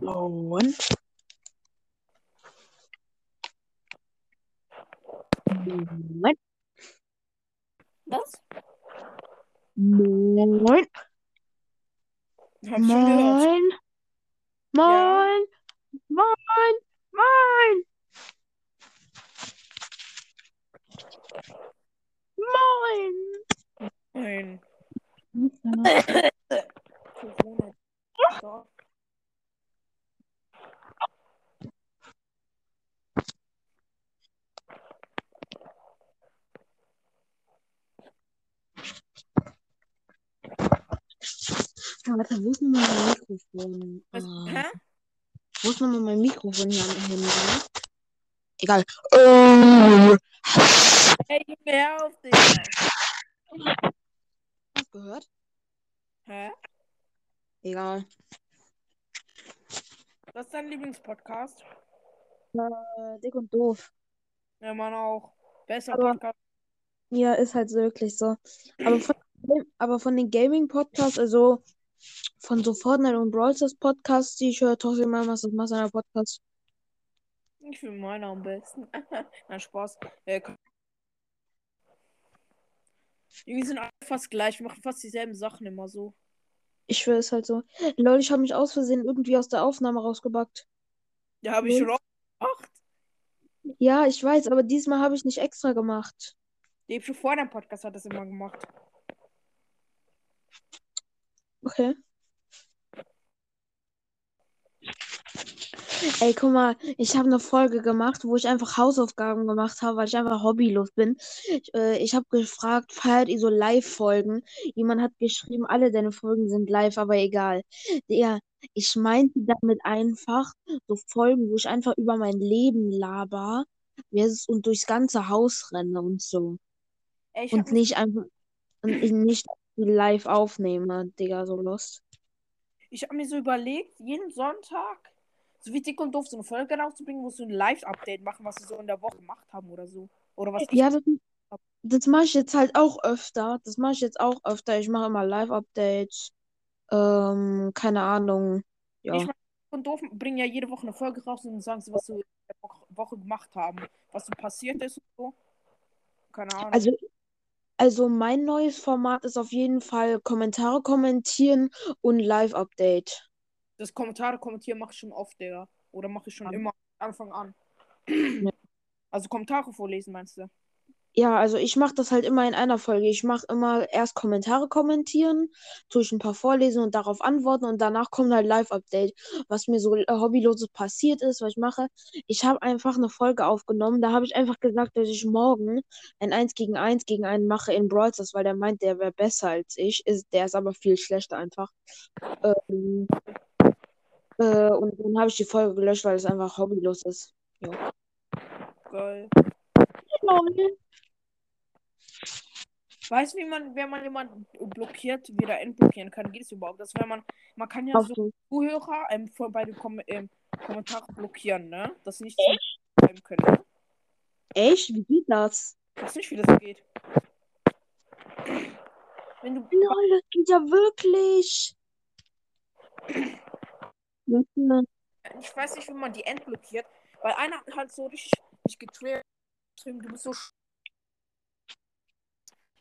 Und? Moin. Was? Moin. Hab ich schon gehört. Moin. Moin. Moin. Moin. Moin. Nein. Moin. Corona. So. Warte, wo ist nochmal mein Mikrofon? Was, Ah, hä? wo ist nochmal mein Mikrofon hier am Handy? Egal. Hey, Junge, hör auf dich. Hast du gehört? Hä? Egal. Was ist dein Lieblingspodcast? Äh, dick und doof. Ja, Mann, auch. Besser Aber- Podcast. Ja, ist halt wirklich so. Aber von, aber von den Gaming-Podcasts, also von so Fortnite und Brawl Stars Podcasts, die ich höre, Tossi Mamas und Masana Podcast. Ich finde meiner am besten. Nein, Spaß. Äh. Irgendwie sind alle fast gleich. Wir machen fast dieselben Sachen immer so. Ich schwöre, ist halt so. Lol, ich habe mich aus Versehen irgendwie aus der Aufnahme rausgebackt. Ja, habe ich schon gemacht. Ja, ich weiß, aber diesmal habe ich nicht extra gemacht. Die hab schon vor deinem Podcast hat das immer gemacht. Okay. Ey, guck mal, ich habe eine Folge gemacht, wo ich einfach Hausaufgaben gemacht habe, weil ich einfach hobbylos bin. Ich, äh, ich habe gefragt, feiert ihr so Live-Folgen? Jemand hat geschrieben, alle deine Folgen sind live, aber egal. Ja, ich meinte damit einfach so Folgen, wo ich einfach über mein Leben laber und durchs ganze Haus renne und so. Ey, ich Und hab nicht einfach, und ich nicht live aufnehme, Digga, so Lust. ich hab mir so überlegt, jeden Sonntag, so wie dick und doof, so eine Folge rauszubringen, wo sie ein Live-Update machen, was sie so in der Woche gemacht haben oder so. Oder was. Ja, das, das mache ich jetzt halt auch öfter. Das mache ich jetzt auch öfter. Ich mache immer Live-Updates. Ähm, keine Ahnung. Ja. Ich mein, und doof bringen ja jede Woche eine Folge raus und sagen sie, was sie in der Wo- Woche gemacht haben. Was so passiert ist und so. Keine Ahnung. Also, also mein neues Format ist auf jeden Fall Kommentare kommentieren und Live-Update. Das Kommentare kommentieren mache ich schon oft, Digga. Oder mache ich schon Ja. immer Anfang an. Ja. Also Kommentare vorlesen, meinst du? Ja, also ich mache das halt immer in einer Folge. Ich mache immer erst Kommentare kommentieren, tue ich ein paar vorlesen und darauf antworten und danach kommt halt Live-Update, was mir so äh, hobbyloses passiert ist, was ich mache. Ich habe einfach eine Folge aufgenommen, da habe ich einfach gesagt, dass ich morgen ein 1 gegen 1 gegen einen mache in Brawl Stars, weil der meint, der wäre besser als ich. Ist, der ist aber viel schlechter einfach. Ähm, äh, und dann habe ich die Folge gelöscht, weil es einfach hobbylos ist. Geil. Lol. Weißt du, wie man, wenn man jemanden blockiert, wieder entblockieren kann? Geht es überhaupt? Das, wenn man, man kann ja Auf so Zuhörer ähm, vor, bei den Kom ähm, Kommentaren blockieren, ne? Dass sie nicht schreiben können. Echt? Wie geht das? Ich weiß nicht, wie das geht. Wenn du Lol, das geht ja wirklich. Warte. ich weiß nicht, wie man die entblockiert, weil einer hat halt so richtig, geschrieben, du bist so sch-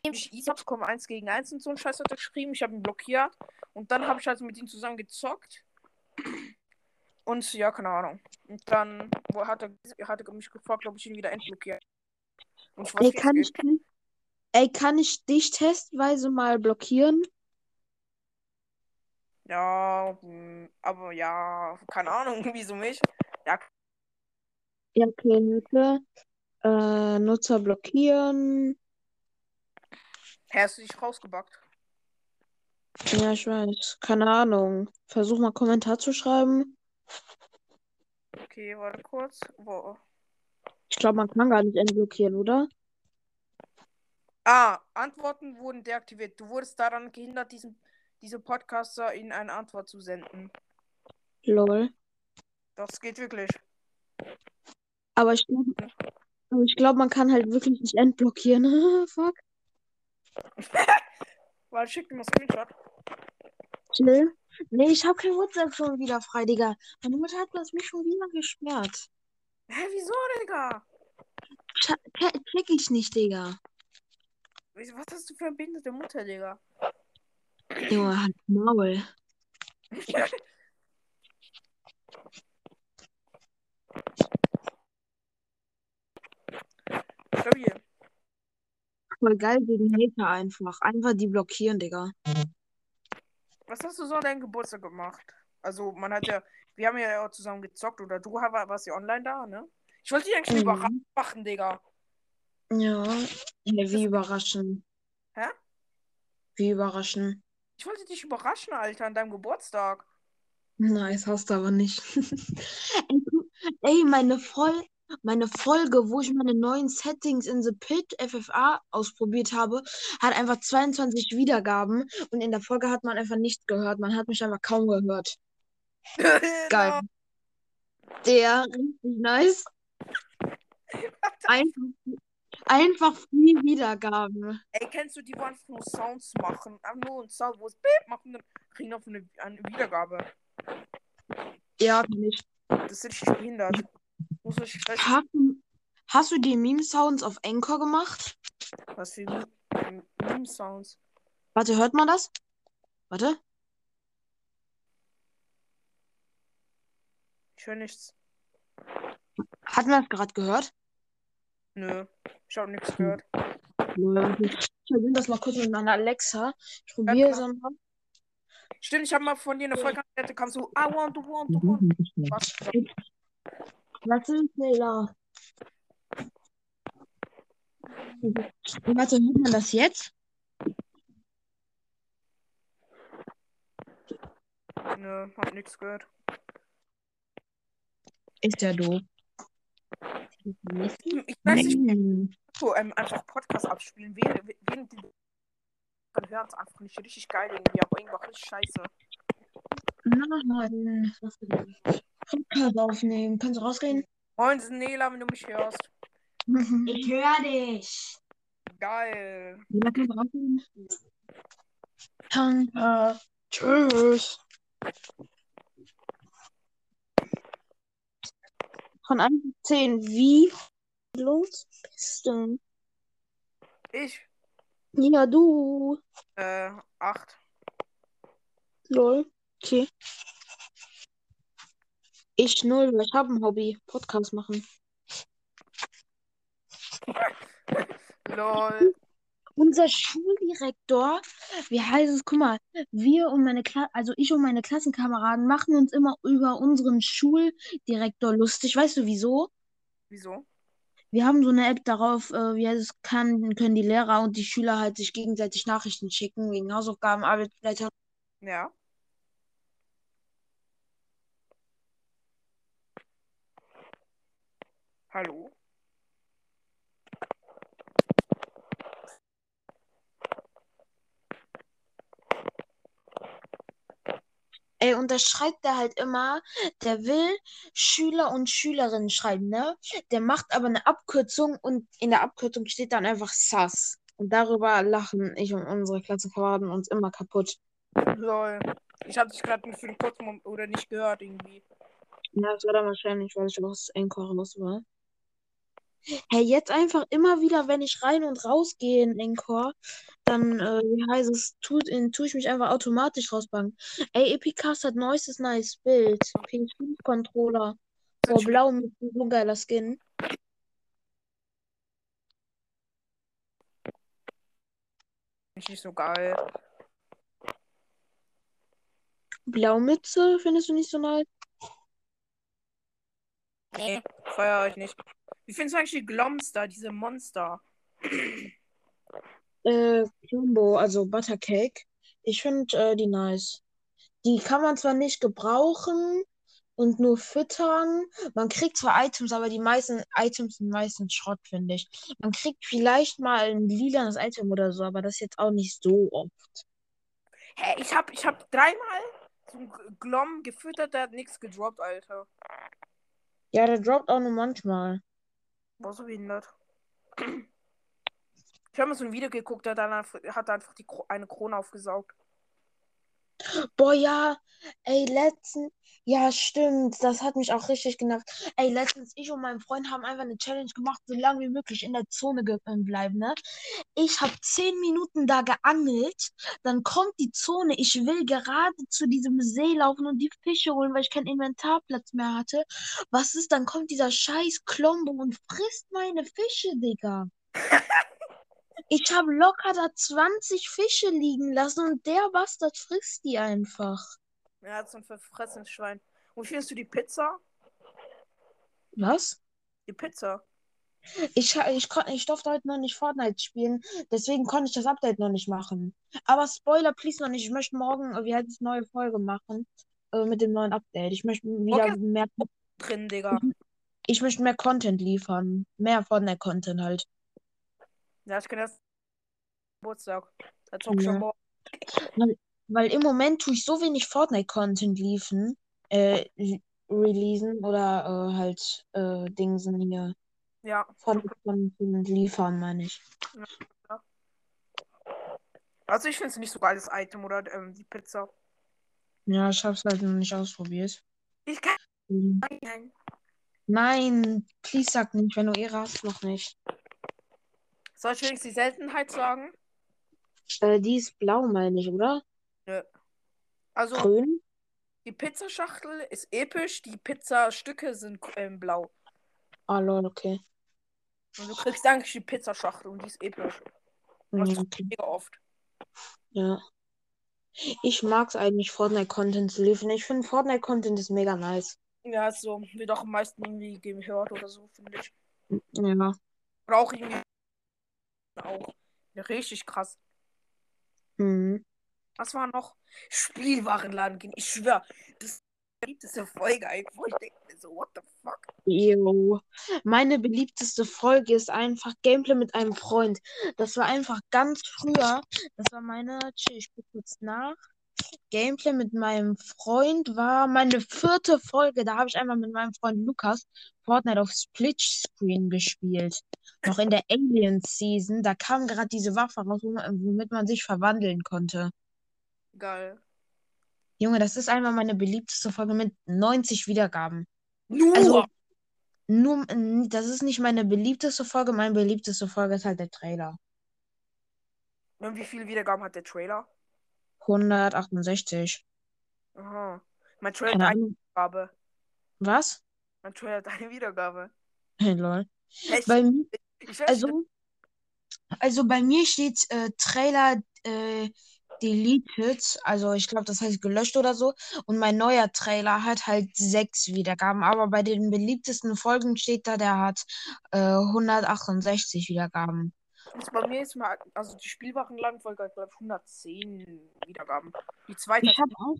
ich Isaps kommen 1 gegen 1 und so ein Scheiß hat er geschrieben, ich habe ihn blockiert und dann habe ich halt mit ihm zusammen gezockt und ja, keine Ahnung. Und dann wo hat er, hat er mich gefragt, ob ich ihn wieder entblockiert. Und ich weiß, Ey, kann ich, geht. ey, kann ich dich testweise mal blockieren? Ja, hm, aber ja, keine Ahnung, wieso mich. Ja, Ja, okay, warte. Äh, Nutzer blockieren. hast du dich rausgebackt? Ja, ich weiß. Keine Ahnung. Versuch mal Kommentar zu schreiben. Okay, warte kurz. Wo? Ich glaube, man kann gar nicht entblockieren, oder? Ah, Antworten wurden deaktiviert. Du wurdest daran gehindert, diesem, diesem Podcaster ihnen eine Antwort zu senden. Lol. Das geht wirklich. Aber ich glaube, ich glaub, man kann halt wirklich nicht entblockieren. Fuck. Weil schick dir mal Screenshot. Chill. Nee, ich hab kein WhatsApp schon wieder frei, Digga. Meine Mutter hat das mich schon wieder gesperrt. Hä, wieso, Digga? Check ich nicht, Digga. Was hast du für eine behinderte Mutter, Digga? Junge, halt Maul. Stabil. Voll geil gegen Hater einfach. Einfach die blockieren, Digga. Was hast du so an deinem Geburtstag gemacht? Also, man hat ja, wir haben ja auch zusammen gezockt oder du war- warst ja online da, ne? Ich wollte dich eigentlich Mhm. überraschen machen, Digga. Ja. wie überraschend. Hä? Wie überraschend. Ich wollte dich überraschen, Alter, an deinem Geburtstag. Nice, hast du aber nicht. Ey, meine, Voll meine Folge, wo ich meine neuen Settings in The Pit FFA ausprobiert habe, hat einfach 22 Wiedergaben und in der Folge hat man einfach nichts gehört. Man hat mich einfach kaum gehört. Geil. Der richtig nice. Einfach, einfach viel Wiedergaben. Ey, kennst du die, wo einfach nur Sounds machen? Einfach nur ein Sound, wo es Beep machen, dann kriegen auf eine, eine Wiedergabe. Ja, ich. Das ist richtig behindert. Muss ich Hast du, hast du die Meme-Sounds auf Anchor gemacht? was für Meme- Meme-Sounds. Warte, hört man das? Warte. Ich höre nichts. Hat man das gerade gehört? Nö. Ich habe nichts gehört. Ich verbinde das mal kurz mit meiner Alexa. Ich probiere es mal. Stimmt, ich habe mal von dir eine Folge da kam so, I want to want to want. Was? Was ist denn da? Warte, hört man das jetzt? Nö, hab nichts gehört. Ist ja doof. Ich weiß nicht, so, ähm, einfach Podcast abspielen, während, während die man hört es einfach nicht richtig geil irgendwie, aber irgendwo richtig scheiße. Nein. Was denn? Podcast aufnehmen. Kannst du rausgehen? Moin, Nela, wenn du mich hörst. Ich höre dich. Geil. Ja, kannst du rausgehen? Danke. Tschüss. Von 1 bis 10, wie los bist du? Ich, Ja, du. äh, acht. Lol. Okay. Ich null, weil ich habe ein Hobby. Podcast machen. Lol. Unser Schuldirektor, wie heißt es? Guck mal, wir und meine Kla also ich und meine Klassenkameraden machen uns immer über unseren Schuldirektor lustig. Weißt du wieso? Wieso? Wir haben so eine App darauf, äh, wie heißt es kann, können die Lehrer und die Schüler halt sich gegenseitig Nachrichten schicken wegen Hausaufgaben, Arbeitsblätter. Ja. Hallo? Ey, und da schreibt er halt immer, der will Schüler und Schülerinnen schreiben, ne? Der macht aber eine Abkürzung und in der Abkürzung steht dann einfach SAS. Und darüber lachen ich und unsere Klassenkameraden uns immer kaputt. Lol. Ich hab dich gerade für einen kurzen Moment oder nicht gehört irgendwie. Ja, das war dann wahrscheinlich, weil ich aus Anchor raus war. Hey, jetzt einfach immer wieder, wenn ich rein und raus gehe in Anchor, dann, äh, wie heißt es, tue ich mich einfach automatisch rausbauen. Ey, Epicast hat neuestes nice Bild. PS5-Controller. Oh, blau mit so geiler Skin. Ist nicht so geil. Blaumütze findest du nicht so nice? Nee, feier ich nicht. Wie findest du eigentlich die Gloms da, diese Monster? Äh, Jumbo, also Buttercake. Ich finde äh, die nice. Die kann man zwar nicht gebrauchen und nur füttern. Man kriegt zwar Items, aber die meisten Items sind meistens Schrott, finde ich. Man kriegt vielleicht mal ein lilanes Item oder so, aber das jetzt auch nicht so oft. Hä, ich hab, ich hab dreimal ein Glom gefüttert, der hat nichts gedroppt, Alter. Ja, der droppt auch nur manchmal. War so behindert. Ich habe mal so ein Video geguckt, einfach, hat einfach die Kro eine Krone aufgesaugt. Boah, ja, ey, letztens, ja, stimmt, das hat mich auch richtig genervt. Ey, letztens, ich und mein Freund haben einfach eine Challenge gemacht, so lange wie möglich in der Zone ge- äh, bleiben, ne? Ich habe zehn Minuten da geangelt, dann kommt die Zone, ich will gerade zu diesem See laufen und die Fische holen, weil ich keinen Inventarplatz mehr hatte. Was ist, dann kommt dieser scheiß Klombo und frisst meine Fische, Digga. Ich habe locker da 20 Fische liegen lassen und der Bastard frisst die einfach. Hat so ein verfressenes Schwein. Und findest du die Pizza? Was? Die Pizza. Ich, ich, ich durfte heute noch nicht Fortnite spielen, deswegen konnte ich das Update noch nicht machen. Aber Spoiler, please noch nicht. Ich möchte morgen, wie heißt es, neue Folge machen äh, mit dem neuen Update. Ich möchte wieder Okay. mehr, Drin, Digga. ich möchte mehr Content liefern. Mehr Fortnite-Content halt. Ja, ich kenne das Geburtstag. Da zock ich Ja. schon morgen. Weil im Moment tue ich so wenig Fortnite-Content liefen, äh, re- releasen oder äh, halt äh, Dingsen hier. Ja. Fortnite-Content liefern, meine ich. Also ich finde es nicht so geiles Item oder ähm, die Pizza. Ja, ich hab's halt noch nicht ausprobiert. Ich kann Mhm. nicht. Nein, please sag nicht, wenn du Ehre hast, noch nicht. Soll ich wenigstens die Seltenheit sagen? Äh, die ist blau, meine ich, oder? Also Grün? die Pizzaschachtel ist episch, die Pizzastücke sind ähm, blau. Ah, lol, okay. Und du kriegst eigentlich die Pizzaschachtel und die ist episch. Mhm, Das ist okay. mega oft. Ja. Ich mag's eigentlich, Fortnite-Content zu liefern. Ich finde, Fortnite-Content ist mega nice. Ja, so. Wird auch am meisten irgendwie gehört oder so, finde ich. Ja. Oder auch irgendwie auch. Richtig krass. Mhm. Was war noch? Spielwarenladen gehen. Ich schwör, das beliebteste Folge einfach. Ich denke mir so, what the fuck? Jo. Meine beliebteste Folge ist einfach Gameplay mit einem Freund. Das war einfach ganz früher. Das war meine. Chill, ich guck kurz nach. Gameplay mit meinem Freund war meine vierte Folge. Da habe ich einmal mit meinem Freund Lukas Fortnite auf Split Screen gespielt. Noch in der Alien Season. Da kam gerade diese Waffe raus, wom- womit man sich verwandeln konnte. Geil. Junge, das ist einmal meine beliebteste Folge mit 90 Wiedergaben. Nur! Also, nur, das ist nicht meine beliebteste Folge. Meine beliebteste Folge ist halt der Trailer. Und wie viele Wiedergaben hat der Trailer? 168. Aha. Mein Trailer hat eine. Wiedergabe. Was? Mein Trailer hat eine Wiedergabe. Hey, lol. Echt? Bei mir, also, also bei mir steht äh, Trailer äh, deleted. Also ich glaube, das heißt gelöscht oder so. Und mein neuer Trailer hat halt sechs Wiedergaben. Aber bei den beliebtesten Folgen steht da, der hat äh, 168 Wiedergaben. Ist bei mir ist mal, also die Spielwarenladenfolge hat, glaube ich, 110 Wiedergaben. Die zweite Ich habe auch,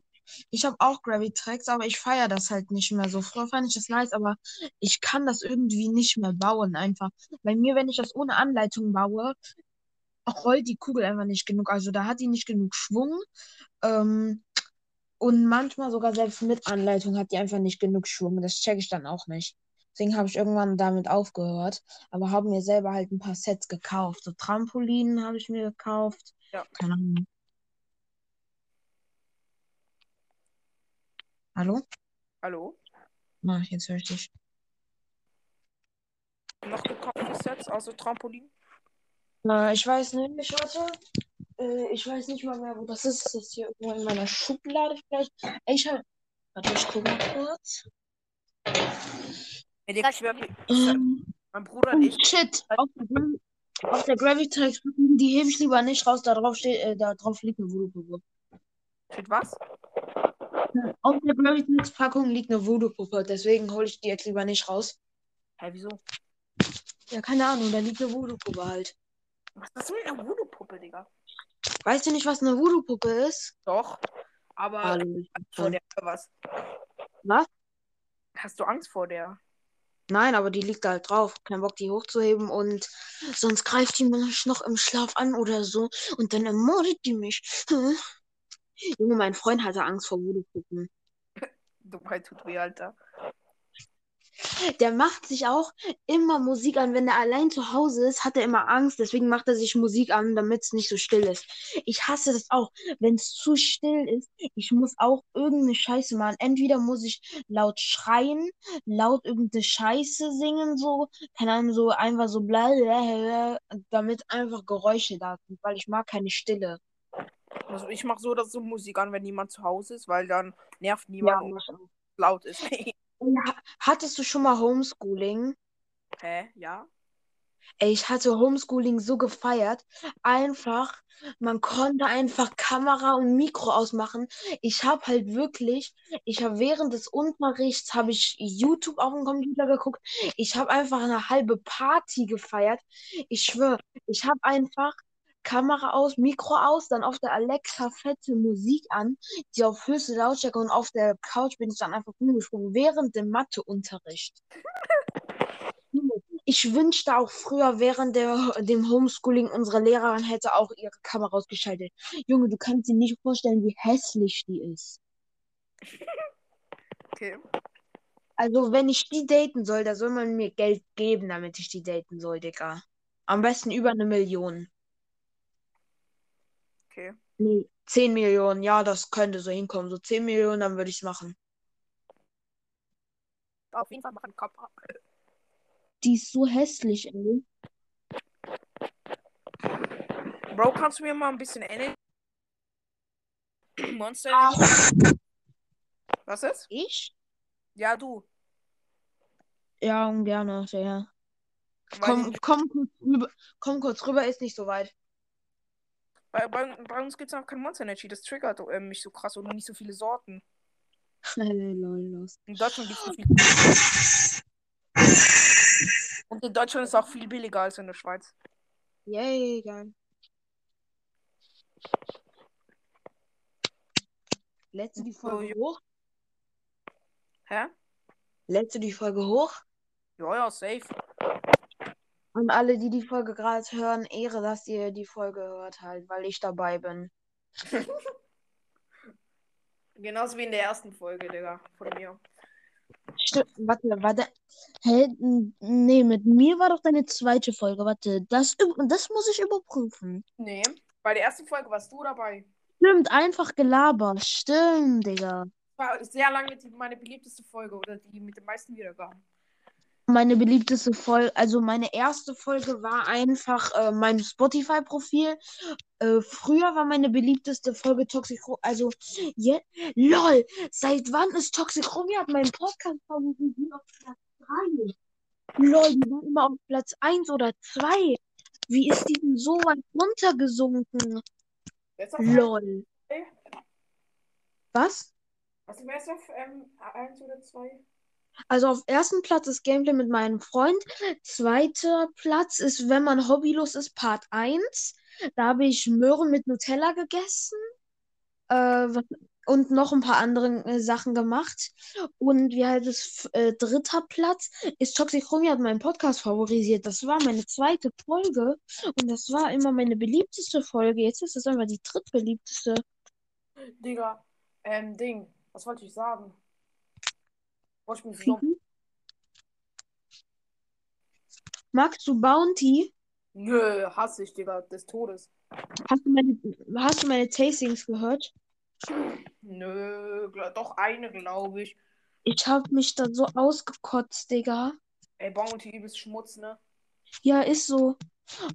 ich hab auch Gravitrax, aber ich feiere das halt nicht mehr so. Früher fand ich das nice, aber ich kann das irgendwie nicht mehr bauen einfach. Bei mir, wenn ich das ohne Anleitung baue, rollt die Kugel einfach nicht genug. Also da hat die nicht genug Schwung. Ähm, und manchmal sogar selbst mit Anleitung hat die einfach nicht genug Schwung. Das checke ich dann auch nicht. Deswegen habe ich irgendwann damit aufgehört. Aber habe mir selber halt ein paar Sets gekauft. So Trampolinen habe ich mir gekauft. Ja. Keine Ahnung. Hallo? Hallo? Na, jetzt höre ich dich. Noch gekaufte Sets, außer Trampolin? Na, ich weiß nicht, warte. Äh, ich weiß nicht mal mehr, wo das ist. Ist das hier irgendwo in meiner Schublade vielleicht? Ich habe. Warte, ich gucke mal kurz. Ich schwör, ich, Ähm, mein Bruder oh, und ich, shit. Auf der, Gra- auf der Gravitax, die hebe ich lieber nicht raus. Da drauf steht, äh, da drauf liegt eine Voodoo-Puppe. steht was? Auf der Gravitax-Packung liegt eine Voodoo-Puppe. Deswegen hole ich die jetzt lieber nicht raus. Hä, wieso? Ja, keine Ahnung, da liegt eine Voodoo-Puppe halt. Was ist mit einer Voodoo-Puppe, Digga? Weißt du nicht, was eine Voodoo-Puppe ist? Doch. Aber Hallo. Angst vor der was? Was? Hast du Angst vor der? Nein, aber die liegt da halt drauf. Kein Bock, die hochzuheben und sonst greift die mich noch im Schlaf an oder so und dann ermordet die mich. Junge, mein Freund hatte Angst vor Voodoo-Puppen. Dummheit tut weh, Alter. Der macht sich auch immer Musik an. Wenn er allein zu Hause ist, hat er immer Angst. Deswegen macht er sich Musik an, damit es nicht so still ist. Ich hasse das auch. Wenn es zu still ist, ich muss auch irgendeine Scheiße machen. Entweder muss ich laut schreien, laut irgendeine Scheiße singen, so. Keine Ahnung, so einfach so bla, damit einfach Geräusche da sind, weil ich mag keine Stille. Also ich mache so, dass so Musik an, wenn niemand zu Hause ist, weil dann nervt niemand Ja, laut ist. Hattest du schon mal Homeschooling? Hä? Ja? Ey, ich hatte Homeschooling so gefeiert. Einfach, man konnte einfach Kamera und Mikro ausmachen. Ich habe halt wirklich, ich habe während des Unterrichts habe ich YouTube auf dem Computer geguckt. Ich habe einfach eine halbe Party gefeiert. Ich schwöre, ich habe einfach Kamera aus, Mikro aus, dann auf der Alexa fette Musik an, die auf höchste Lautstärke und auf der Couch bin ich dann einfach rumgesprungen während dem Matheunterricht. Ich wünschte auch früher während der, dem Homeschooling, unsere Lehrerin hätte auch ihre Kamera ausgeschaltet. Junge, du kannst dir nicht vorstellen, wie hässlich die ist. Okay. Also, wenn ich die daten soll, da soll man mir Geld geben, damit ich die daten soll, Digga. Am besten über eine Million. Okay. Nee, 10 Millionen, ja, das könnte so hinkommen. So 10 Millionen, dann würde ich es machen. Auf jeden Fall machen Kopf. Die ist so hässlich, ey. Bro, kannst du mir mal ein bisschen Energy? Monster Ach. Was ist? Ich? Ja, du. Ja, ungern, ja. Weil Komm, komm kurz rüber, komm kurz rüber, ist nicht so weit. Bei, bei, bei uns gibt es noch kein Monster Energy. Das triggert äh, mich so krass und nicht so viele Sorten. Lol, los. In Deutschland gibt es so viel. Und in Deutschland ist es auch viel billiger als in der Schweiz. Yay, geil. Du die Folge jo. hoch? Hä? Du die Folge hoch? Ja, ja, safe. Und alle, die die Folge gerade hören, Ehre, dass ihr die Folge hört halt, weil ich dabei bin. Genauso wie in der ersten Folge, Digga, von mir. Stimmt, warte, warte. Hä? Nee, mit mir war doch deine zweite Folge. Warte, das, das muss ich überprüfen. Nee, bei der ersten Folge warst du dabei. Stimmt, einfach gelabert. Stimmt, Digga. War sehr lange die, meine beliebteste Folge oder die mit den meisten Wiedergaben. Meine beliebteste Folge, also meine erste Folge war einfach äh, mein Spotify-Profil. Äh, früher war meine beliebteste Folge Toxic also je lol, seit wann ist Toxic hat meinen Podcast favorisiert auf Platz 3? Lol, die waren immer auf Platz 1 oder 2. Wie ist die denn so weit runtergesunken? Lol. zwei? Was? Also wer ist auf ähm, eins oder zwei? Also auf ersten Platz ist Gameplay mit meinem Freund. Zweiter Platz ist, wenn man hobbylos ist, Part 1. Da habe ich Möhren mit Nutella gegessen. Äh, und noch ein paar andere äh, Sachen gemacht. Und wie heißt es? Äh, dritter Platz ist Toxic Chromie hat meinen Podcast favorisiert. Das war meine zweite Folge. Und das war immer meine beliebteste Folge. Jetzt ist es einfach die drittbeliebteste. Digga, ähm, Ding. Was wollte ich sagen? Oh, ich bin dumm. Magst du Bounty? Nö, hasse ich, Digga, des Todes. Hast du meine, hast du meine Tastings gehört? Nö, doch eine, glaube ich. Ich hab mich da so ausgekotzt, Digga. Ey, Bounty übelst Schmutz, ne? Ja, ist so.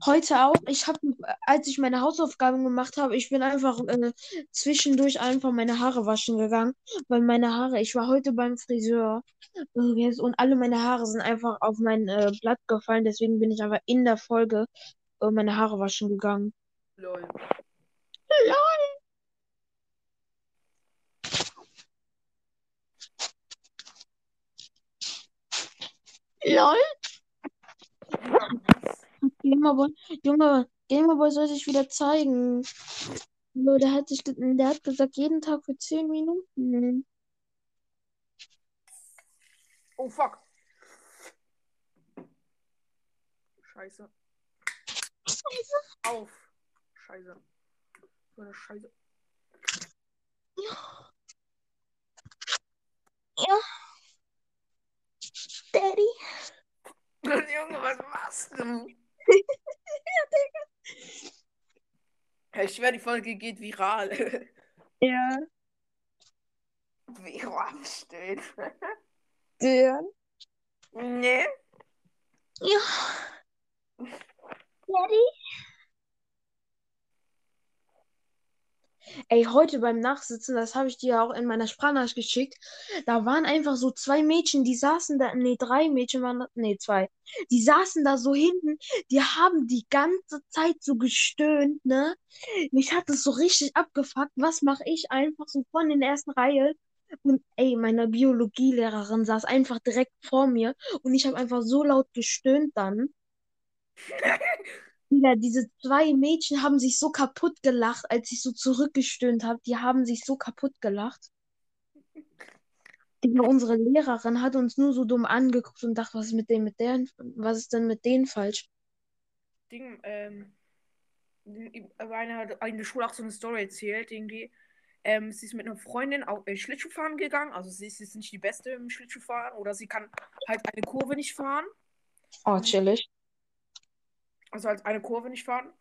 Heute auch. Ich habe, als ich meine Hausaufgaben gemacht habe, ich bin einfach äh, zwischendurch einfach meine Haare waschen gegangen, weil meine Haare, ich war heute beim Friseur äh, und alle meine Haare sind einfach auf mein äh, Blatt gefallen, deswegen bin ich einfach in der Folge äh, meine Haare waschen gegangen. Lol. LOL. Gamerboy, Junge, Gamerboy soll sich wieder zeigen. Der hat sich, der hat gesagt, jeden Tag für 10 Minuten. Oh, fuck. Scheiße. Auf. Scheiße. So eine Scheiße. Daddy. Ich schwöre, die Folge geht viral. Ja. Wie Roam steht. Der. Nee. Ja. Daddy? Ey, heute beim Nachsitzen, das habe ich dir auch in meiner Sprachnachricht geschickt, da waren einfach so zwei Mädchen, die saßen da, nee, drei Mädchen waren nee, zwei. Die saßen da so hinten, die haben die ganze Zeit so gestöhnt, ne? Mich hat das so richtig abgefuckt. Was mache ich einfach so von der ersten Reihe? Und ey, meine Biologielehrerin saß einfach direkt vor mir und ich habe einfach so laut gestöhnt dann. Digga, diese zwei Mädchen haben sich so kaputt gelacht, als ich so zurückgestöhnt habe. Die haben sich so kaputt gelacht. Digga, unsere Lehrerin hat uns nur so dumm angeguckt und dachte, was ist mit denen, mit deren, was ist denn mit denen falsch? Ding, ähm, eine hat in der Schule auch so eine Story erzählt, irgendwie. Ähm, sie ist mit einer Freundin auch äh, Schlittschuhfahren gegangen. Also sie ist jetzt nicht die Beste im Schlittschuhfahren oder sie kann halt eine Kurve nicht fahren. Oh, chillig. Also halt eine Kurve nicht fahren.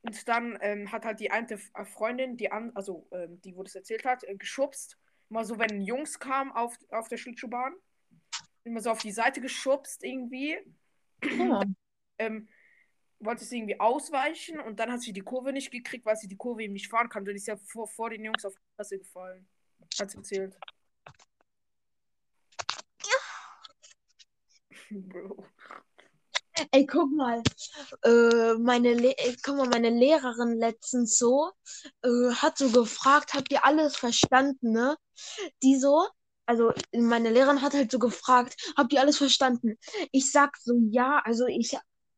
Und dann ähm, hat halt die eine Freundin, die an, also ähm, die, wo das erzählt hat, äh, geschubst. Immer so, wenn Jungs kamen auf, auf der Schlittschuhbahn, immer so auf die Seite geschubst irgendwie. Ja. ähm, wollte sie irgendwie ausweichen und dann hat sie die Kurve nicht gekriegt, weil sie die Kurve eben nicht fahren kann. Dann ist ja vor, vor den Jungs auf die Fresse gefallen. Hat sie erzählt. Bro. Ey, guck mal, äh, meine, Le ey, guck mal, meine Lehrerin letztens so, äh, hat so gefragt, habt ihr alles verstanden, ne? Die so, also meine Lehrerin hat halt so gefragt, habt ihr alles verstanden? Ich sag so, ja, also ich,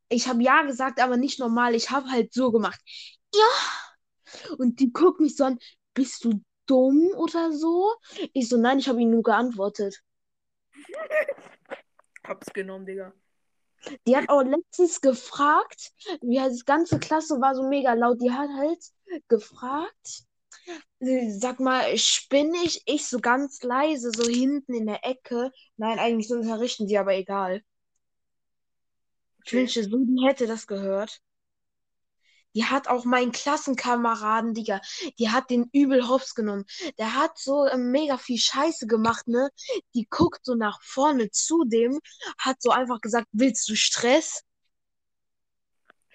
ich habe ja gesagt, aber nicht normal, ich habe halt so gemacht. Ja. Und die guckt mich so an, bist du dumm oder so? Ich so, nein, ich habe ihnen nur geantwortet. Hab's genommen, Digga. Die hat auch letztens gefragt, wie halt die ganze Klasse war so mega laut. Die hat halt gefragt, sag mal, spinne ich? Ich so ganz leise, so hinten in der Ecke. Nein, eigentlich so unterrichten sie, aber egal. Ich wünschte so, die hätte das gehört. Die hat auch meinen Klassenkameraden, Digga, die hat den übel hops genommen. Der hat so äh, mega viel Scheiße gemacht, ne? Die guckt so nach vorne zu dem, hat so einfach gesagt, willst du Stress?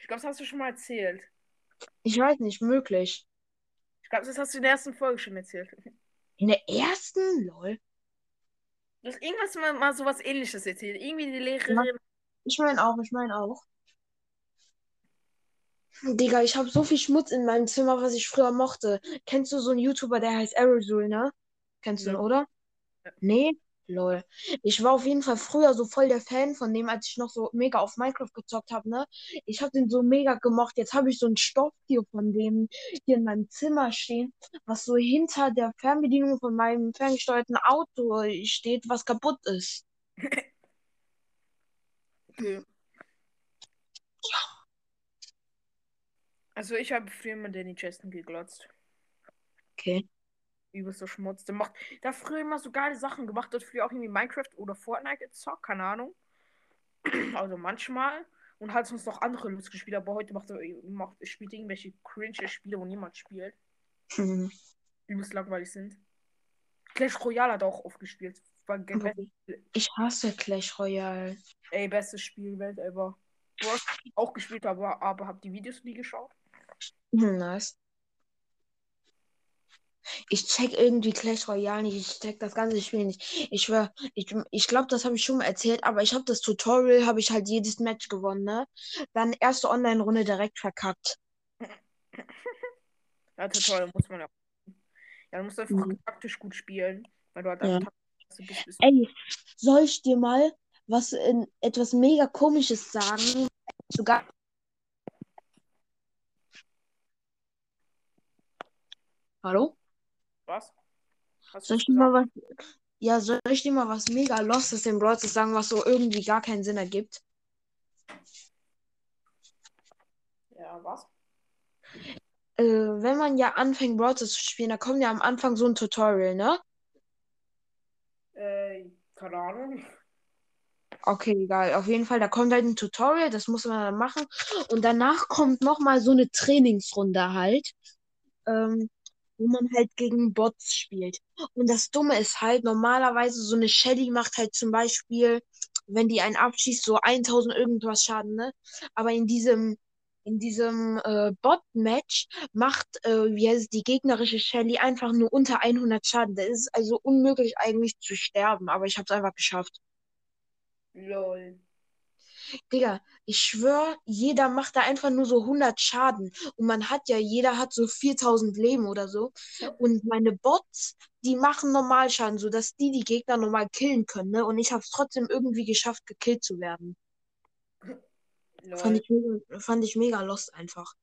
Ich glaube, das hast du schon mal erzählt. Ich weiß nicht, möglich. Ich glaube, das hast du in der ersten Folge schon erzählt. In der ersten? Lol. Du hast irgendwas mal, mal sowas ähnliches erzählt. Irgendwie die Lehrerin. Ich meine auch, ich meine auch. Digga, ich habe so viel Schmutz in meinem Zimmer, was ich früher mochte. Kennst du so einen YouTuber, der heißt Aerosol, ne? Kennst du ihn, oder? Ja. Nee? Lol. Ich war auf jeden Fall früher so voll der Fan von dem, als ich noch so mega auf Minecraft gezockt habe, ne? Ich habe den so mega gemocht. Jetzt habe ich so ein Stofftier von dem hier in meinem Zimmer stehen, was so hinter der Fernbedienung von meinem ferngesteuerten Auto steht, was kaputt ist. Okay. Also ich habe früher immer Danny Cheston geglotzt. Okay. Übelst so Schmutz. Der macht, der hat früher immer so geile Sachen gemacht. Hat früher auch irgendwie Minecraft oder Fortnite gezockt, keine Ahnung. Also manchmal. Und hat sonst noch andere lustige Spiele, aber heute macht er macht, spielt irgendwelche cringe Spiele, wo niemand spielt. Hm. Übelst langweilig sind. Clash Royale hat er auch aufgespielt. War ge- Aber best- Ich hasse Clash Royale. Ey, bestes Spiel Welt ever. Du hast auch gespielt, aber, aber hab die Videos nie geschaut. Hm, Nice. Ich check irgendwie Clash Royale nicht. Ich check das ganze Spiel nicht. Ich schwör, ich, ich glaube, das habe ich schon mal erzählt, aber ich habe das Tutorial, habe ich halt jedes Match gewonnen, ne? Dann erste Online-Runde direkt verkackt. Ja, total, muss man ja. Ja, du musst einfach Mhm. taktisch gut spielen, weil du halt Ja. taktisch bist. bist. Ey, soll ich dir mal was in etwas mega komisches sagen? Sogar. Hallo? Was? Hast Soll ich dir mal was. Ja, soll ich dir mal was mega Lostes in Brawl Stars sagen, was so irgendwie gar keinen Sinn ergibt? Ja, was? Äh, wenn man ja anfängt, Brawl Stars zu spielen, da kommt ja am Anfang so ein Tutorial, ne? Äh, keine Ahnung. Okay, egal. Auf jeden Fall, da kommt halt ein Tutorial, das muss man dann machen. Und danach kommt nochmal so eine Trainingsrunde halt, ähm, wo man halt gegen Bots spielt. Und das Dumme ist halt, normalerweise so eine Shelly macht halt zum Beispiel, wenn die einen abschießt, so 1000 irgendwas Schaden, ne? Aber in diesem, in diesem äh, Bot-Match macht, äh, wie heißt es, die gegnerische Shelly einfach nur unter 100 Schaden. Das ist also unmöglich eigentlich zu sterben, aber ich hab's einfach geschafft. Lol. Digga, ich schwör, jeder macht da einfach nur so 100 Schaden. Und man hat ja, jeder hat so 4000 Leben oder so. Und meine Bots, die machen Normalschaden, sodass die die Gegner normal killen können, ne? Und ich hab's trotzdem irgendwie geschafft, gekillt zu werden. Fand ich mega, fand ich mega lost einfach.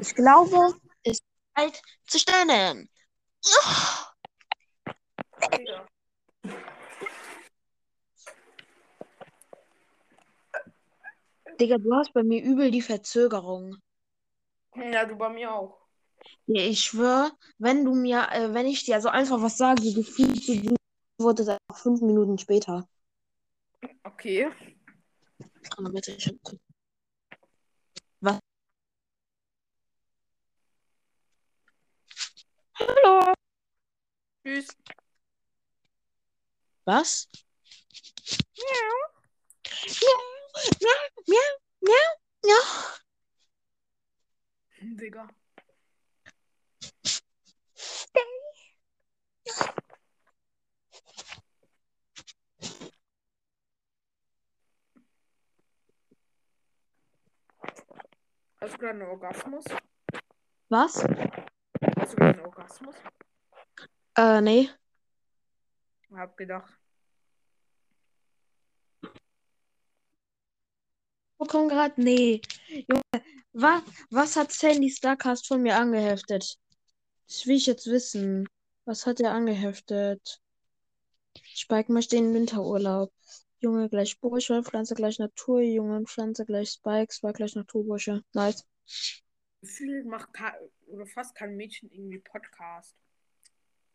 Ich glaube, es ist Zeit zu stellen. Digga. Digga, du hast bei mir übel die Verzögerung. Ja, du bei mir auch. Ja, ich schwör, wenn du mir, äh, wenn ich dir so einfach was sage, gefühlt so, wurde es einfach fünf Minuten später. Okay. Aber bitte, ich. Was? Hallo. Tschüss. Was? Miau. Miau, miau, miau, miau. Digga. Hast du gerade einen Orgasmus? Was? Hast du gerade einen Orgasmus? Äh, nee. Hab gedacht. Kommt gerade? Nee. Junge, was, was hat Sandy Starcast von mir angeheftet? Das will ich jetzt wissen. Was hat er angeheftet? Spike möchte in den Winterurlaub. Junge gleich Bursche, Pflanze gleich Natur, Junge Pflanze gleich Spike, Spike gleich Naturbursche. Nice. Gefühlt macht oder fast kein Mädchen irgendwie Podcast.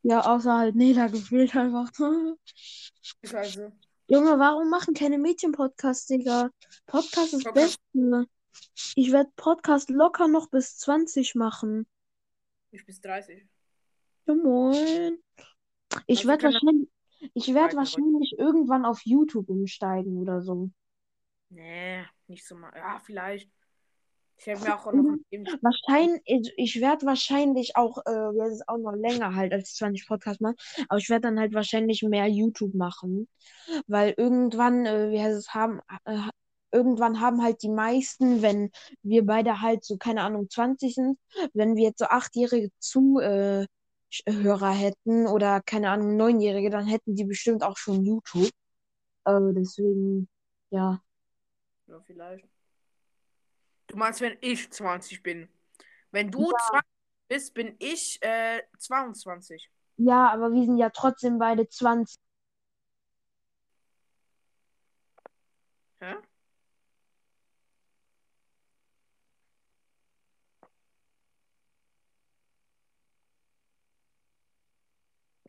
Ja, außer halt Nela gefühlt einfach. Also. Junge, warum machen keine Mädchen Podcasts, Digga? Podcast ist das Podcast. Beste. Ich werde Podcast locker noch bis 20 machen. Ich bis 30. Ja, moin. Ich Also werde wahrscheinlich, ich werde Weiter- wahrscheinlich irgendwann auf YouTube umsteigen oder so. Nee, nicht so mal. Ja, vielleicht. Ich hätte mir auch noch Wahrscheinlich, ich, ich werde wahrscheinlich auch, äh, werde es auch noch länger halt als 20 Podcasts machen, aber ich werde dann halt wahrscheinlich mehr YouTube machen, weil irgendwann, äh, wie heißt es, haben, äh, irgendwann haben halt die meisten, wenn wir beide halt so, keine Ahnung, 20 sind, wenn wir jetzt so achtjährige Zuhörer hätten oder keine Ahnung, neunjährige, dann hätten die bestimmt auch schon YouTube. Äh, deswegen, ja. Ja, vielleicht. Du meinst, wenn ich 20 bin? Wenn du 20 bist, bin ich äh, 22. Ja, aber wir sind ja trotzdem beide 20. Hä?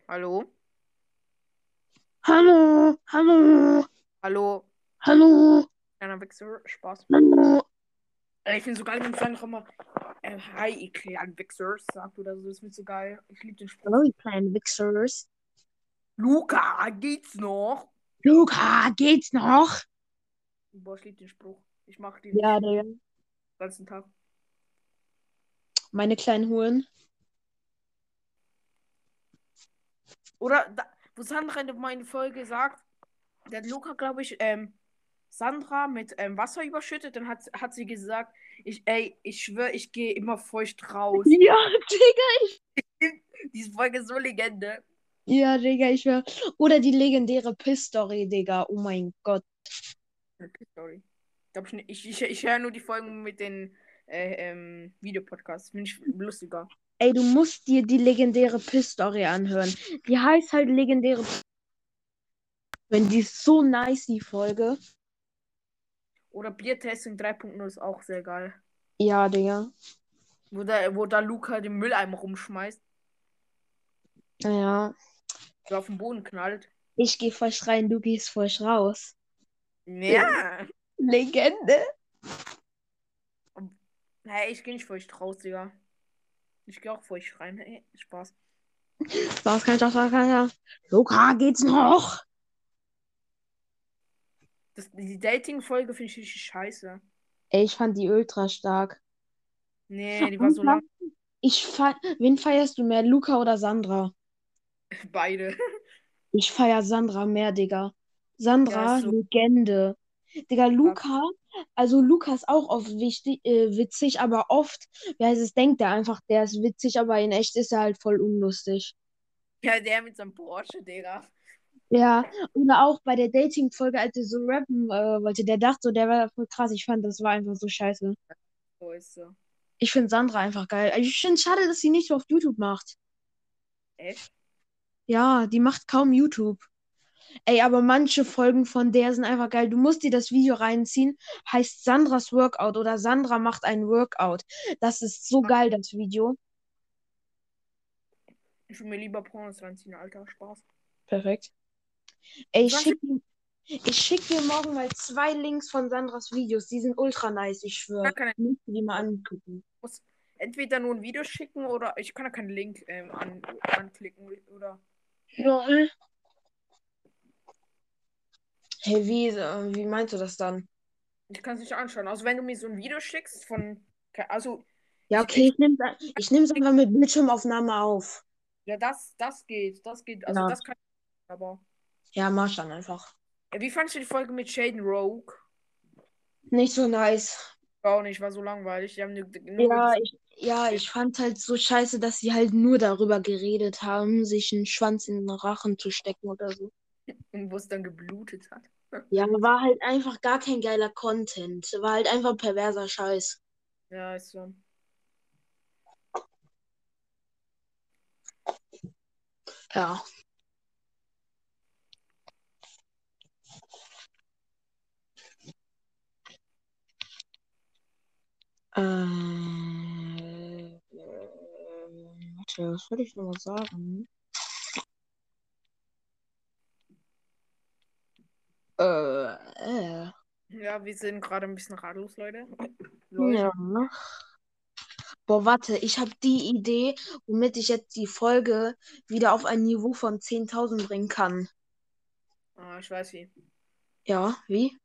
Hallo? Hallo, hallo, Hallo? hallo, Kleiner Wichser, Spaß. hallo. Ich finde so geil, wenn Frank immer äh, Hi, ihr kleinen Wichsers sagt oder so. Das finde ich so geil. Ich liebe den Spruch. Hallo, ihr kleinen Wichsers. Luca, geht's noch? Luca, geht's noch? Boah, ich liebe den Spruch. Ich mache den Ja, den Digga. ganzen Tag. Meine kleinen Huren. Oder da, wo Sandra in meiner Folge sagt, der hat Luca, glaube ich, ähm, Sandra mit ähm, Wasser überschüttet, dann hat, hat sie gesagt, ich, ey, ich schwöre, ich gehe immer feucht raus. Ja, Digga. Diese Folge ist so Legende. Ja, Digga, ich war. Oder die legendäre Piss-Story, Digga. Oh mein Gott. Ich nicht- ich, ich, ich höre nur die Folgen mit den äh, ähm, Videopodcasts. Finde ich lustiger. Ey, du musst dir die legendäre Piss-Story anhören. Die heißt halt legendäre. Wenn die ist so nice, die Folge. Oder Biertasting 3.0 ist auch sehr geil. Ja, Digga. Wo da, wo da Luca den Mülleimer rumschmeißt. Naja. der auf den Boden knallt. Ich gehe frisch rein, du gehst frisch raus. Ja. Legende. Hey, ich gehe nicht feucht raus, Digga. Ich gehe auch feucht rein. Hey, Spaß. Kann ich doch sagen? Ja. Luca, geht's noch? Das, die Dating-Folge finde ich richtig scheiße. Ey, ich fand die ultra stark. Nee, die war so lang. Ich Wen feierst du mehr, Luca oder Sandra? Beide. Ich feier Sandra mehr, Digga. Sandra, Ja, so. Legende. Digga, Luca, also Luca ist auch oft wichtig, äh, witzig, aber oft, wie heißt es, denkt er einfach, der ist witzig, aber in echt ist er halt voll unlustig. Ja, der mit seinem Porsche, Digga. Ja, oder auch bei der Dating-Folge, als er so rappen äh, wollte, der dachte so, der war voll krass. Ich fand, das war einfach so scheiße. So ist so. Ich finde Sandra einfach geil. Ich finde es schade, dass sie nicht so auf YouTube macht. Echt? Ja, die macht kaum YouTube. Ey, aber manche Folgen von der sind einfach geil. Du musst dir das Video reinziehen. Heißt Sandras Workout oder Sandra macht ein Workout. Das ist so geil, das Video. Ich will mir lieber Pornos reinziehen, Alter. Spaß. Perfekt. Ey, ich Was? schick, dir- ich schick dir morgen mal zwei Links von Sandras Videos. Die sind ultra nice, ich schwöre. Ich- Musst du die mal angucken. muss entweder nur ein Video schicken oder ich kann da keinen Link ähm, an, anklicken oder. Ja. Hey, wie, äh, wie meinst du das dann? Ich kann es nicht anschauen. Also wenn du mir so ein Video schickst von. Also, Ja, okay, ich nehme ich nehm's einfach mit Bildschirmaufnahme auf. ja, das, das geht. Das geht. Also Ja. das kann ich. Aber. Ja, mach dann einfach. Wie fandest du die Folge mit Shaden Rogue? Nicht so nice. Auch nicht, war so langweilig. Die haben nur, nur Ja, ich, ja, ich fand halt so scheiße, dass sie halt nur darüber geredet haben, sich einen Schwanz in den Rachen zu stecken oder so. und wo es dann geblutet hat. Ja, war halt einfach gar kein geiler Content. War halt einfach perverser Scheiß. Ja, ist so. Ja. Äh, warte, was soll ich noch mal sagen? Äh, äh. Ja, wir sind gerade ein bisschen ratlos, Leute. Leute. Ja. Boah, warte, ich habe die Idee, womit ich jetzt die Folge wieder auf ein Niveau von 10.000 bringen kann. Ah, ich weiß wie. Ja, wie?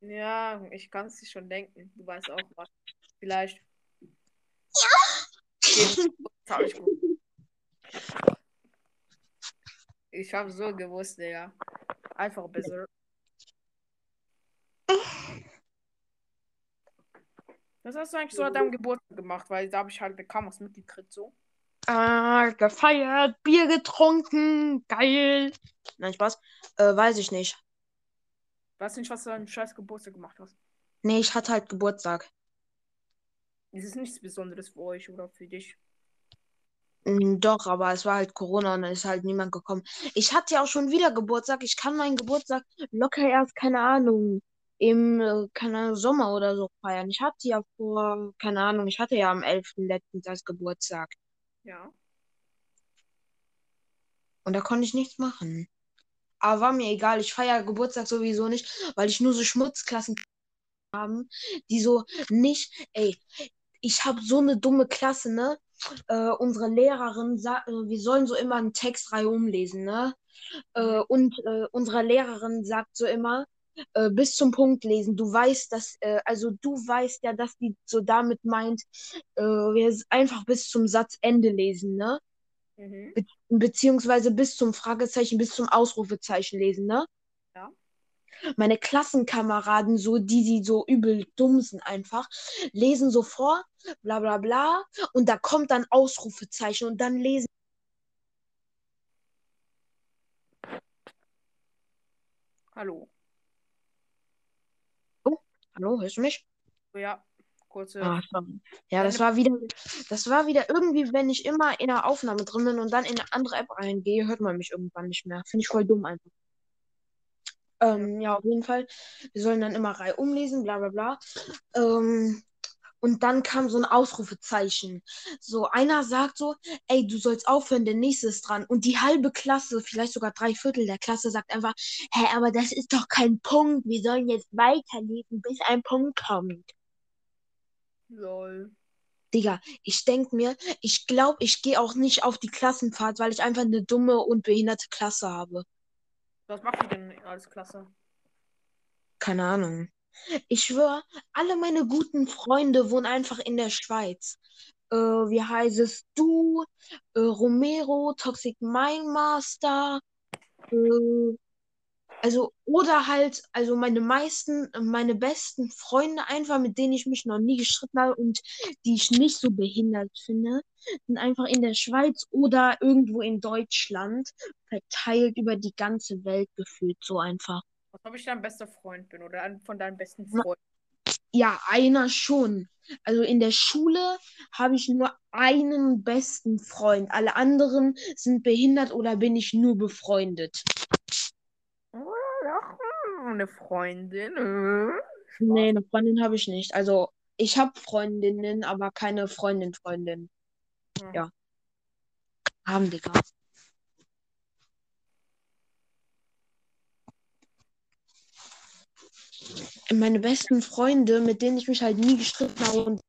Ja, ich kann es dir schon denken. Du weißt auch was. Vielleicht. Ja. hab ich gut. Ich habe so gewusst, Digga. Einfach besser. Was hast du eigentlich so an deinem Geburtstag gemacht? Weil da habe ich halt kaum was mitgekriegt, so. Ah, gefeiert, Bier getrunken, geil. Nein, Spaß. Äh, weiß ich nicht. Weißt du nicht, was du an deinem scheiß Geburtstag gemacht hast? Nee, ich hatte halt Geburtstag. Es ist nichts Besonderes für euch oder für dich. Mm, Doch, aber es war halt Corona und dann ist halt niemand gekommen. Ich hatte ja auch schon wieder Geburtstag. Ich kann meinen Geburtstag locker erst, keine Ahnung, im, äh, keine Ahnung, Sommer oder so feiern. Ich hatte ja vor, keine Ahnung, ich hatte ja am 11. letztens als Geburtstag. Ja. Und da konnte ich nichts machen. Aber war mir egal. Ich feiere Geburtstag sowieso nicht, weil ich nur so Schmutzklassen haben, die so nicht, ey, ich habe so eine dumme Klasse, ne? Äh, unsere Lehrerin sagt, äh, wir sollen so immer einen Textreihe umlesen, ne? Äh, und äh, unsere Lehrerin sagt so immer, äh, bis zum Punkt lesen. Du weißt, dass, äh, also du weißt ja, dass die so damit meint, wir einfach bis zum Satzende lesen, ne? Mhm. Be beziehungsweise bis zum Fragezeichen, bis zum Ausrufezeichen lesen, ne? Meine Klassenkameraden, so, die, die so übel dumm sind einfach, lesen so vor, bla bla bla, und da kommt dann Ausrufezeichen und dann lesen. Hallo. Hallo, hörst du mich? Ja, kurze. Ah. Ja, das war wieder, das war wieder irgendwie, wenn ich immer in der Aufnahme drin bin und dann in eine andere App reingehe, hört man mich irgendwann nicht mehr. Finde ich voll dumm einfach. Ähm, ja, auf jeden Fall. Wir sollen dann immer Reihe umlesen, bla bla bla. Ähm, Und dann kam so ein Ausrufezeichen. So, einer sagt so, ey, du sollst aufhören, der nächste ist dran. Und die halbe Klasse, vielleicht sogar drei Viertel der Klasse, sagt einfach, hä, aber das ist doch kein Punkt. Wir sollen jetzt weiterlesen, bis ein Punkt kommt. Lol. Digga, ich denk mir, ich glaube, ich gehe auch nicht auf die Klassenfahrt, weil ich einfach eine dumme und behinderte Klasse habe. Was macht ihr denn als Klasse? Keine Ahnung. Ich schwöre, alle meine guten Freunde wohnen einfach in der Schweiz. Äh, wie heißt es? Du, äh, Romero, Toxic Mind Master, äh, also, oder halt, also meine meisten, meine besten Freunde einfach, mit denen ich mich noch nie gestritten habe und die ich nicht so behindert finde, sind einfach in der Schweiz oder irgendwo in Deutschland, verteilt über die ganze Welt gefühlt, so einfach. Was ob ich dein bester Freund bin oder von deinen besten Freunden? Ja, einer schon. Also in der Schule habe ich nur einen besten Freund. Alle anderen sind behindert oder bin ich nur befreundet. Eine Freundin. äh. Nee, eine Freundin habe ich nicht. Also ich habe Freundinnen, aber keine Freundin, Freundin. Ja. Haben, Digga. Meine besten Freunde, mit denen ich mich halt nie gestritten habe und,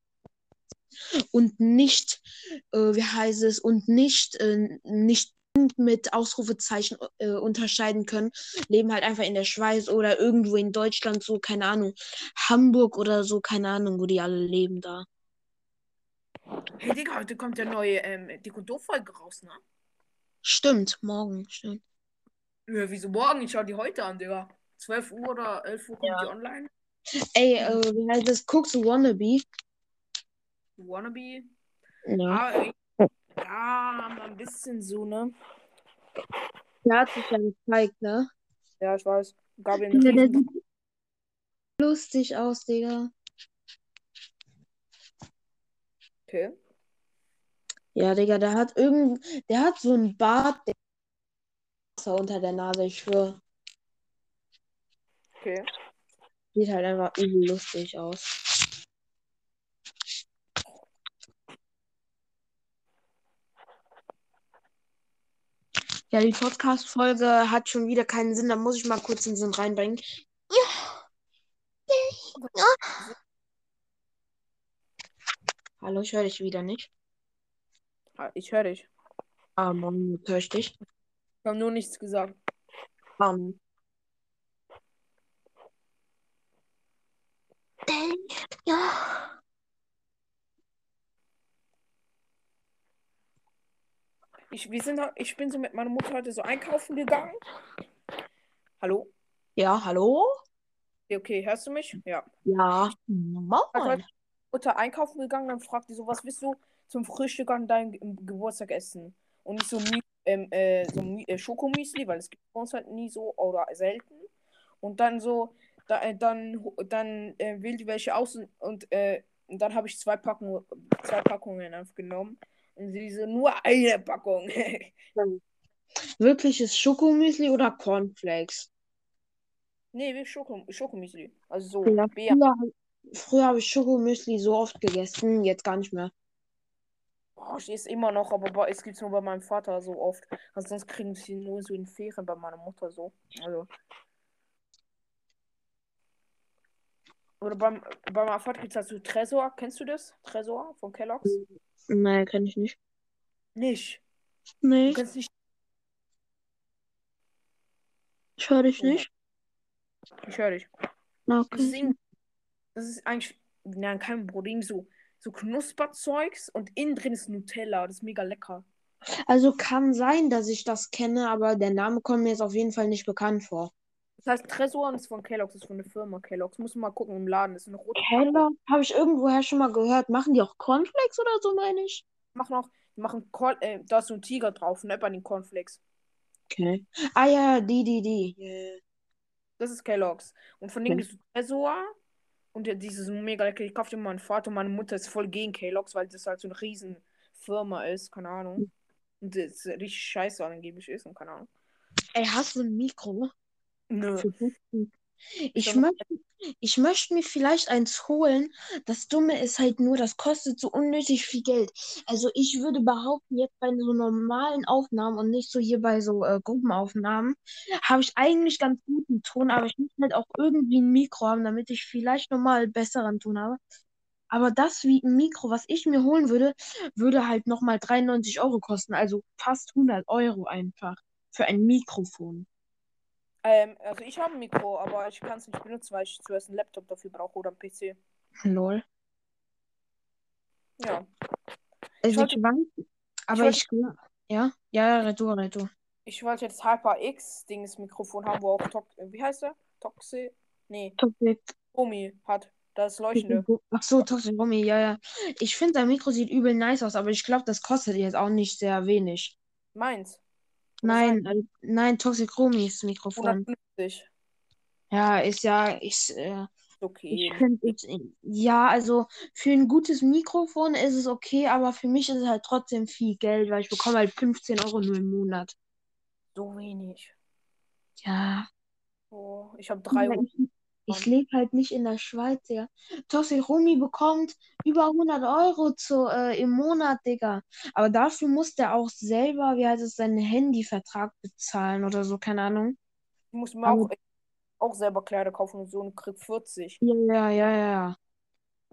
und nicht, äh, wie heißt es, und nicht, äh, nicht mit Ausrufezeichen äh, unterscheiden können, leben halt einfach in der Schweiz oder irgendwo in Deutschland, so, keine Ahnung, Hamburg oder so, keine Ahnung, wo die alle leben da. Hey Digga, heute kommt der neue ähm, Dick und Doof-Folge raus, ne? Stimmt, morgen, stimmt. Ja, wieso morgen? Ich schau die heute an, Digga. 12 Uhr oder 11 Uhr kommt Ja. die online. Ey, äh, wie heißt das? Guckst du Wannabe? Wannabe. Ja. Ah, ey. ja, mal ein bisschen so, ne? Der hat sich ja gezeigt, ne? Ja, ich weiß. Gab ihn Ja, der sieht lustig aus, Digga. Okay. Ja, Digga, der hat irgend, der hat so einen Bart, der Wasser unter der Nase, ich schwöre. Okay. Sieht halt einfach übel lustig aus. Ja, die Podcast-Folge hat schon wieder keinen Sinn. Da muss ich mal kurz den Sinn reinbringen. Ja. Hallo, ich höre dich wieder nicht. Ah, Ich höre dich. Ah, Mann, jetzt höre ich dich. Ich habe nur nichts gesagt. Um. Ja. Ich, wir sind, ich bin so mit meiner Mutter heute so einkaufen gegangen. Hallo? Ja, hallo? Ja, Okay, hörst du mich? Ja. Ja. Moin. Mutter einkaufen gegangen, dann fragt die so, was willst du zum Frühstück an deinem Ge- Geburtstag essen? Und nicht so, ähm, äh, so äh, Schokomüsli, weil es gibt bei uns halt nie so oder selten. Und dann so, da, äh, dann, dann äh, wählt die welche aus und, und, äh, und dann habe ich zwei Packungen, zwei Packungen einfach genommen. Und sie so, nur eine Packung. Wirkliches Schokomüsli oder Cornflakes? nee, wie Schoko, Schokomüsli. Also so, Ja, Beer. früher, früher habe ich Schokomüsli so oft gegessen, jetzt gar nicht mehr. Oh, ich esse immer noch, aber es gibt es nur bei meinem Vater so oft. Also sonst kriegen sie nur so in Ferien bei meiner Mutter so. Also. Oder beim, bei meinem Vater gibt es halt so Tresor. Kennst du das? Tresor von Kellogg's? Nee, kenne ich nicht. Nicht. Nee, Du kennst nicht. ich höre dich nicht. Ich höre dich. Okay. Das ist eigentlich. Nein, kein Problem. So, so Knusperzeugs und innen drin ist Nutella. Das ist mega lecker. Also kann sein, dass ich das kenne, aber der Name kommt mir jetzt auf jeden Fall nicht bekannt vor. Das heißt Tresor und ist von Kellogg's. Das ist von der Firma Kellogg's. Muss man mal gucken im Laden. Das ist eine rote. Keller habe ich irgendwoher schon mal gehört. Machen die auch Cornflakes oder so, meine ich? machen auch, die machen Corn, äh, da ist so ein Tiger drauf, ne, bei den Cornflakes. Okay. Ah ja, die, die, die. Yeah. Das ist Kellogg's. Und von denen Okay. ist so Tresor und dieses mega lecker. Ich kaufte meinen Vater und meine Mutter ist voll gegen Kellogg's, weil das halt so eine riesen Firma ist, keine Ahnung. Und das richtig scheiße angeblich ist und keine Ahnung. Ey, hast du ein Mikro? Nö. Ich Schon- möchte, ich möchte mir vielleicht eins holen. Das Dumme ist halt nur, das kostet so unnötig viel Geld. Also ich würde behaupten, jetzt bei so normalen Aufnahmen und nicht so hier bei so äh, Gruppenaufnahmen, habe ich eigentlich ganz guten Ton, aber ich muss halt auch irgendwie ein Mikro haben, damit ich vielleicht nochmal besseren Ton habe. Aber das wie ein Mikro, was ich mir holen würde, würde halt nochmal 93 Euro kosten. Also fast 100 Euro einfach für ein Mikrofon. Ähm, also ich habe ein Mikro, aber ich kann es nicht benutzen, weil ich zuerst einen Laptop dafür brauche oder einen PC. Lol. Ja. Also wollte- ich weiß, aber wollte- ich ja, ja, ja, Retour, Retour. Ich wollte jetzt HyperX-Dings Mikrofon haben, wo auch Tok wie heißt der? Toxi? Nee, Toxic. Omi hat. Das leuchtende. Ach so, Toxic Romy, ja, ja. Ich finde, dein Mikro sieht übel nice aus, aber ich glaube, das kostet jetzt auch nicht sehr wenig. Meins. Nein, äh, nein, Toxic Romys Mikrofon. 150. Ja, ist ja, ich, äh, okay. ich finde, ja, also für ein gutes Mikrofon ist es okay, aber für mich ist es halt trotzdem viel Geld, weil ich bekomme halt 15 Euro nur im Monat. So wenig. Ja. Oh, ich habe drei. Ja, ich ich lebe halt nicht in der Schweiz, ja. Toxic Romy bekommt über 100 Euro zu, äh, im Monat, Digga. Aber dafür muss der auch selber, wie heißt es, seinen Handyvertrag bezahlen oder so, keine Ahnung. Ich muss mir auch, auch selber Kleider kaufen und so und krieg 40. Ja, ja, ja, ja.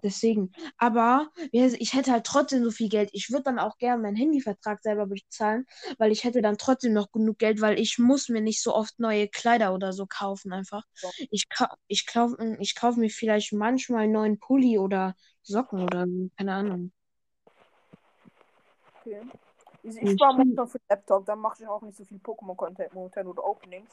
Deswegen. Aber ich hätte halt trotzdem so viel Geld. Ich würde dann auch gerne meinen Handyvertrag selber bezahlen, weil ich hätte dann trotzdem noch genug Geld, weil ich muss mir nicht so oft neue Kleider oder so kaufen einfach. Ich, ich kaufe ich kauf mir vielleicht manchmal einen neuen Pulli oder Socken oder keine Ahnung. Okay. Ich, spare find- momentan für den Laptop, dann mache ich auch nicht so viel Pokémon-Content momentan oder Openings.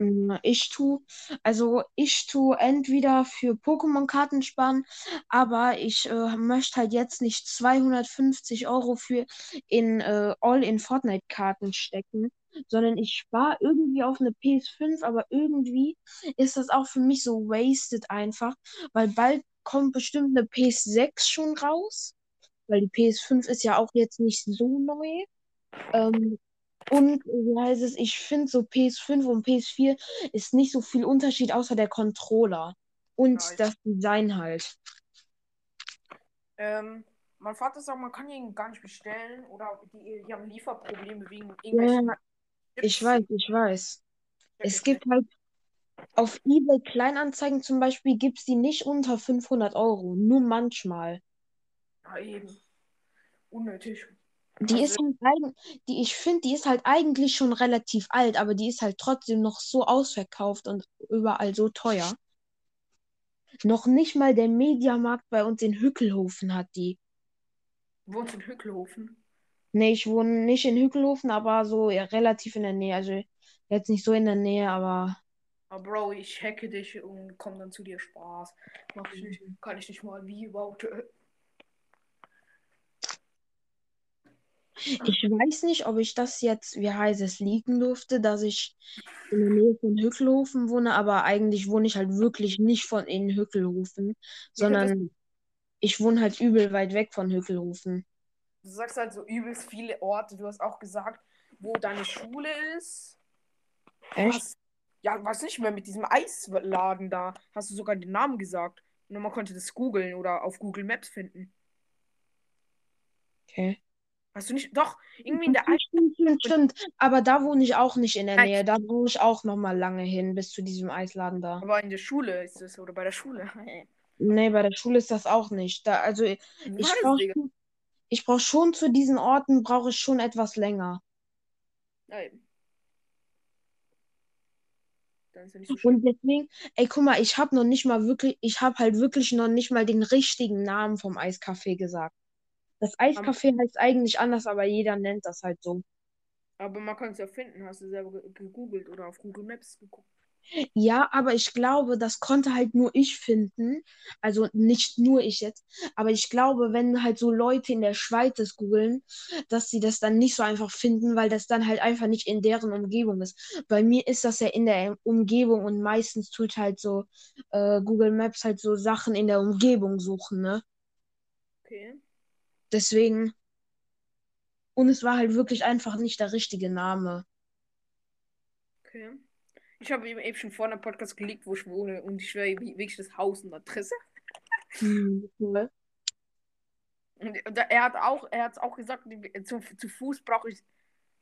Mm, Ich tu, also ich tu entweder für Pokémon-Karten sparen, aber ich äh, möchte halt jetzt nicht 250 Euro für in äh, All-in-Fortnite-Karten stecken, sondern ich spare irgendwie auf eine PS5, aber irgendwie ist das auch für mich so wasted einfach, weil bald kommt bestimmt eine PS6 schon raus, weil die PS5 ist ja auch jetzt nicht so neu. Ähm, und wie heißt es, ich finde so PS5 und PS4 ist nicht so viel Unterschied außer der Controller und Nice. das Design halt. Ähm, mein Vater sagt, man kann ihn gar nicht bestellen oder die, die haben Lieferprobleme wegen Ja, irgendwelchen ich Chips. weiß, ich weiß. Es ich gibt halt auf eBay Kleinanzeigen zum Beispiel, gibt es die nicht unter 500 Euro, nur manchmal. Ja, eben. Unnötig. Die Also- ist halt die, ich finde, die ist halt eigentlich schon relativ alt, aber die ist halt trotzdem noch so ausverkauft und überall so teuer. Noch nicht mal der Mediamarkt bei uns in Hückelhofen hat die. Wohnst in Hückelhofen? Nee, ich wohne nicht in Hückelhofen, aber so ja, relativ in der Nähe. Also jetzt nicht so in der Nähe, aber Ah, Bro, ich hacke dich und komm dann zu dir Spaß. Mach ich nicht. Kann ich nicht mal wie überhaupt. Ich weiß nicht, ob ich das jetzt, wie heißt es, liegen durfte, dass ich in der Nähe von Hückelhofen wohne, aber eigentlich wohne ich halt wirklich nicht von in Hückelhofen, sondern ich wohne halt übel weit weg von Hückelhofen. Du sagst halt so übelst viele Orte. Du hast auch gesagt, wo deine Schule ist. Echt? Was, ja, was nicht mehr mit diesem Eisladen da. Hast du sogar den Namen gesagt. Und man konnte das googeln oder auf Google Maps finden. Okay. Hast du nicht? Doch, irgendwie in der Eis. Stimmt, stimmt, stimmt. Aber da wohne ich auch nicht in der Nein. Nähe. Da wohne ich auch noch mal lange hin, bis zu diesem Eisladen da. Aber in der Schule ist es. Oder bei der Schule. Nee, bei der Schule ist das auch nicht. Da, also ich brauche ich brauch schon zu diesen Orten, brauche ich schon etwas länger. Nicht so. Und deswegen, ey, guck mal, ich habe noch nicht mal wirklich, ich habe halt wirklich noch nicht mal den richtigen Namen vom Eiscafé gesagt. Das Eiscafé heißt eigentlich anders, aber jeder nennt das halt so. Aber man kann es ja finden. Hast du selber ge- gegoogelt oder auf Google Maps geguckt? Ja, aber ich glaube, das konnte halt nur ich finden. Also nicht nur ich jetzt. Aber ich glaube, wenn halt so Leute in der Schweiz das googeln, dass sie das dann nicht so einfach finden, weil das dann halt einfach nicht in deren Umgebung ist. Bei mir ist das ja in der Umgebung und meistens tut halt so äh, Google Maps halt so Sachen in der Umgebung suchen, ne? Okay. Deswegen. Und es war halt wirklich einfach nicht der richtige Name. Okay. Ich habe eben schon vor einem Podcast gelegt, wo ich wohne und ich wäre wirklich das Haus und Adresse. Hm, cool. Und er hat auch, er hat auch gesagt, zu, zu Fuß brauche ich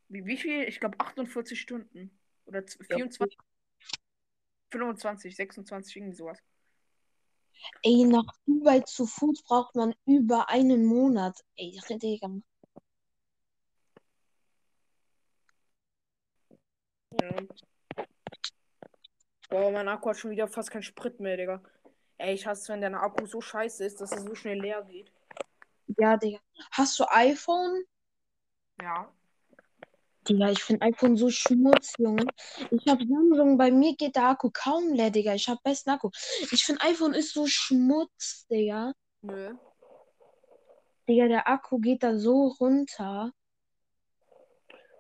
wie, wie viel? Ich glaube 48 Stunden. Oder 24, 25, 26, irgendwie sowas. Ey, nach Dubai zu Fuß braucht man über einen Monat. Ey, Digga. Ja. Boah, mein Akku hat schon wieder fast keinen Sprit mehr, Digga. Ey, ich hasse, wenn dein Akku so scheiße ist, dass er so schnell leer geht. Ja, Digga. Hast du iPhone? Ja. Digga, ich finde iPhone so schmutzig, Junge. Ich habe Samsung, bei mir geht der Akku kaum leer, Digga. Ich habe besten Akku. Ich finde iPhone ist so schmutz, Digga. Nö. Digga, der Akku geht da so runter.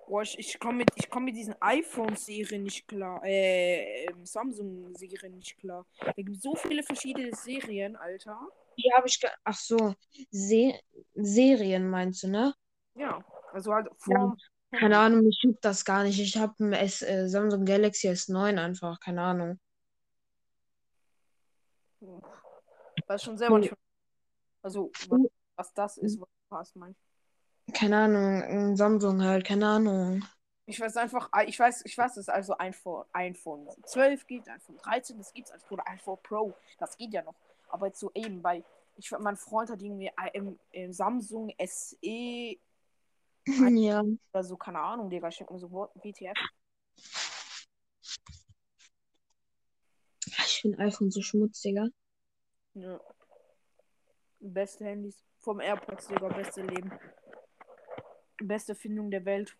Boah, ich, ich komme mit, ich komm mit diesen iPhone-Serien nicht klar. Äh, ähm, Samsung-Serien nicht klar. Da gibt so viele verschiedene Serien, Alter. Die habe ich. Ach so. Se Serien meinst du, ne? Ja. Also halt vor. Keine Ahnung, mich juckt das gar nicht. Ich habe ein S äh, Samsung Galaxy S9 einfach. Keine Ahnung. Weiß schon selber Hm. nicht. Also, was, was das ist, was du hast, mein. Keine Ahnung. Ein Samsung halt. Keine Ahnung. Ich weiß einfach, ich weiß, ich weiß, es ist also iPhone, iPhone 12 geht, iPhone 13, das gibt's als oder iPhone Pro, das geht ja noch. Aber jetzt so eben bei, ich mein Freund hat irgendwie im, im Samsung SE Ja. oder so, keine Ahnung, Digga, ich denke mir so, what, WTF? Ich finde iPhone so schmutziger. Ja. Beste Handys. Vom AirPods, Digga, beste Leben. Beste Findung der Welt.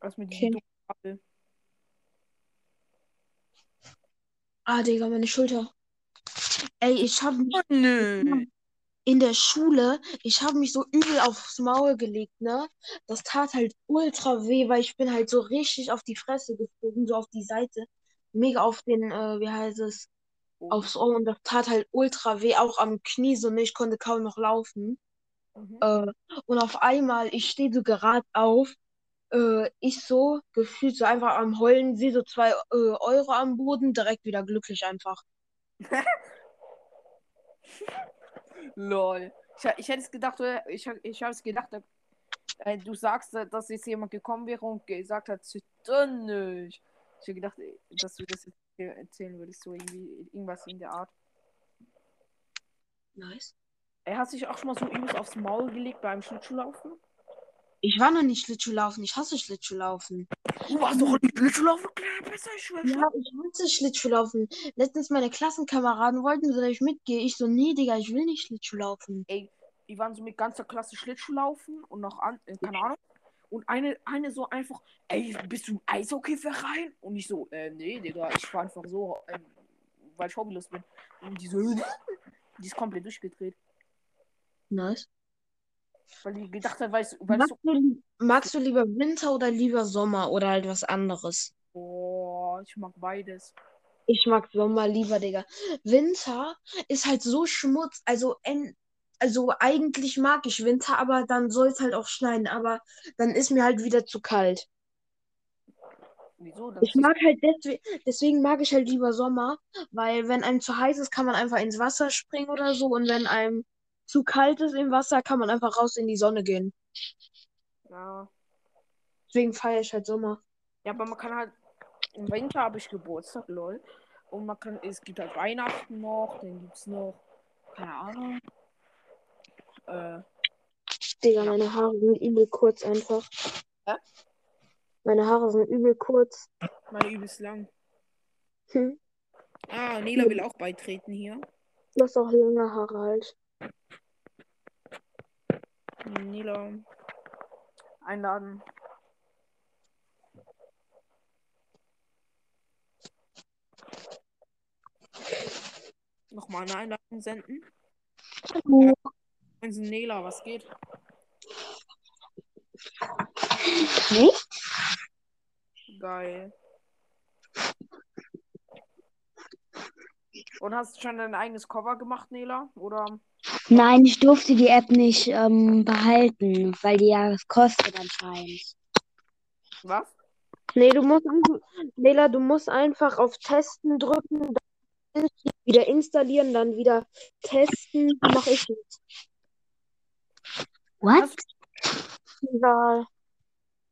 Was mit Okay. Kabel. Ah, Digga, meine Schulter. Ey, ich habe mich Oh, nö. In der Schule, ich habe mich so übel aufs Maul gelegt, ne? Das tat halt ultra weh, weil ich bin halt so richtig auf die Fresse geflogen, so auf die Seite. Mega auf den, äh, wie heißt es, aufs Ohr und das tat halt ultra weh, auch am Knie, so ne? Ich konnte kaum noch laufen. Mhm. Äh, und auf einmal, ich stehe so gerade auf, äh, ich so gefühlt so einfach am Heulen, sehe so zwei äh, Euro am Boden, direkt wieder glücklich einfach. Lol. Ich, ich hätte es gedacht, ich, ich habe es gedacht, äh, du sagst, äh, dass jetzt jemand gekommen wäre und gesagt hat, nicht. Ich hätte gedacht, äh, dass du das erzählen würdest, so irgendwie irgendwas in der Art. Nice. Er hat sich auch schon mal so übelst aufs Maul gelegt beim Schlittschuhlaufen. Ich war noch nicht Schlittschuhlaufen, ich hasse Schlittschuhlaufen. Du warst doch nicht Schlittschuhlaufen, klar, besser, ich. Ja, ich hasse Schlittschuhlaufen. Letztens meine Klassenkameraden wollten so, dass ich mitgehe. Ich so, nee, Digga, ich will nicht Schlittschuhlaufen. Ey, die waren so mit ganzer Klasse Schlittschuhlaufen und noch an, äh, keine Ahnung. Und eine, eine so einfach, ey, bist du im Eishockeyverein? Und ich so, äh, nee, Digga, ich war einfach so, ähm, weil ich hobbylos bin. Und die so, die ist komplett durchgedreht. Nice. Weil die gedacht es weil es Magst so, du, magst du lieber Winter oder lieber Sommer oder halt was anderes? boah, ich mag beides. Ich mag Sommer lieber, Digga. Winter ist halt so Schmutz. Also, also eigentlich mag ich Winter, aber dann soll es halt auch schneien. Aber dann ist mir halt wieder zu kalt. Wieso? Das Ich mag halt deswegen, deswegen mag ich halt lieber Sommer, weil wenn einem zu heiß ist, kann man einfach ins Wasser springen oder so. Und wenn einem zu kalt ist im Wasser, kann man einfach raus in die Sonne gehen. ja. Deswegen feiere ich halt Sommer. ja, aber man kann halt, im Winter habe ich Geburtstag, lol. Und man kann, es gibt halt Weihnachten noch, dann gibt es noch, keine Ahnung. Äh, Digga, meine Haare sind übel kurz einfach. Hä? Meine Haare sind übel kurz. meine übelst lang. Hm. Ah, Nela will auch beitreten hier. Du hast auch lange Haare halt. Nela einladen. Nochmal eine Einladung senden. Also Nela, was geht? Wie? Geil. Und hast du schon dein eigenes Cover gemacht, Nela? Oder? Nein, ich durfte die App nicht ähm, behalten, weil die ja was kostet anscheinend. Was? Nee, du musst, Leila, du musst einfach auf Testen drücken, dann wieder installieren, dann wieder testen. Mach ich jetzt. What? Egal.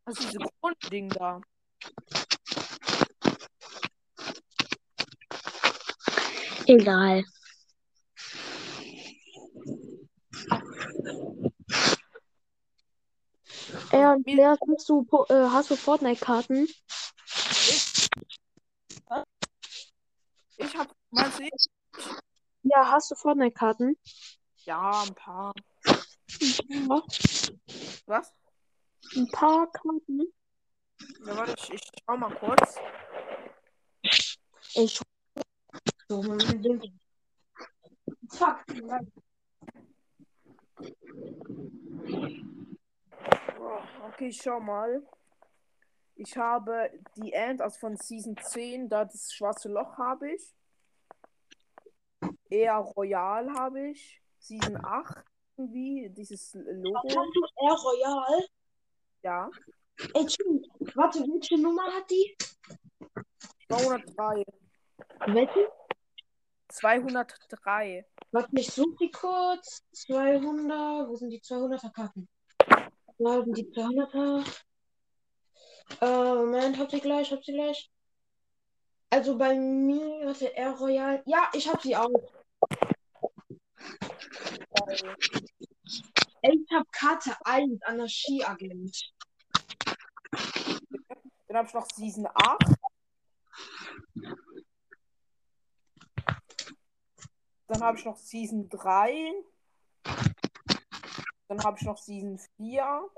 Was ist dieses Grundding da? Egal. Ey, Andreas, hast du, äh, hast du Fortnite-Karten? Ich hab, meinst du, ich? Ja, hast du Fortnite-Karten? Ja, ein paar. Ja, Was? ein paar Karten. Ja, warte, ich, ich schau mal kurz. Ich so, Fuck. Okay, schau mal. Ich habe die End, also von Season 10, da das schwarze Loch habe ich. Eher Royal habe ich. Season 8 irgendwie, dieses Logo. Hast du Air Royal? Ja. Ey, warte, welche Nummer hat die? 203. Welche? 203. Warte, ich suche die kurz. 200. Wo sind die 200er Karten? Sind die 200er. Äh, Moment, hab sie gleich, hab sie gleich. Also bei mir, warte, Air Royal. Ja, ich hab sie auch. Ich hab Karte 1, Anarchie-Agent. Dann habe ich noch Season 8. Dann habe ich noch Season 3. Dann habe ich noch Season 4.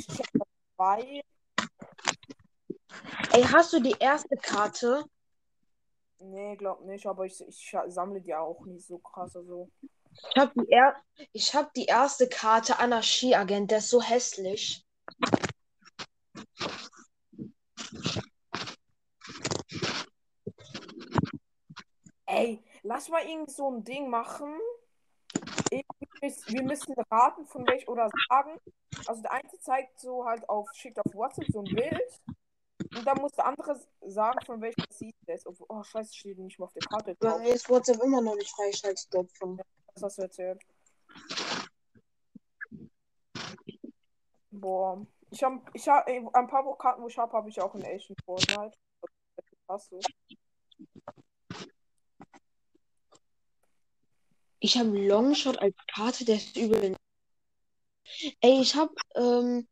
Chapter 2. Ey, hast du die erste Karte? Nee, glaub nicht, aber ich, ich sammle die auch nicht so krass. Also. Ich hab die, er ich hab die erste Karte Anarchie-Agent, der ist so hässlich. Ey, lass mal irgend so ein Ding machen. Wir müssen raten, von welch oder sagen. Also der eine zeigt so halt auf, schickt auf WhatsApp so ein Bild. Und dann muss der andere sagen, von welchem Season der ist. Oh, scheiße, steht nicht mal auf der Karte Bei mir ist WhatsApp immer noch nicht freischaltstopfen. Was hast du erzählt? Boah. Ich habe ich hab, ein paar Karten, wo ich habe, habe ich auch in Asian Fortnite. Hast du? Ich habe Longshot als Karte, der ist übel. Ey, ich hab, ähm,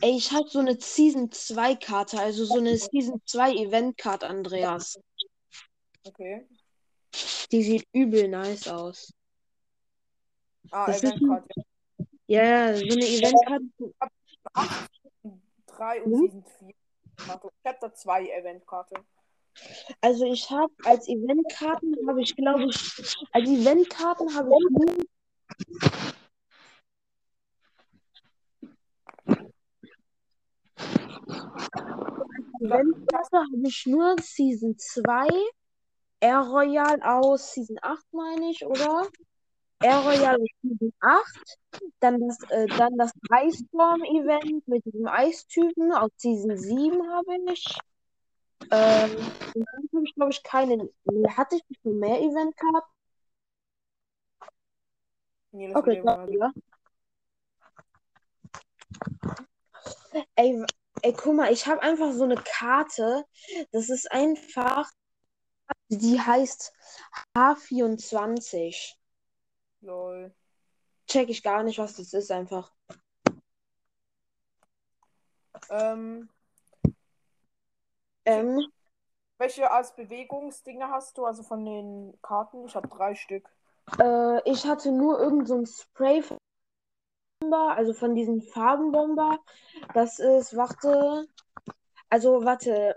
ey, ich hab so eine Season 2 Karte, also so eine Season 2 Event Card, Andreas. Okay. Die sieht übel nice aus. Ah, Das Event Card. Ja, ja, so eine Event Card. 3 und Hm? Season 4. Karte. Chapter 2 Event Karte. Also ich habe als Eventkarten habe ich glaube ich als Eventkarten habe ich nur Eventkarte habe ich nur Season 2 Air Royal aus Season 8 meine ich, oder? Air Royal aus Season 8, dann das äh, dann das Eistorm Event mit diesem Eistypen aus Season 7 habe ich. Ähm, habe ich, glaube ich, keine. Hatte ich nicht mehr Eventkarten? Nee, das Okay, klar, ja. Ey, ey, guck mal, ich habe einfach so eine Karte. Das ist einfach. Die heißt H24. Lol. Check ich gar nicht, was das ist, einfach. Ähm, Ähm, welche als Bewegungsdinge hast du? Also von den Karten? Ich habe drei Stück. äh, ich hatte nur irgend so ein Spray Bomber, also von diesen Farbenbomber. Das ist, warte. Also, warte.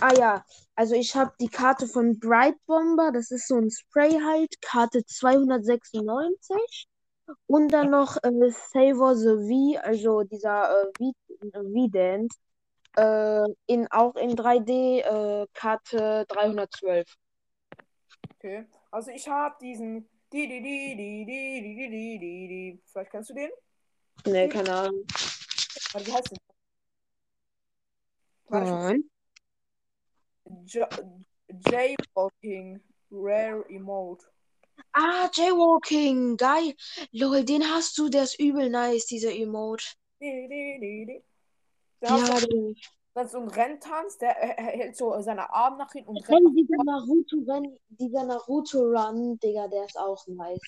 Ah ja, also ich habe die Karte von Bright Bomber, das ist so ein Spray halt, Karte 296. Und dann noch äh, Savor the V, also dieser äh, V- V-Dance, äh, in, auch in 3D, äh, Karte 312. Okay. Also ich habe diesen. Die, die, die, die, die, die, die, die, die, die. Vielleicht kennst du den? Nee, keine Ahnung. Wie heißt der? Nein. Jaywalking. Rare Emote. Ah, Jaywalking, geil. Lol, den hast du, der ist übel nice, dieser Emote. Di, di, di, di. Der hat Ja, dann so einen Renntanz, der äh, äh, hält so seine Arme nach hinten und rennt. dieser Naruto, Ren, dieser Naruto Run, Digga, der ist auch nice.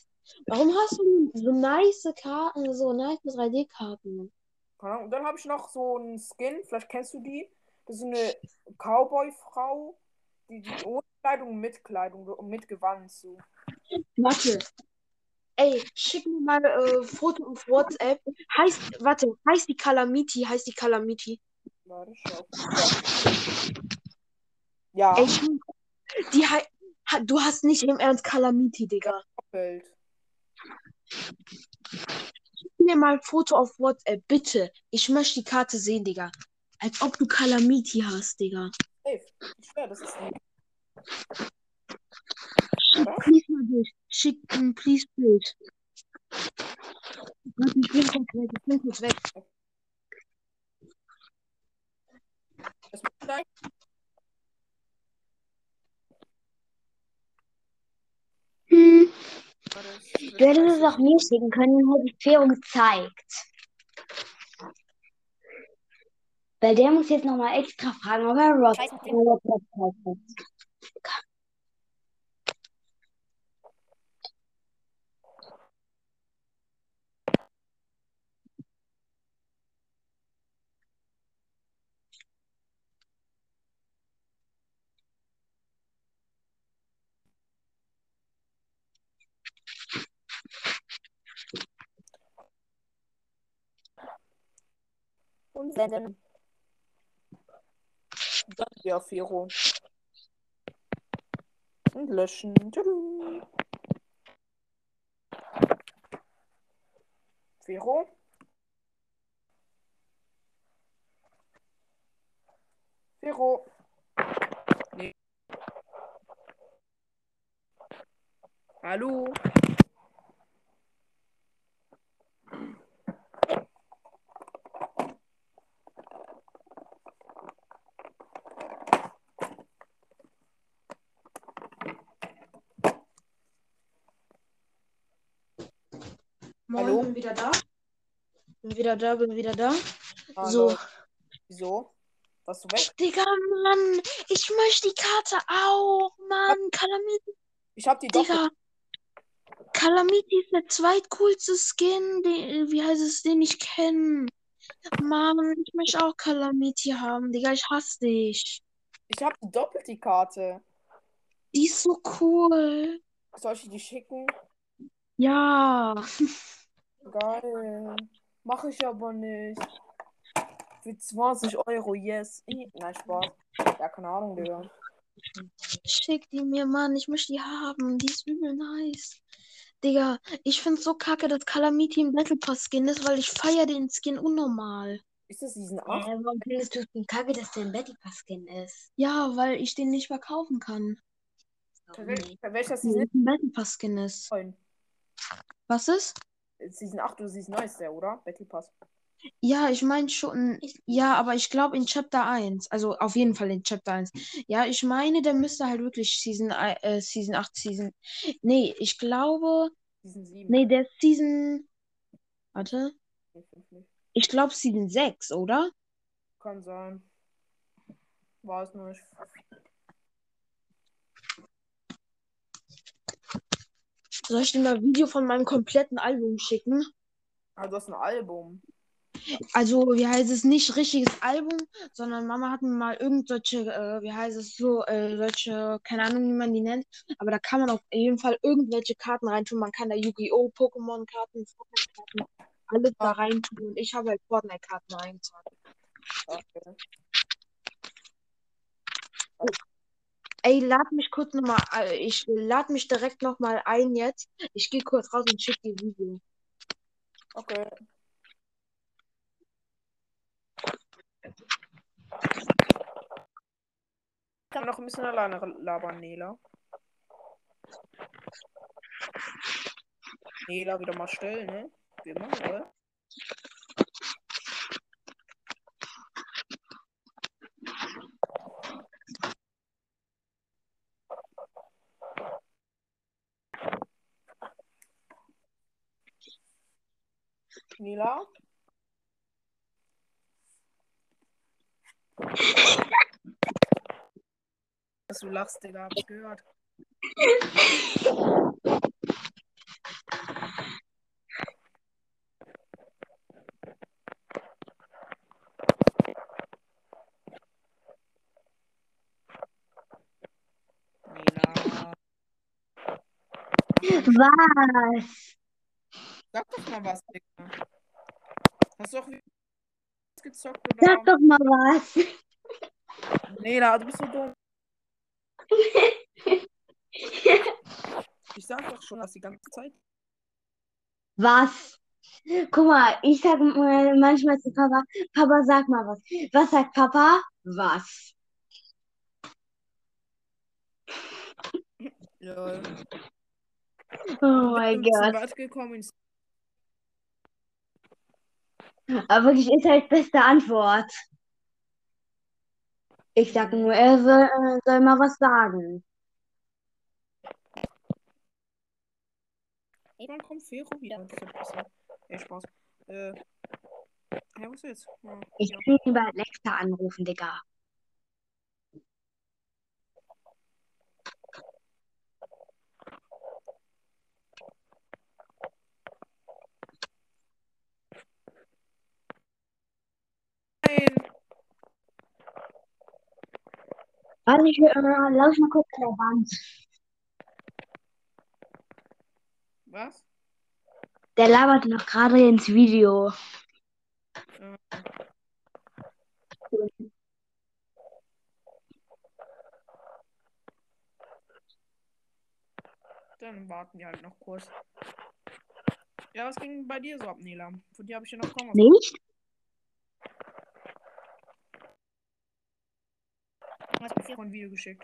Warum hast du so nice Karten, so nice 3D-Karten? Keine Ahnung. Und dann habe ich noch so einen Skin, vielleicht kennst du die. Das ist eine Cowboy-Frau, die, die ohne Kleidung mit Kleidung und mit Gewand so. Warte. Ey, schick mir mal äh, Foto auf WhatsApp. Heißt, warte, heißt die Calamity, heißt die Calamity. Warte, schau. Ja, Ey, die du hast nicht im Ernst Calamity, Digga. Feld. Schick mir mal Foto auf WhatsApp, bitte. Ich möchte die Karte sehen, Digga. Als ob du Calamity hast, Digga. Safe. Ich schwör, das ist Oder? please mal Bild. Schick ein please Bild. Warte, ich bin kurz weg, ich bin kurz weg. Das ist dein- Hm. Du hättest es auch mir schicken können, dann hätte ich Fero gezeigt. Weil der muss jetzt nochmal extra fragen, ob er Scheiße. hat. Und senden. Dann ja, Fero. Und löschen. Tudu. Fero? Fero? Nee. Hallo? Moin, Hallo? bin wieder da. Bin wieder da, bin wieder da. Hallo. So. Wieso? Warst du weg? Digga, Mann, ich möchte die Karte auch, Mann. Calamity, Ich hab die doch. Digga. Calamity ist der zweitcoolste Skin, den, wie heißt es, den ich kenne. Mann, ich möchte auch Calamity haben, Digga, ich hasse dich. Ich hab die doppelt die Karte. Die ist so cool. Soll ich die schicken? Ja. Geil. Mach ich aber nicht. Für 20 Euro, yes. Ih, Nein, Spaß. Ja, keine Ahnung, Digga. Schick die mir, Mann. Ich möchte die haben. Die ist übel nice. Digga, ich find's so kacke, dass Calamity im Battle Pass Skin ist, weil ich feier den Skin unnormal. Ist das Season 8? Äh, warum findest du es denn kacke, dass der ein Betty Pass Skin ist? Ja, weil ich den nicht verkaufen kann. Für, Warum wel für welcher Season Battle Pass Skin ist. ist Was ist? Season 8 oder Season 9 ist der, oder? Battle Pass. Ja, ich meine schon. Ja, aber ich glaube in Chapter 1. Also auf jeden Fall in Chapter 1. Ja, ich meine, der müsste halt wirklich Season, äh, Season 8, Season. Nee, ich glaube. Season 7. Nee, der ist Season. Warte. Ich glaube Season 6, oder? Kann sein. Weiß nicht. Soll ich dir mal ein Video von meinem kompletten Album schicken? Ah, du hast ein Album. Also, wie heißt es, nicht richtiges Album, sondern Mama hat mir mal irgendwelche, äh, wie heißt es so, äh, solche, keine Ahnung, wie man die nennt, aber da kann man auf jeden Fall irgendwelche Karten reintun. Man kann da Yu-Gi-Oh!, Pokémon-Karten, Fortnite-Karten, alles da reintun. Und ich habe halt Fortnite-Karten reingetan. Okay. Ey, lad mich kurz nochmal, äh, ich lad mich direkt nochmal ein jetzt. Ich gehe kurz raus und schicke die Video. Okay. Ich kann noch ein bisschen alleine labern, Nela. Nela wieder mal still, ne? Wie immer, oder? Nila? Dass du lachst, Digga, hab ich gehört. Was? Sag doch mal was, Digga. Hast du auch gezockt oder? Sag doch mal was. Nela, du bist so dumm. Ich sag doch schon das die ganze Zeit. Was? Guck mal, ich sag manchmal zu Papa, Papa, sag mal was. Was sagt Papa? Was? Lol. Oh mein Gott. weit gekommen? Aber wirklich ist halt beste Antwort. Ich sag nur, er soll, äh, soll mal was sagen. Oh, dann kommt Fero wieder. Besser. Ey, Spaß. Äh. Hä, was jetzt? Ja, Ich ja. will lieber Alexa anrufen, Digga. Nein! Warte, ich äh, lauf mal kurz an der Wand. Was? Der labert noch gerade ins Video. Dann warten wir halt noch kurz. Ja, was ging bei dir so ab, Nela? Von dir habe ich ja noch was. Nicht? Hast mir ein Video geschickt.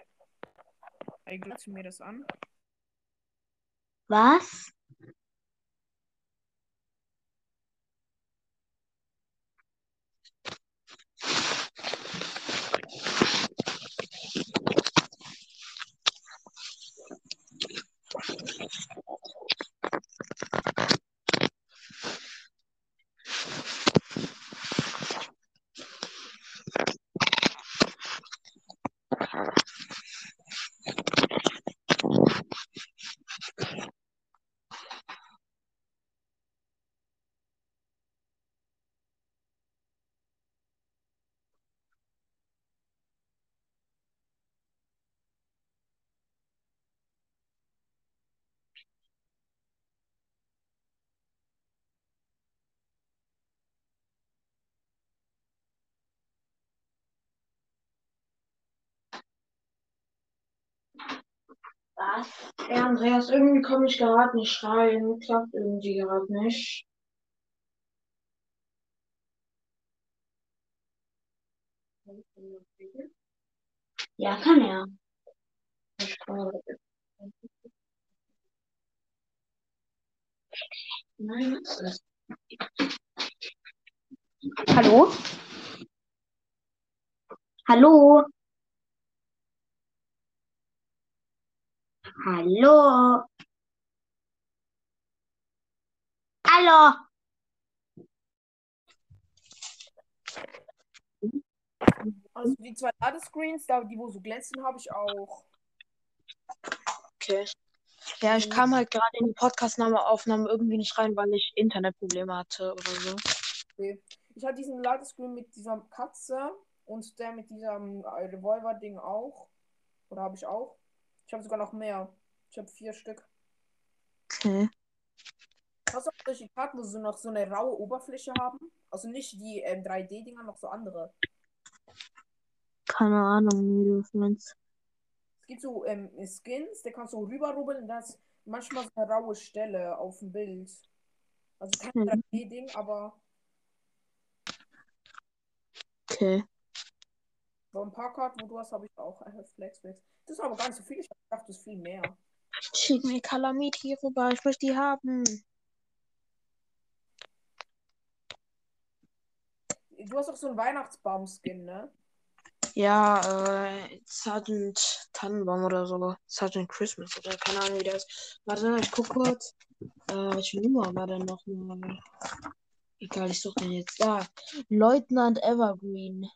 Eigentlich du mir das an. Was? Was? Ja, Andreas, irgendwie komme ich gerade nicht rein. Klappt irgendwie gerade nicht. Ja, kann er. Nein? Hallo? Hallo? Hallo? Hallo? Also die zwei Ladescreens, da die wo so glänzen, habe ich auch. Okay. Ja, ich kam halt gerade in die Podcast-Aufnahme irgendwie nicht rein, weil ich Internetprobleme hatte oder so. Okay. Ich habe diesen Ladescreen mit dieser Katze und der mit diesem äh, Revolver-Ding auch. Oder habe ich auch? Ich habe sogar noch mehr. Ich habe vier Stück. Okay. Hast du auch solche Karten, wo sie noch so eine raue Oberfläche haben? Also nicht die ähm, 3D-Dinger, noch so andere. Keine Ahnung, wie du es meinst. Es gibt so ähm, Skins, der kannst du rüberrubbeln und da ist manchmal so eine raue Stelle auf dem Bild. Also kein Mhm. 3D-Ding, aber Okay. so ein paar Karten, wo du hast, habe ich auch. Flex, Flex. Das ist aber gar nicht so viel. Ich dachte, das ist viel mehr. Schick mir Calamity rüber, ich möchte die haben. Du hast auch so einen Weihnachtsbaum-Skin, ne? Ja, äh, Sergeant Tannenbaum oder so. Sergeant Christmas oder keine Ahnung, wie der ist. Warte, ich guck kurz. Äh, welche Nummer war denn noch mal? Egal, ich suche den jetzt da. Leutnant Evergreen.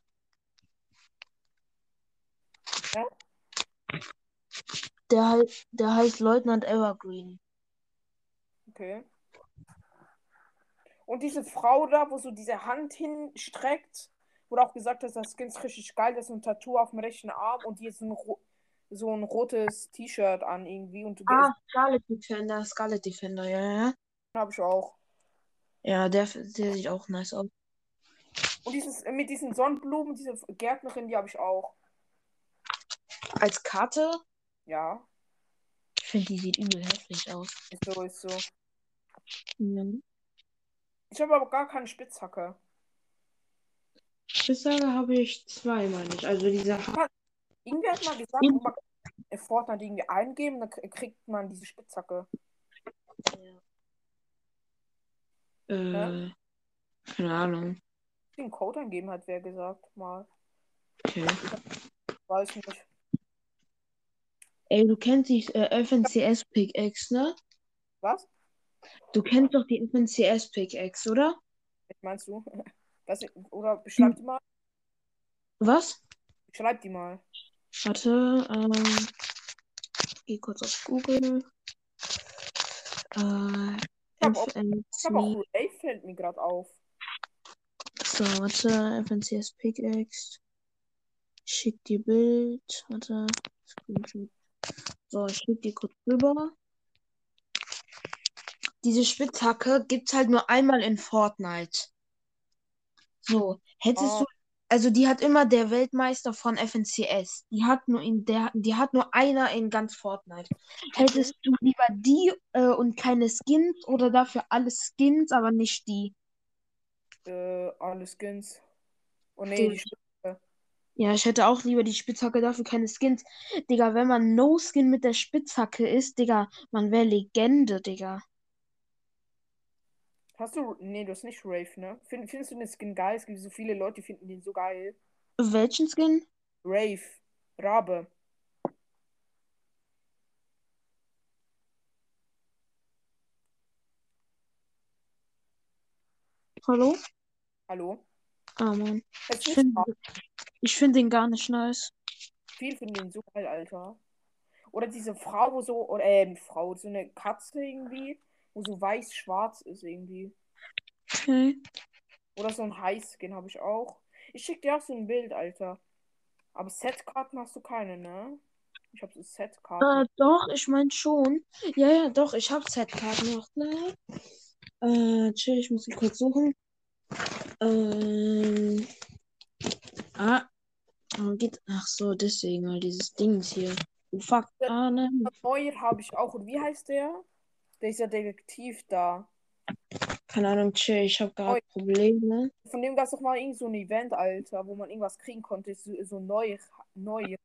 Der, hei- der heißt Leutnant Evergreen. Okay. Und diese Frau da, wo so diese Hand hinstreckt, wurde auch gesagt, dass das Skin ist richtig geil, das ist ein Tattoo auf dem rechten Arm und die ist ein, so ein rotes T-Shirt an irgendwie und Ah, Scarlet Defender, Scarlet Defender, ja, ja. habe ich auch. Ja, der, der sieht auch nice aus. Und dieses mit diesen Sonnenblumen, diese Gärtnerin, die habe ich auch. Als Karte, Ja, ich finde, die sieht übel hässlich aus. ist so, ist so. Ja. Ich habe aber gar keine Spitzhacke. Spitzhacke habe ich zwei, meine ich. Also diese Irgendwer hat mal gesagt, Mhm. man kann Fortnite irgendwie eingeben, dann kriegt man diese Spitzhacke. Äh, keine Ahnung. Den Code eingeben hat wer gesagt, mal. Okay. Weiß nicht. Ey, du kennst die äh, FNCS Pickaxe, ne? Was? Du kennst doch die FNCS Pickaxe, oder? Was meinst du? Was, oder beschreib die mal. Was? Beschreib die mal. Warte, ähm, geh kurz auf Google. Äh, Ich habe auch, ich hab auch. Ray fällt mir gerade auf. So, warte, FNCS Pickaxe. Schick dir Bild. Warte. Screenshot. So, ich schick dir kurz rüber. Diese Spitzhacke gibt's halt nur einmal in Fortnite. So, hättest Ah. du, also die hat immer der Weltmeister von FNCS. Die hat nur in der, die hat nur einer in ganz Fortnite. Hättest du lieber die äh, und keine Skins oder dafür alle Skins, aber nicht die? Äh, alle Skins. Oh nee, Die- die. Ja, ich hätte auch lieber die Spitzhacke, dafür keine Skins. Digga, wenn man No-Skin mit der Spitzhacke ist, Digga, man wäre Legende, Digga. Hast du. Nee, du hast nicht Rave, ne? Find, findest du den Skin geil? Es gibt so viele Leute, die finden den so geil. Welchen Skin? Rave. Rabe. Hallo? Hallo? Ah, Mann. Das Ich finde. Ich find den gar nicht nice. Viel finden den so geil, Alter. Oder diese Frau, wo so. Oder, ähm, Frau, so eine Katze irgendwie, wo so weiß-schwarz ist irgendwie. Okay. Oder so ein High-Skin habe ich auch. Ich schicke dir auch so ein Bild, Alter. Aber Setkarten hast du keine, ne? Ich habe so Setkarten. Äh, doch, ich mein schon. Ja, ja, doch, ich hab Setkarten noch. Ne? Äh, chill, ich muss sie kurz suchen. Ähm. Ah. Geht. Ach so, deswegen, weil dieses Dings hier. Oh, fuck. Ah, nein. Neuer habe ich auch. Und wie heißt der? Dieser Detektiv da. Keine Ahnung, chill, ich hab gerade. Probleme. Von dem gab es doch mal irgend so ein Event, Alter, wo man irgendwas kriegen konnte. So, so neu. Neu.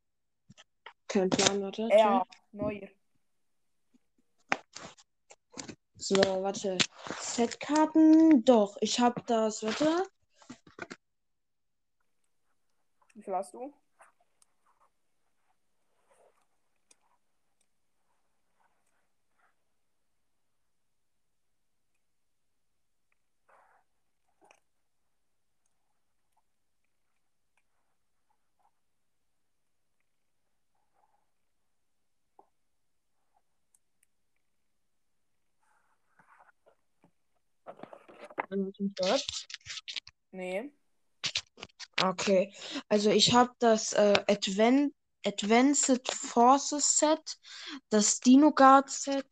Kein Plan, warte. Ja, neu. So, warte. Setkarten. Doch, ich hab das, warte. Wie viel hast du? Nee. Okay, also ich habe das äh, Advan Advanced Forces Set, das Dino Guard Set,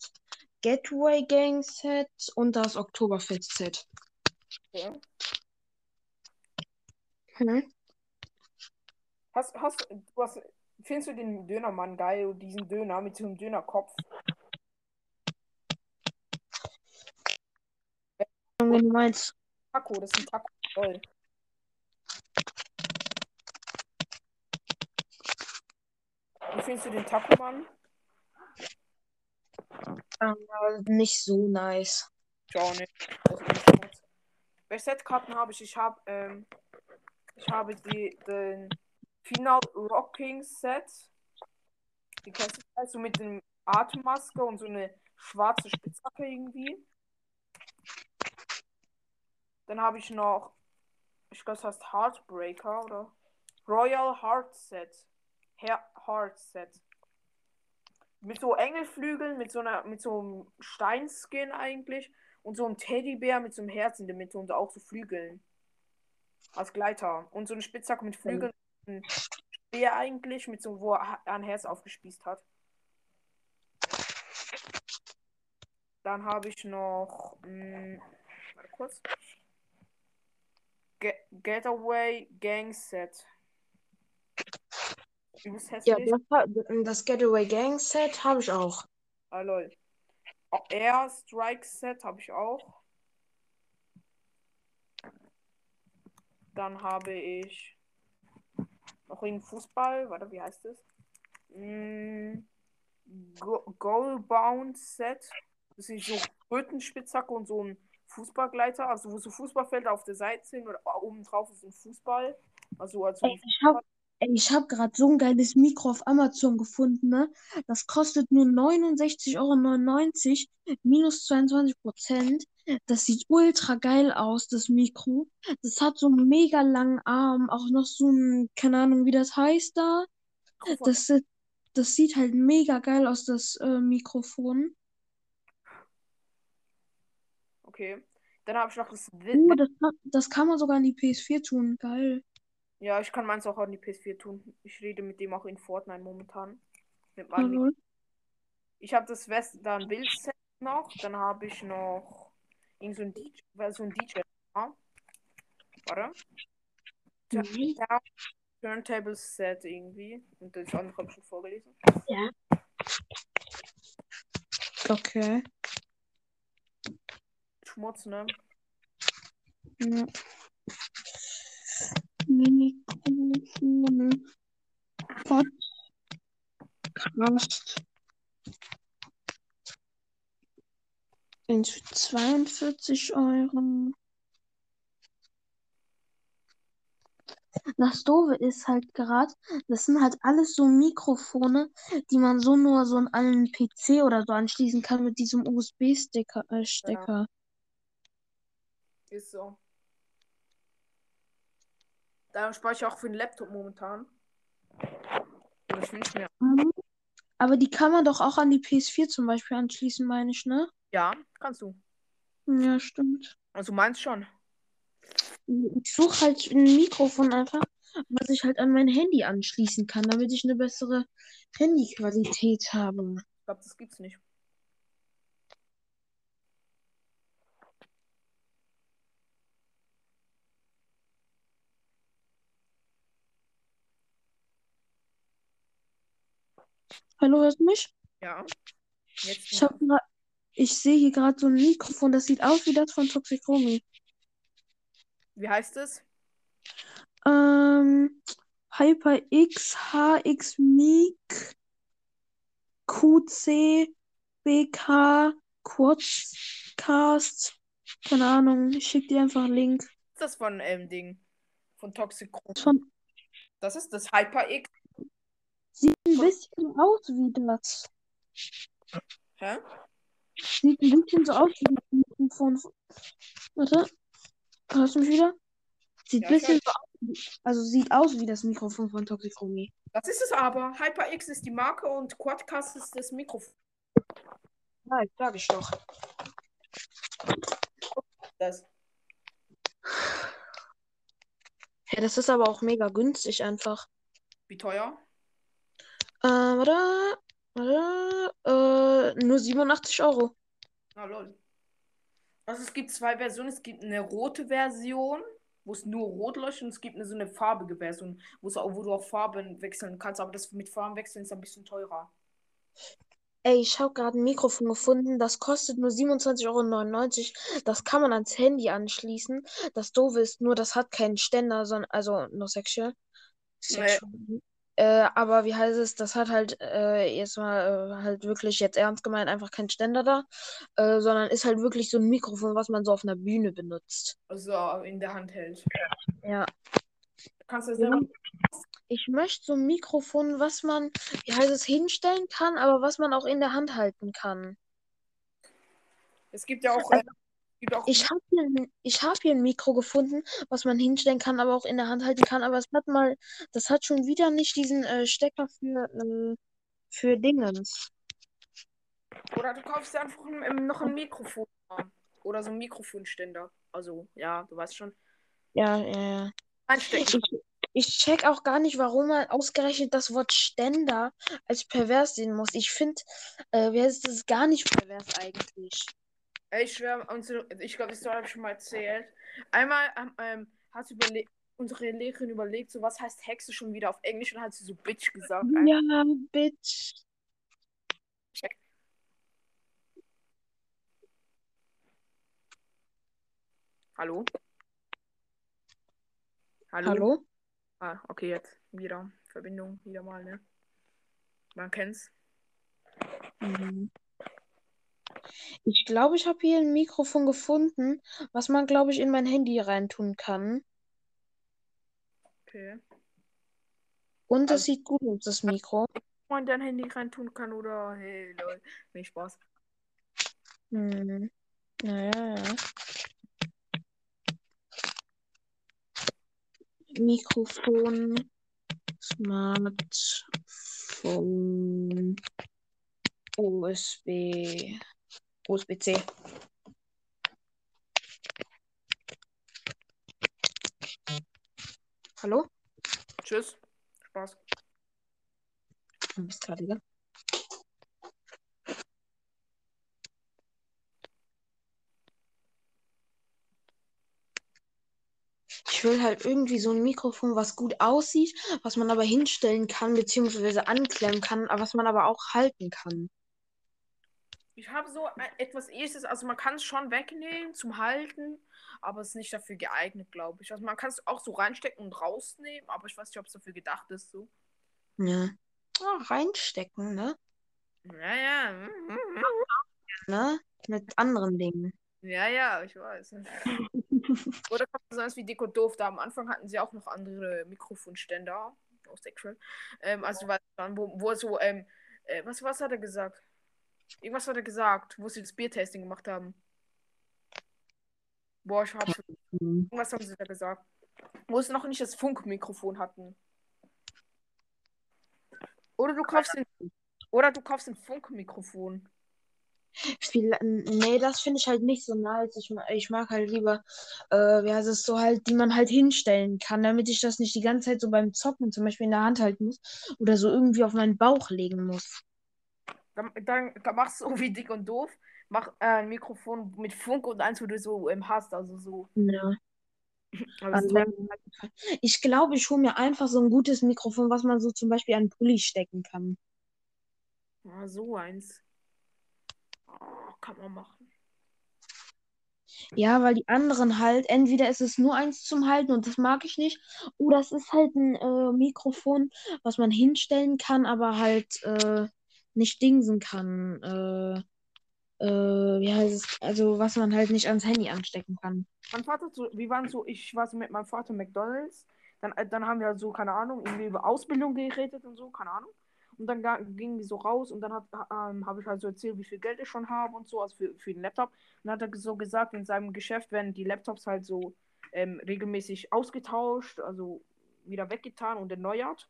Getaway Gang Set und das Oktoberfest Set. Okay. Hm? Hast, hast, du hast, findest du den Dönermann geil? Diesen Döner mit so einem Dönerkopf? Wenn du meinst, Taco, das ist ein Taco. Voll. Wie findest du den Taco-Mann? äh, nicht so nice. Ich auch nicht. Welche Setkarten habe ich? Ich habe, ähm, ich habe die, den Final Rocking Set. Die kennst du vielleicht so mit dem Atemmaske und so eine schwarze Spitzhacke irgendwie. Dann habe ich noch, ich glaube, das heißt Heartbreaker oder Royal Heart Set. Her Heart Set. Mit so Engelflügeln, mit so einer, mit so einem Steinskin eigentlich und so einem Teddybär mit so einem Herz in der Mitte und auch so Flügeln. Als Gleiter. Und so eine Spitzhacke mit Flügeln. Ein Speer eigentlich, mit so, wo er ein Herz aufgespießt hat. Dann habe ich noch. Mh, warte kurz. Ge Getaway Gang Set. Übelst Ja, hässlich. das, ha- das Getaway Gang Set habe ich auch. Ah, lol. Oh, Air Strike Set habe ich auch. Dann habe ich noch einen Fußball. Warte, wie heißt es? Mm, Go Goalbound Set. Das ist so Rötenspitzhacke und so ein Fußballgleiter. Also, wo so Fußballfelder auf der Seite sind oder oben drauf ist ein Fußball. Also, als so Ey, ich habe gerade so ein geiles Mikro auf Amazon gefunden, ne? Das kostet nur 69,99 Euro, minus 22 Prozent. Das sieht ultra geil aus, das Mikro. Das hat so einen mega langen Arm, auch noch so ein, keine Ahnung, wie das heißt da. Das, das sieht halt mega geil aus, das äh, Mikrofon. Okay. Dann habe ich noch das. Uh, das, kann- das kann man sogar in die PS4 tun. Geil. Ja, ich kann meins auch an die PS4 tun. Ich rede mit dem auch in Fortnite momentan. Mit Ja, meinem lol. Ich habe das West dann Bildset noch. Dann habe ich noch irgend so ein DJ, weil so ein DJ. Ja. Warte. Mhm. Ja, Turntable Set irgendwie. Und das andere habe ich schon vorgelesen. Okay. Schmutz, ne? Ja. Mikrofon. Podcast. Eins für 42 Euro. Das Doofe ist halt gerade, das sind halt alles so Mikrofone, die man so nur so an einen PC oder so anschließen kann mit diesem USB-Stecker. Äh, Stecker. Ist so. Da speichere ich auch für den Laptop momentan. Und ich wünsche mir. Mhm. Aber die kann man doch auch an die PS4 zum Beispiel anschließen, meine ich, ne? Ja, kannst du. Ja, stimmt. Also meinst schon. Ich suche halt ein Mikrofon einfach, was ich halt an mein Handy anschließen kann, damit ich eine bessere Handyqualität habe. Ich glaube, das gibt's nicht. Hallo, hörst du mich? Ja. Jetzt Ich, hab grad, ich sehe hier gerade so ein Mikrofon, das sieht aus wie das von Toxicromi. Wie heißt es? Ähm, HyperX HX Mic QC BK Quadcast. Keine Ahnung, ich schicke dir einfach einen Link. ist das von ähm, Ding? Von Toxic Chrome. Von, Das ist das HyperX. Sieht ein bisschen aus wie das. Hä? Sieht ein bisschen so aus wie das Mikrofon. von- Warte. Hörst du mich wieder? Sieht Ja, ein ich bisschen so aus. wie- Also sieht aus wie das Mikrofon von Toxicromi. Das ist es aber. HyperX ist die Marke und Quadcast ist das Mikrofon. Nein, sag ich doch. Das. Ja, das ist aber auch mega günstig einfach. Wie teuer? Äh, warte. Warte. Äh, nur 87 Euro. Na lol. Also es gibt zwei Versionen. Es gibt eine rote Version, wo es nur rot leuchtet und es gibt eine so eine farbige Version, wo, es auch, wo du auch Farben wechseln kannst. Aber das mit Farben wechseln ist ein bisschen teurer. Ey, ich habe gerade ein Mikrofon gefunden. Das kostet nur 27,99 Euro. Das kann man ans Handy anschließen. Das Doofe ist nur, das hat keinen Ständer, sondern, also, no sexual. Sexual. Äh, aber wie heißt es? Das hat halt äh, jetzt mal äh, halt wirklich jetzt ernst gemeint einfach keinen Ständer da, äh, sondern ist halt wirklich so ein Mikrofon, was man so auf einer Bühne benutzt. Also in der Hand hält. Ja. Kannst du das Ja. Ich möchte so ein Mikrofon, was man, wie heißt es, hinstellen kann, aber was man auch in der Hand halten kann. Es gibt ja auch auch Ich habe hier, ich hab hier ein Mikro gefunden, was man hinstellen kann, aber auch in der Hand halten kann. Aber es hat mal, das hat schon wieder nicht diesen äh, Stecker für, äh, für Dingens. Oder du kaufst dir einfach ein, ähm, noch ein Mikrofon. Oder so ein Mikrofonständer. Also, ja, du weißt schon. Ja, ja, ja. Einstecken. Ich, ich check auch gar nicht, warum man ausgerechnet das Wort Ständer als pervers sehen muss. Ich finde, äh, wer ist das gar nicht pervers eigentlich? Ich schwöre, ich glaube, das habe ich schon mal erzählt. Einmal ähm, hat überle unsere Lehrerin überlegt, so was heißt Hexe schon wieder auf Englisch und hat sie so Bitch gesagt. Ja, Bitch. Hallo? Hallo? Hallo? Ah, okay, jetzt wieder. Verbindung, wieder mal, ne? Man kennt's. Mhm. Ich glaube, ich habe hier ein Mikrofon gefunden, was man, glaube ich, in mein Handy reintun kann. Okay. Und das Also- sieht gut aus, das Mikro. Man dein Handy reintun kann oder hey, lol. Nee, Spaß. Hm. Naja, ja. Mikrofon, Smartphone, USB, USB-C. Hallo? Tschüss. Spaß. Du bist gerade wieder. Ich will halt irgendwie so ein Mikrofon, was gut aussieht, was man aber hinstellen kann, beziehungsweise anklemmen kann, was man aber auch halten kann. Ich habe so ein- etwas ähnliches, also man kann es schon wegnehmen zum Halten, aber es ist nicht dafür geeignet, glaube ich. Also man kann es auch so reinstecken und rausnehmen, aber ich weiß nicht, ob es dafür gedacht ist, so. Ja. Ah, reinstecken, ne? Ja, ja. mhm. Ne? Mit anderen Dingen. Ja, ja, ich weiß. Oder kann man sagen, wie und doof. Da am Anfang hatten sie auch noch andere Mikrofonständer. Auch sexual. Ähm, also, was, wo, wo so, ähm, äh, was, was hat er gesagt? Irgendwas hat er gesagt, wo sie das Biertasting gemacht haben. Boah, ich hab's. Hm. Irgendwas haben sie da gesagt. Wo sie noch nicht das Funkmikrofon hatten. Oder du kaufst ein, oder du kaufst ein Funkmikrofon. Viel, nee, das finde ich halt nicht so nice. Ich, ich mag halt lieber, äh, wie heißt es so halt, die man halt hinstellen kann, damit ich das nicht die ganze Zeit so beim Zocken zum Beispiel in der Hand halten muss oder so irgendwie auf meinen Bauch legen muss. Dann, dann, dann machst du so wie dick und doof. Mach äh, ein Mikrofon mit Funk und eins, wo du so ähm, hast. Also so. Ja. Also, ich glaube, ich hole mir einfach so ein gutes Mikrofon, was man so zum Beispiel an Pulli stecken kann. Ah, so eins. Oh, kann man machen. Ja, weil die anderen halt, entweder ist es nur eins zum Halten und das mag ich nicht, oder es ist halt ein äh, Mikrofon, was man hinstellen kann, aber halt äh, nicht dingsen kann. Äh, äh, wie heißt es? Also, was man halt nicht ans Handy anstecken kann. Mein Vater, so, wir waren so, ich war so mit meinem Vater McDonalds. Dann, äh, dann haben wir so, keine Ahnung, irgendwie über Ausbildung geredet und so, keine Ahnung. Und dann gingen wir so raus und dann ähm, habe ich halt so erzählt, wie viel Geld ich schon habe und so, also für, für den Laptop. Und dann hat er so gesagt, in seinem Geschäft werden die Laptops halt so ähm, regelmäßig ausgetauscht, also wieder weggetan und erneuert.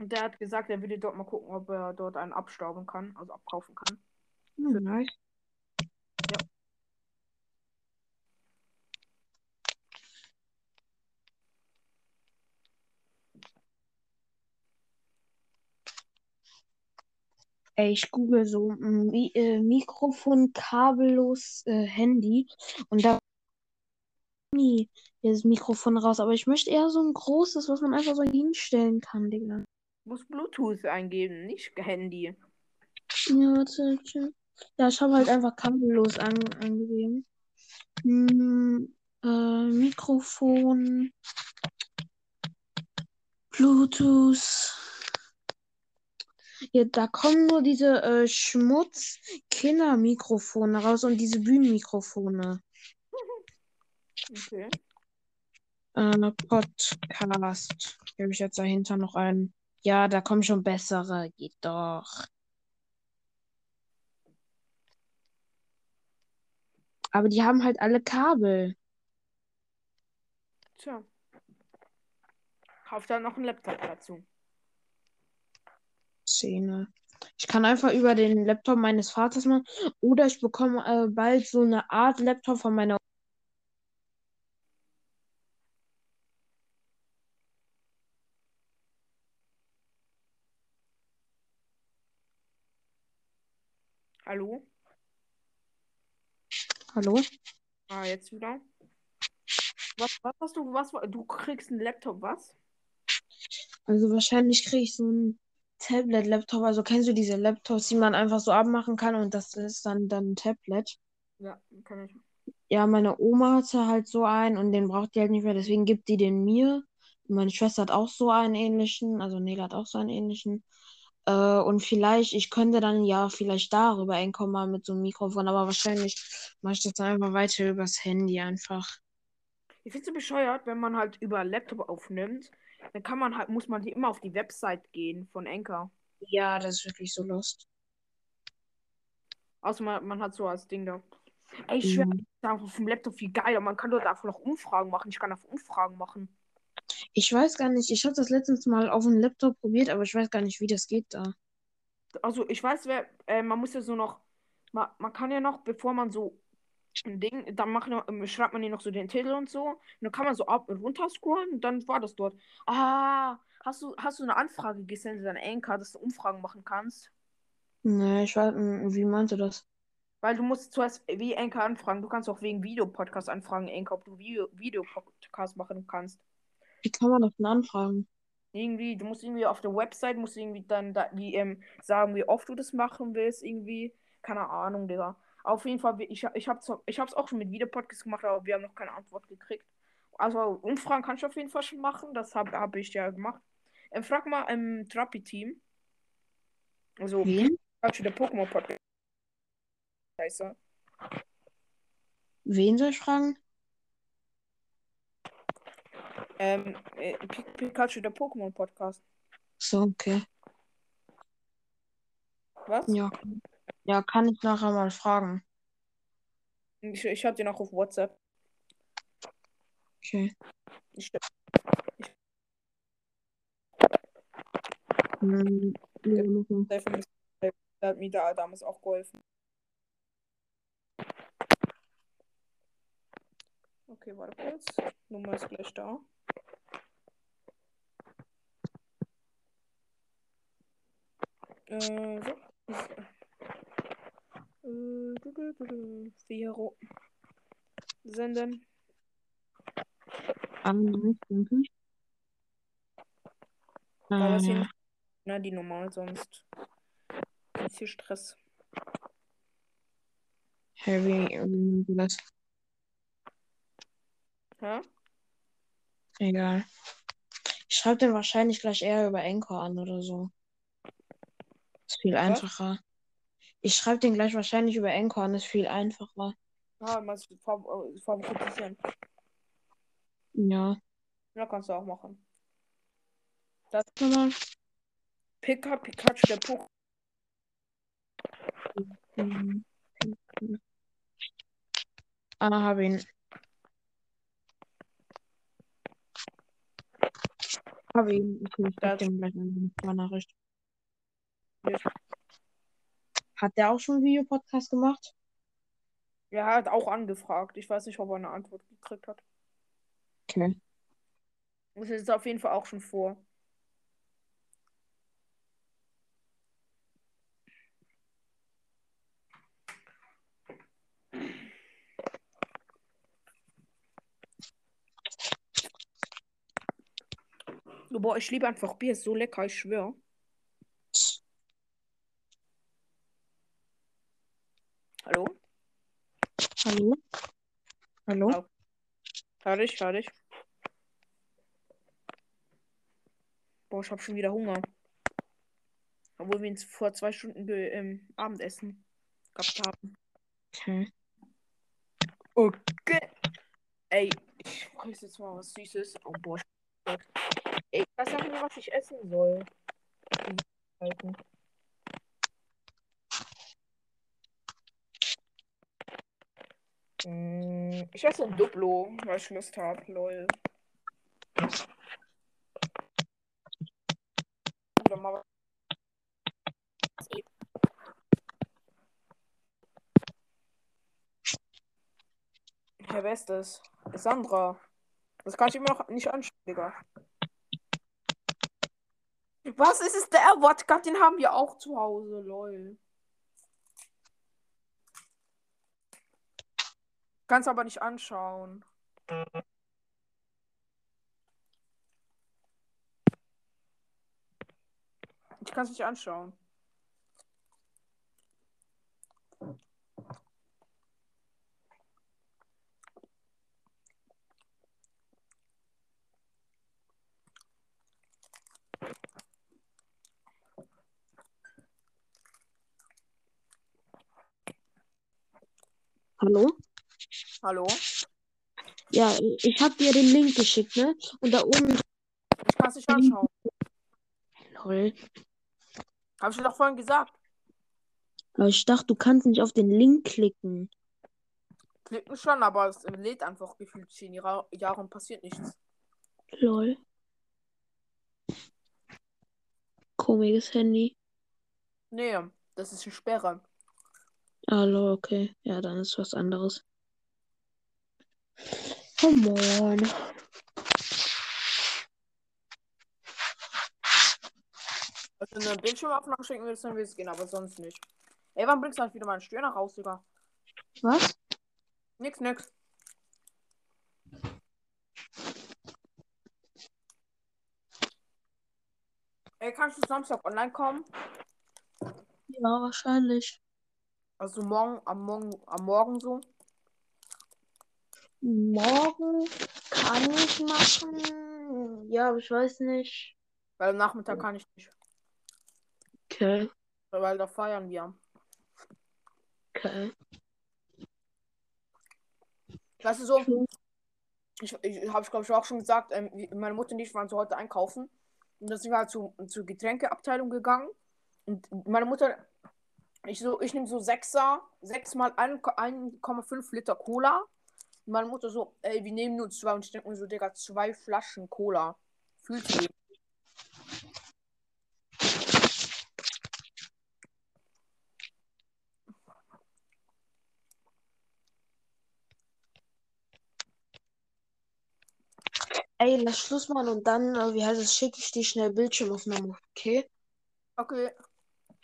Und der hat gesagt, er würde dort mal gucken, ob er dort einen abstauben kann, also abkaufen kann. Hm, nice. Ey, ich google so Mi äh, Mikrofon kabellos äh, Handy und da nie das Mikrofon raus, aber ich möchte eher so ein großes, was man einfach so hinstellen kann, Digga. Muss Bluetooth eingeben, nicht Handy. Ja, warte. Ja, ich habe halt einfach kabellos an angegeben. Hm, äh, Mikrofon, Bluetooth. Ja, da kommen nur diese äh, Schmutz-Killer-Mikrofone raus und diese Bühnenmikrofone. Okay. Äh, Podcast. Gebe ich jetzt dahinter noch ein. Ja, da kommen schon bessere. Geht doch. Aber die haben halt alle Kabel. Tja. Kauf dann noch einen Laptop dazu. Szene. Ich kann einfach über den Laptop meines Vaters machen. Oder ich bekomme äh, bald so eine Art Laptop von meiner Hallo? Hallo? Ah, jetzt wieder. Was, was hast du, was, du kriegst einen Laptop, was? Also wahrscheinlich kriege ich so ein Tablet-Laptop. Also kennst du diese Laptops, die man einfach so abmachen kann und das ist dann, dann ein Tablet? Ja, kann ich. Ja, meine Oma hatte halt so einen und den braucht die halt nicht mehr, deswegen gibt die den mir. Und meine Schwester hat auch so einen ähnlichen, also Nela hat auch so einen ähnlichen. Äh, und vielleicht, ich könnte dann ja vielleicht darüber einkommen mit so einem Mikrofon, aber wahrscheinlich mache ich das dann einfach weiter übers Handy einfach. Ich finde es so bescheuert, wenn man halt über Laptop aufnimmt, dann kann man halt, muss man die immer auf die Website gehen von Anchor. Ja, das ist wirklich so lost. Außer man, man hat so als Ding da. Ey, ich schwör, Mhm. auf dem Laptop viel geiler. Man kann dort einfach noch Umfragen machen. Ich kann auf Umfragen machen. Ich weiß gar nicht, ich habe das letztens mal auf dem Laptop probiert, aber ich weiß gar nicht, wie das geht da. Also ich weiß, wer, äh, man muss ja so noch, man, man kann ja noch, bevor man so ein Ding, dann macht, man- schreibt man hier noch so den Titel und so. Und dann kann man so ab und runter scrollen und dann war das dort. Ah, hast du, hast du eine Anfrage gesendet an Anchor, dass du Umfragen machen kannst? Nee, ich weiß, mm, wie meinst du das? Weil du musst zuerst wie Anchor anfragen. Du kannst auch wegen Videopodcast anfragen, Anchor, ob du Video, Videopodcast machen kannst. Wie kann man das denn anfragen? Irgendwie, du musst irgendwie auf der Website, musst irgendwie dann da, wie, ähm, sagen, wie oft du das machen willst, irgendwie. Keine Ahnung, Digga. Auf jeden Fall, ich, ich habe ich hab's auch schon mit Videopodcast gemacht, aber wir haben noch keine Antwort gekriegt. Also Umfragen kannst du auf jeden Fall schon machen, das habe hab ich ja gemacht. Ähm, frag mal im Trappi-Team. Also, Wen? Pikachu, der Pokémon-Podcast. Scheiße. Wen soll ich fragen? Ähm, äh, Pi- Pikachu, der Pokémon-Podcast. So, okay. Was? Ja. Ja, kann ich nachher mal fragen. Ich, ich hab den auch auf WhatsApp. Okay. Ich, Hm, ja, der hat mir da damals auch geholfen. Okay, warte kurz. Nummer ist gleich da. Äh, so. Äh. Vero. Senden. Ah, nice, danke. Aber es Äh, sind na, die normal, sonst ist hier Stress. Heavy, ihr das? Ja? Egal. Ich schreibe den wahrscheinlich gleich eher über Anchor an oder so. Ist viel einfacher. Ich schreibe den gleich wahrscheinlich über Anchor an, ist viel einfacher. Ah, mal fav- äh, favorisieren. Ja. Ja, kannst du auch machen. Nochmal. Pika, Pikachu, der. Mhm. Ah, hab ihn. Hab ihn. Okay, ich Da- schreib dem gleich eine Nachricht. Hat der auch schon einen Videopodcast gemacht? Er hat auch angefragt. Ich weiß nicht, ob er eine Antwort gekriegt hat. Okay. Das ist auf jeden Fall auch schon vor. Boah, ich liebe einfach Bier, ist so lecker, ich schwöre. Hallo? Hallo? Hallo? Au. Hör dich, hör dich. Boah, ich hab schon wieder Hunger. Obwohl wir uns vor zwei Stunden ähm, Abendessen gehabt haben. Okay. Okay. Ey, ich fress jetzt mal was Süßes. Oh, boah. ich- Ey, weiß auch nicht, was ich essen soll. Halten. Ich esse ein Duplo, weil ich Lust habe. Lol. Herr wer ist das? Sandra. Das kann ich immer noch nicht anschauen. Was ist es der Wodka? Den haben wir auch zu Hause, lol. Kannst aber nicht anschauen. Ich kann es nicht anschauen. Hallo? Hallo? Ja, ich habe dir den Link geschickt, ne? Und da oben. Ich kann es nicht anschauen. Lol. Habe ich dir doch vorhin gesagt. Aber ich dachte, du kannst nicht auf den Link klicken. Klicken schon, aber es lädt einfach gefühlt 10 Jahre, Jahre und passiert nichts. Lol. Komisches Handy. Nee, das ist eine Sperre. Ah, lol, okay. Ja, dann ist was anderes. Come on. Also eine Bildschirmaufnahme schicken willst, dann will es gehen, aber sonst nicht. Ey, wann bringst du halt wieder meinen Stöhner raus, Digga? Was? Nix, nix. Ey, kannst du Samstag online kommen? Ja, wahrscheinlich. Also morgen, am Morgen, am Morgen so? Morgen kann ich machen. Ja, aber ich weiß nicht. Weil am Nachmittag kann ich nicht. Okay, Weil da feiern wir. okay. Weißt du so, ich, ich habe ich glaube ich auch schon gesagt, ähm, meine Mutter und ich waren so heute einkaufen und dann sind wir halt zu, zur Getränkeabteilung gegangen und meine Mutter, ich so, ich nehme so Sechser, sechs mal ein- 1,5 Liter Cola meine Mutter so, ey, wir nehmen nur zwei und ich denke mir so, Digga, zwei Flaschen Cola. Fühlt ihr? Ey, lass Schluss machen und dann, äh, wie heißt es, schicke ich dir schnell Bildschirmaufnahme, okay? Okay.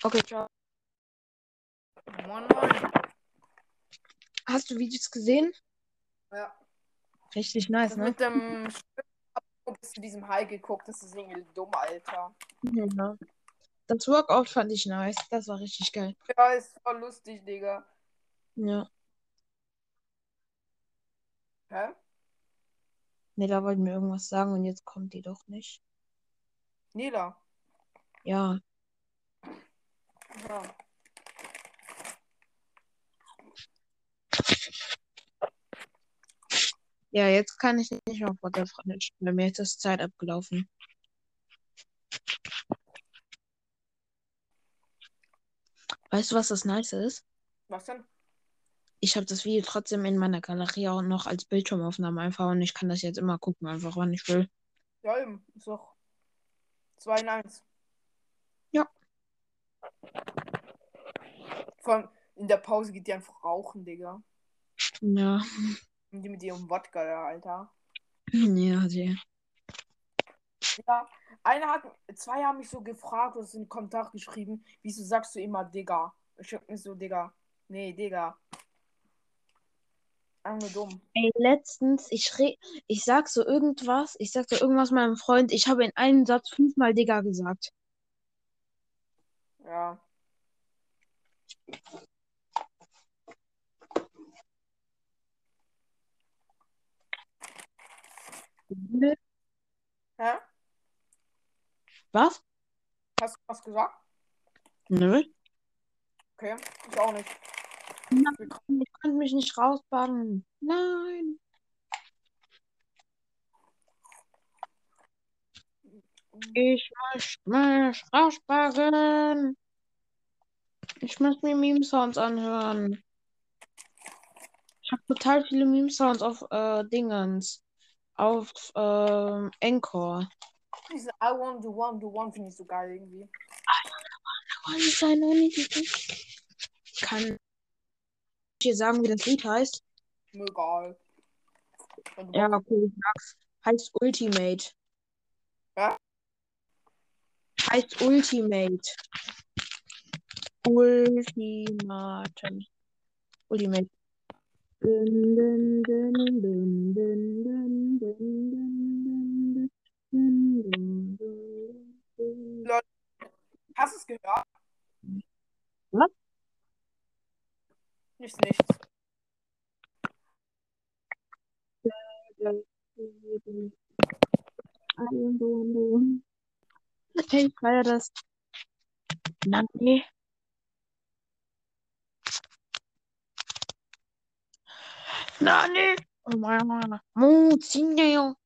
Okay, ciao. Moin, moin. Hast du Videos gesehen? Ja. Richtig nice, Das ne? mit dem bis zu diesem High geguckt, das ist irgendwie dumm, Alter. Ja. Das Workout fand ich nice. Das war richtig geil. Ja, ist voll lustig, Digga. Ja. Hä? Ne, da wollten wir irgendwas sagen und jetzt kommt die doch nicht. Nila. Ja. Ja. Ja, jetzt kann ich nicht mehr vor der Freundin spielen. Mir ist das Zeit abgelaufen. Weißt du, was das Nice ist? Was denn? Ich habe das Video trotzdem in meiner Galerie auch noch als Bildschirmaufnahme einfach und ich kann das jetzt immer gucken, einfach wann ich will. Ja, eben. Ist doch 2 in 1. Ja. Vor allem in der Pause geht die einfach rauchen, Digga. Ja. Und die mit ihrem Wodka, ja, Alter. Ja, die. Ja, einer hat, zwei haben mich so gefragt oder so in den Kommentar geschrieben, wieso sagst du immer Digga? Ich hab mir so, Digga. Nee, Digga. Einfach dumm. Ey, letztens, ich re ich sag so irgendwas, ich sag so irgendwas meinem Freund, ich habe in einem Satz fünfmal Digga gesagt. Ja. Hä? Was? Hast du was gesagt? Nö. Okay, ich auch nicht. Nein, ich konnte mich nicht rausbannen. Nein. Ich möchte mich rausbannen. Ich möchte mir Meme-Sounds anhören. Ich habe total viele Meme-Sounds auf äh, Dingens. Auf ähm, Encore. Diese I want to one to one finde ich so geil irgendwie. Kann ich dir sagen, wie das Lied heißt? Egal. Ja, okay, ich sag's. Heißt Ultimate. Ja? Heißt Ultimate. Ultimaten. Ultimate. Leute, hast du es gehört? Was? Nichts, nichts. Okay, ich feier das. Nein, nee. なにお前は、もう死んでよ。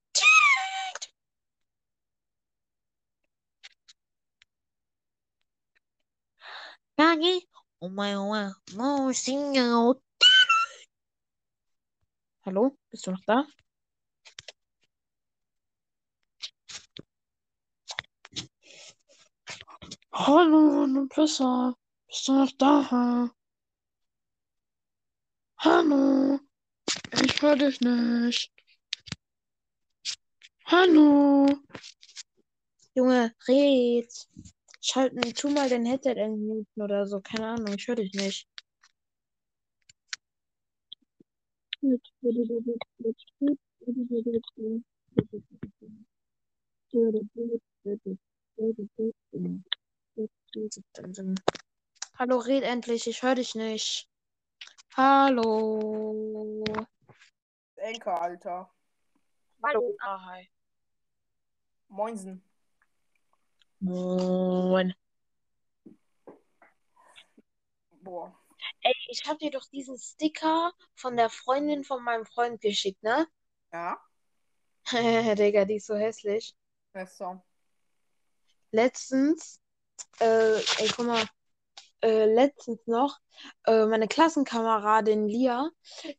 なにお前は、もう死んでよ。Hallo, bist du noch da? Hallo, Nupissa, bist du noch da? Hallo. Ich höre dich nicht. Hallo. Junge, red. Schalten, tu mal dein Headset entmuten oder so. Keine Ahnung, ich höre dich nicht. Hallo, red endlich. Ich höre dich nicht. Hallo. Enker, Alter. Hallo. Ah, hi. Moinsen. Moin. Boah. Ey, ich hab dir doch diesen Sticker von der Freundin von meinem Freund geschickt, ne? Ja? Digga, die ist so hässlich. Besser. Letztens, äh, ey, guck mal, äh, letztens noch, äh, meine Klassenkameradin Lia,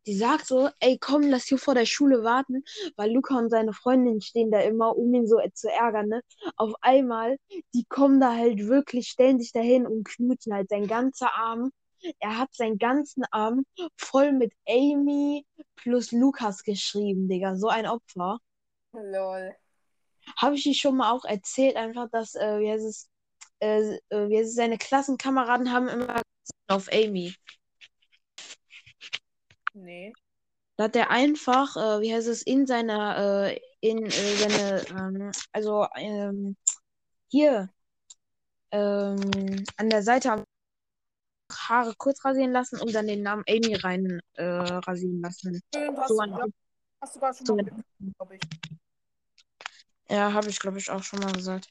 die sagt so, ey, komm, lass hier vor der Schule warten, weil Luca und seine Freundin stehen da immer, um ihn so äh, zu ärgern, ne? Auf einmal, die kommen da halt wirklich, stellen sich dahin und knutschen halt sein ganzer Arm. Er hat seinen ganzen Arm voll mit Amy plus Lukas geschrieben, Digga. So ein Opfer. Lol. Habe ich dir schon mal auch erzählt, einfach, dass, äh, wie heißt es, äh, äh, es, seine Klassenkameraden haben immer auf Amy. Nee. Da hat er einfach, äh, wie heißt es, in seiner, äh, in äh, seine, ähm, also ähm, hier ähm, an der Seite Haare kurz rasieren lassen und dann den Namen Amy rein äh, rasieren lassen. Stimmt, hast, So du, ja, hast du gerade schon so mal glaube ich. ja, habe ich glaube ich auch schon mal gesagt.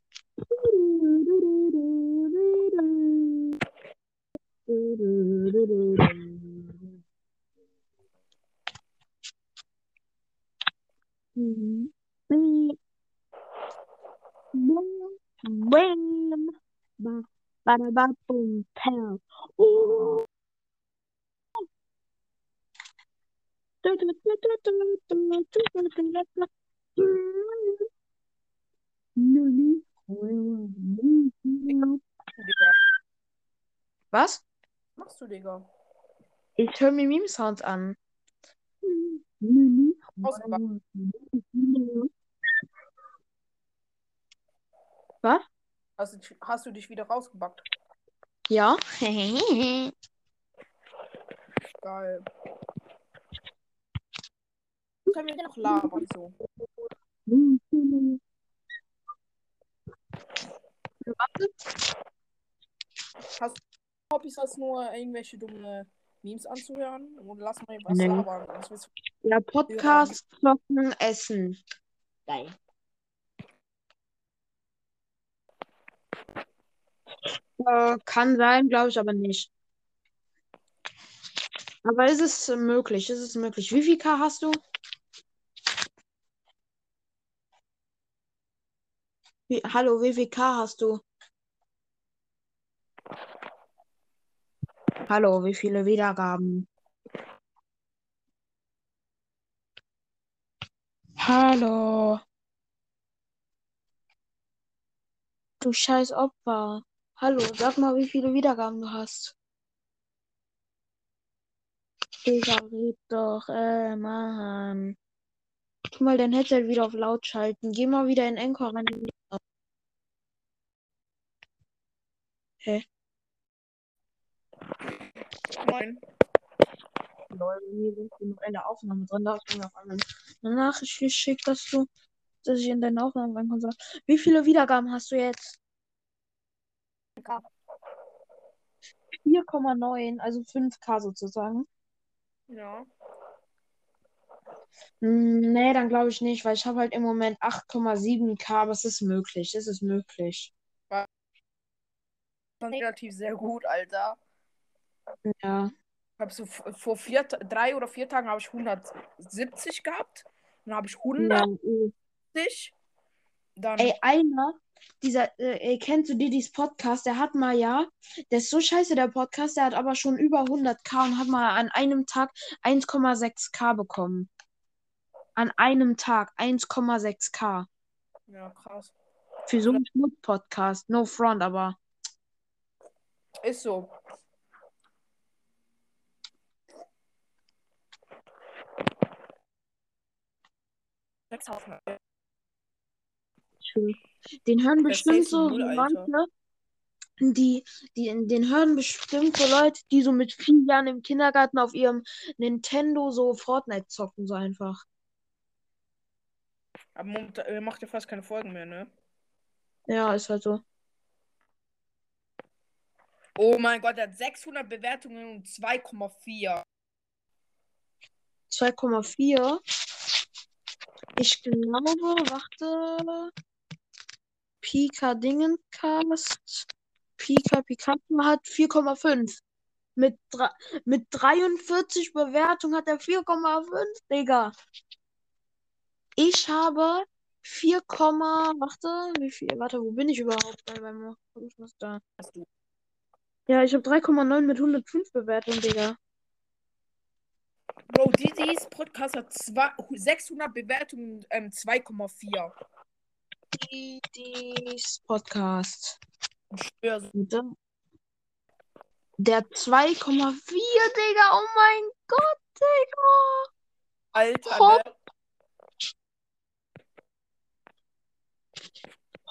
Badababum, Pell. Oh. Was? Was machst du, Digga? Ich höre mir Meme-Sounds an. Was? Hast du, hast du dich wieder rausgebackt? Ja. Geil. Können wir noch labern so? Hast du Hobbys als nur irgendwelche dumme Memes anzuhören? Und lass mal was Nee. labern. Ja, Podcast, Zocken, Essen. Geil. Äh, kann sein, glaube ich aber nicht. Aber ist es möglich? Ist es möglich? Wie viel K hast du? Wie, hallo, wie viel K hast du? Hallo, wie viele Wiedergaben? Hallo. Du scheiß Opfer. Hallo, sag mal, wie viele Wiedergaben du hast. Ich red doch, äh, Mann. Tu mal dein Headset wieder auf laut schalten. Geh mal wieder in Encore rein. Hä? Moin. Leute, hier sind wir noch in der Aufnahme drin. Da hast du mir auf einmal eine Nachricht geschickt, dass du, dass ich in deine Aufnahme reinkommen soll. Wie viele Wiedergaben hast du jetzt? 4,9, also 5K sozusagen. Ja. Hm, Nee, dann glaube ich nicht, weil ich habe halt im Moment 8,7K, aber es ist möglich. Es ist möglich. Relativ sehr gut, Alter. Ja. Ich habe so vor vier, drei oder vier Tagen habe ich 170 gehabt. Dann habe ich ja. 100. eh. Dann. Ey, einer, dieser, äh, ey, kennst du Didis Podcast? Der hat mal, ja, der ist so scheiße, der Podcast, der hat aber schon über 100k und hat mal an einem Tag 1,6k bekommen. An einem Tag 1,6k. Ja, krass. Für so einen Schmutz-Podcast. No front, aber. Ist so. Schön. Den hören bestimmt so null, manche, die, die, den hören bestimmt so Leute, die so mit vier Jahren im Kindergarten auf ihrem Nintendo so Fortnite zocken, so einfach. Aber momentan, er macht ja fast keine Folgen mehr, ne? Ja, ist halt so. Oh mein Gott, er hat 600 Bewertungen und 2,4. 2,4. Ich glaube, warte. Pika Dingencast. Pika Pikachu hat 4,5. Mit, mit 43 Bewertungen hat er 4,5, Digga. Ich habe 4, warte, wie viel? Warte, wo bin ich überhaupt? Bei meinem, da. Ja, ich habe 3,9 mit 105 Bewertungen, Digga. Bro, Didis Podcast hat zwei, 600 Bewertungen ähm, 2,4. Didis Podcast. Warte. Der hat 2,4, Digga. Oh mein Gott, Digga. Alter, Hopp. ne?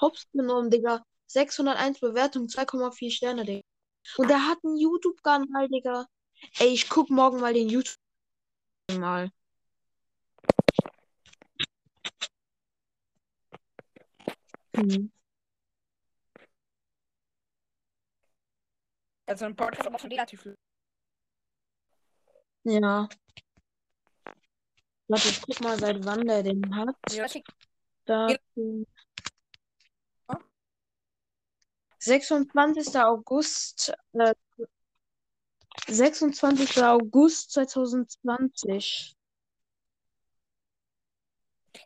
Hops genommen, Digga. 601 Bewertungen, 2,4 Sterne, Digga. Und der hat einen YouTube-Kanal, Digga. Ey, ich guck morgen mal den YouTube mal. Hm. Also ein Podcast aber schon relativ. Ja. Warte, ich guck mal, seit wann der den hat. Ja. Da. Ja. 26. August. Äh, 26. August 2020.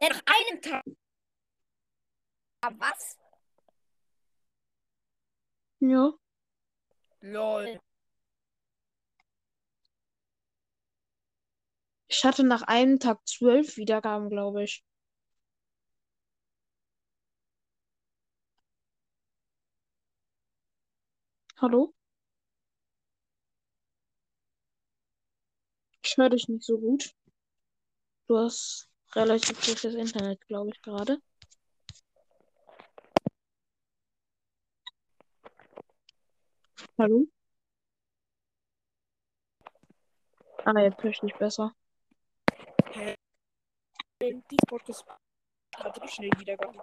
Ja, nach einem Tag. Was? Ja. Lol. Ich hatte nach einem Tag zwölf Wiedergaben, glaube ich. Hallo? Ich höre dich nicht so gut. Du hast relativ schlechtes Internet, glaube ich, gerade. Hallo? Ah, jetzt höre ich dich besser. Die Podcast hat richtig schnell Wiedergaben.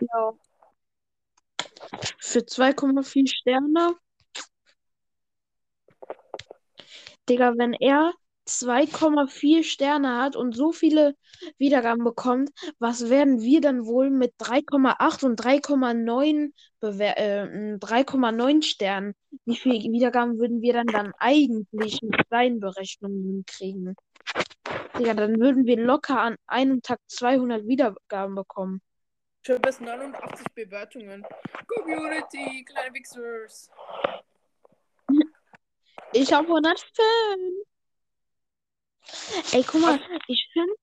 Ja. Für 2,4 Sterne. Digga, wenn er 2,4 Sterne hat und so viele Wiedergaben bekommt, was werden wir dann wohl mit 3,8 und 3,9 bewer äh, 3,9 Sternen? Wie viele Wiedergaben würden wir dann dann eigentlich mit seinen Berechnungen kriegen? Digga, dann würden wir locker an einem Tag 200 Wiedergaben bekommen. Ich habe bis 89 Bewertungen. Community, kleine Wichsers. Ich habe 105. Ey, guck mal, ich finde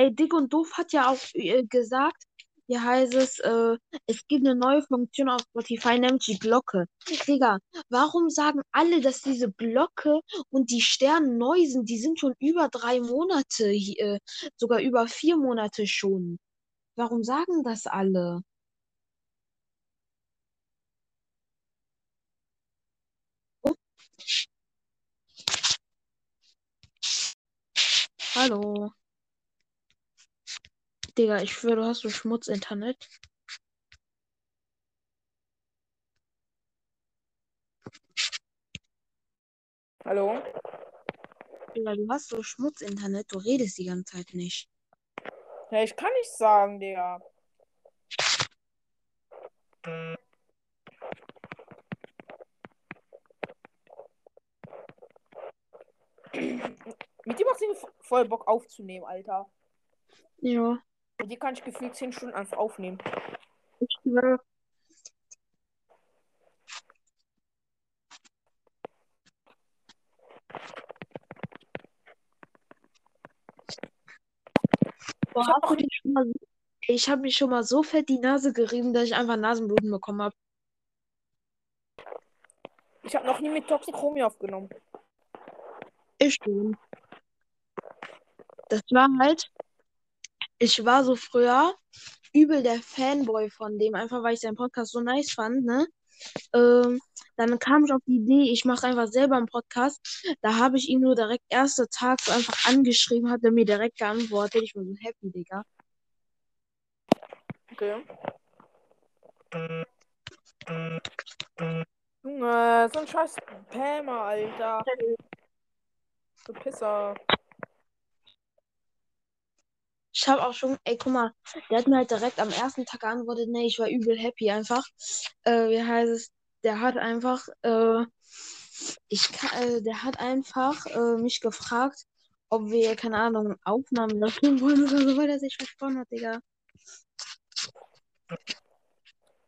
ey, Dick und Doof hat ja auch äh, gesagt, wie heißt es, äh, es gibt eine neue Funktion auf Spotify, nämlich die Glocke. Digga, warum sagen alle, dass diese Glocke und die Sterne neu sind? Die sind schon über drei Monate, hier, äh, sogar über vier Monate schon. Warum sagen das alle? Hallo. Digga, ich schwöre, du hast so Schmutz-Internet. Hallo? Digga, du hast so Schmutz-Internet, du redest die ganze Zeit nicht. Ja, ich kann nicht sagen, Digga. Mit dir macht es voll Bock aufzunehmen, Alter. Ja, Mit dir kann ich gefühlt 10 Stunden einfach aufnehmen. ich schwöre. Boah, Ich schon mal habe mich schon mal so fett die Nase gerieben, dass ich einfach Nasenbluten bekommen habe. Ich habe noch nie mit Toxic Homie aufgenommen. Ich schon. Das war halt, ich war so früher übel der Fanboy von dem, einfach weil ich seinen Podcast so nice fand, ne? Ähm, dann kam ich auf die Idee, ich mache einfach selber einen Podcast. Da habe ich ihn nur direkt erster Tag so einfach angeschrieben, hat er mir direkt geantwortet. Ich war so happy, Digga. Okay. Junge, so ein scheiß Spammer, Alter. Du Pisser. Ich habe auch schon, ey, guck mal, der hat mir halt direkt am ersten Tag geantwortet, nee, ich war übel happy einfach. Äh, wie heißt es? Der hat einfach, äh, ich kann, äh, der hat einfach äh, mich gefragt, ob wir, keine Ahnung, Aufnahmen löschen wollen oder so, weil er sich versprochen hat, Digga.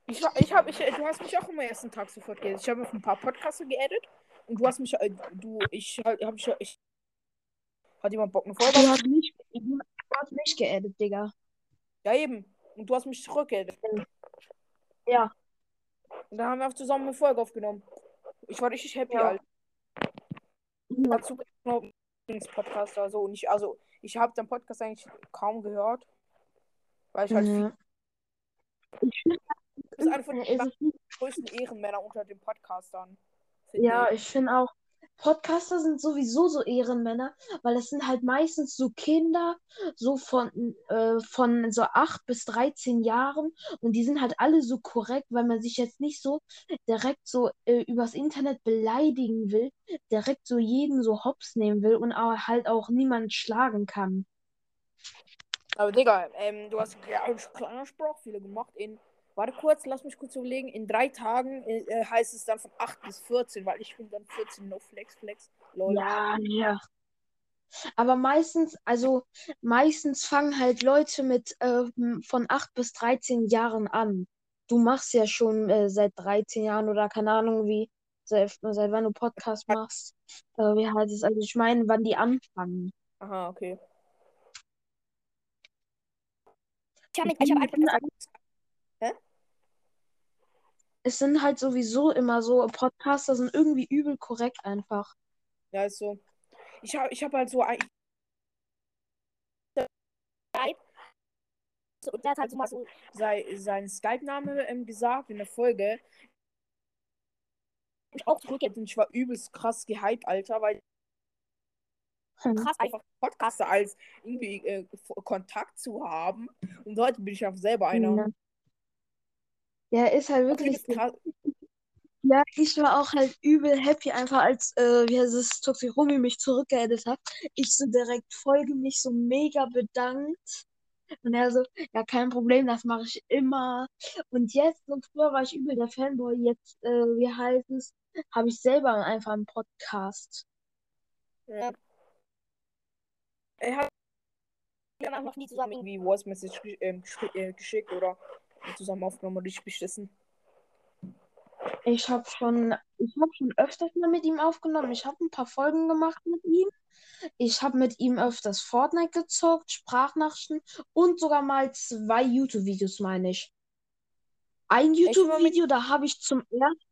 Ich, war- ich hab, ich, du hast mich auch am ersten Tag sofort geedit. Ich habe auf ein paar Podcasts geedit und du hast mich, äh, du, ich, hab ich, ich, hat jemand Bock eine Folge? Du hast mich, du hast mich geaddet, Digga. Ja, eben. Und du hast mich zurückgeedit. Ja. Und dann haben wir auch zusammen eine Folge aufgenommen. Ich war richtig happy, Ja. Alter. Dazu Podcast also und ich, also ich habe den Podcast eigentlich kaum gehört, weil ich halt Ja. Ich finde, du bist einer von äh, den es ist größten Ehrenmänner unter den Podcastern. Ja, ich finde auch, Podcaster sind sowieso so Ehrenmänner, weil es sind halt meistens so Kinder, so von, äh, von so 8 bis 13 Jahren und die sind halt alle so korrekt, weil man sich jetzt nicht so direkt so äh, übers Internet beleidigen will, direkt so jeden so hops nehmen will und auch, halt auch niemanden schlagen kann. Aber Digga, ähm, du hast ja, kleiner Sprachfehler gemacht in, warte kurz, lass mich kurz überlegen, in drei Tagen äh, äh, heißt es dann von 8 bis 14, weil ich bin dann 14 no flex flex. Lol. Ja, ja. Aber meistens, also meistens fangen halt Leute mit äh, von 8 bis 13 Jahren an. Du machst ja schon äh, seit 13 Jahren oder keine Ahnung wie, seit, seit wann du Podcast machst. Äh, wie heißt es? Also ich meine, wann die anfangen. Aha, okay. Ich habe ich hab einfach gesagt, Es sind halt sowieso immer so, Podcaster sind irgendwie übel korrekt einfach. Ja, ist so. Ich habe ich hab halt so ein, und der hat halt so mal so, sei, sein Skype-Name ähm, gesagt in der Folge. Ich auch zurückgeht und ich war übelst krass gehypt, Alter, weil Hm. krass einfach Podcaster als irgendwie äh, Kontakt zu haben. Und heute bin ich auch selber einer. Ja. Ist halt wirklich. krass. Ja, ich war auch halt übel happy, einfach als, äh, wie heißt es, Toxirumi mich zurückgeaddet hat. Ich so direkt Folge mich so mega bedankt. Und er so, ja, kein Problem, das mache ich immer. Und jetzt, so früher war ich übel der Fanboy, jetzt, äh, wie heißt es, habe ich selber einfach einen Podcast. Ja. Er hat haben noch nie zusammen irgendwie Voice Message ähm, äh, geschickt oder zusammen aufgenommen und ich beschissen. Ich habe schon, ich habe schon öfters mal mit ihm aufgenommen. Ich habe ein paar Folgen gemacht mit ihm. Ich habe mit ihm öfters Fortnite gezockt, Sprachnachrichten und sogar mal zwei YouTube-Videos, meine ich. Ein YouTube-Video, da habe ich zum ersten,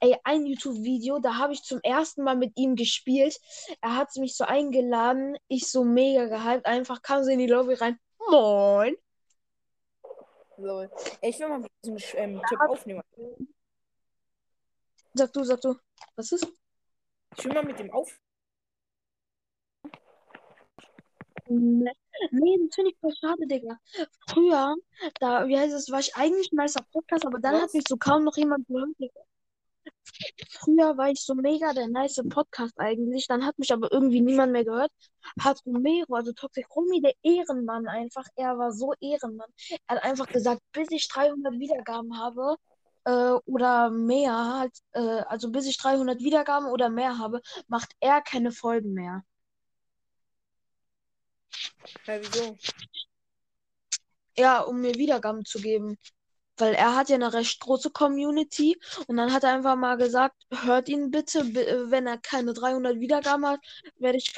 ey, ein YouTube-Video, da habe ich zum ersten Mal mit ihm gespielt. Er hat mich so eingeladen, ich so mega gehypt, einfach kam so in die Lobby rein. Moin. Lol. Ey, ich will mal mit diesem ähm, Typ aufnehmen. Sag du, sag du. Was ist? Ich will mal mit dem auf. Nee, das finde ich voll schade, Digga. Früher, da, wie heißt es, war ich eigentlich ein nicer Podcast, aber dann hat mich so kaum noch jemand gehört, Digga. Früher war ich so mega der nice Podcast eigentlich, dann hat mich aber irgendwie niemand mehr gehört. Hat Romero, also Toxic Romy, der Ehrenmann einfach, er war so Ehrenmann. Er hat einfach gesagt, bis ich 300 Wiedergaben habe, äh, oder mehr, halt, äh, also bis ich 300 Wiedergaben oder mehr habe, macht er keine Folgen mehr. Ja, wieso? Ja, um mir Wiedergaben zu geben. Weil er hat ja eine recht große Community und dann hat er einfach mal gesagt, hört ihn bitte, bi- wenn er keine 300 Wiedergaben hat, werde ich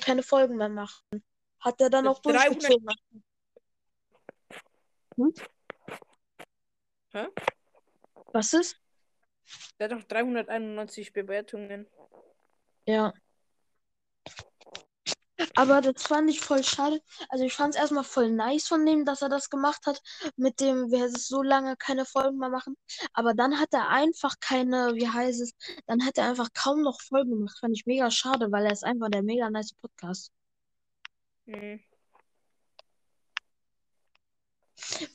keine Folgen mehr machen. Hat er dann auch 300 durchgezogen. Hm? Hä? Was ist? Der hat doch 391 Bewertungen. Ja. Aber das fand ich voll schade. Also ich fand es erstmal voll nice von dem, dass er das gemacht hat, mit dem, wir es so lange keine Folgen mehr machen. Aber dann hat er einfach keine, wie heißt es, dann hat er einfach kaum noch Folgen gemacht. Fand ich mega schade, weil er ist einfach der mega nice Podcast. Hm.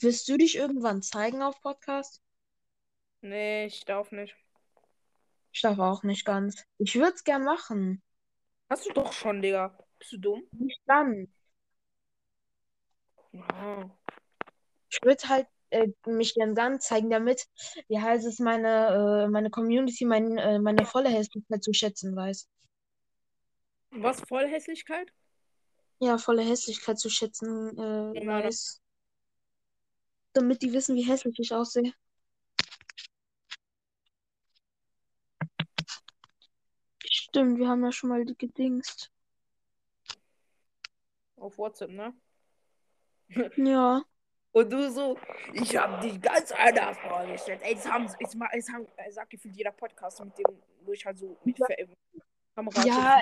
Willst du dich irgendwann zeigen auf Podcast? Nee, ich darf nicht. Ich darf auch nicht ganz. Ich würde es gern machen. Hast du doch schon, Digga. Bist du dumm? Nicht dann. Ja. Ich würde halt äh, mich gern dann zeigen, damit, wie heißt es, meine, äh, meine Community mein, äh, meine volle Hässlichkeit zu schätzen weiß. Was? Vollhässlichkeit? Ja, volle Hässlichkeit zu schätzen äh, Ja, weiß. Damit die wissen, wie hässlich ich aussehe. Stimmt, wir haben ja schon mal die gedingst. Auf WhatsApp, ne? Ja. Und du so, ich hab dich ganz anders vorgestellt. Ey, das haben, jetzt mal, jetzt haben, äh, sagt gefühlt jeder Podcast, mit dem, wo ich halt so mit Ja. Kamera Ja,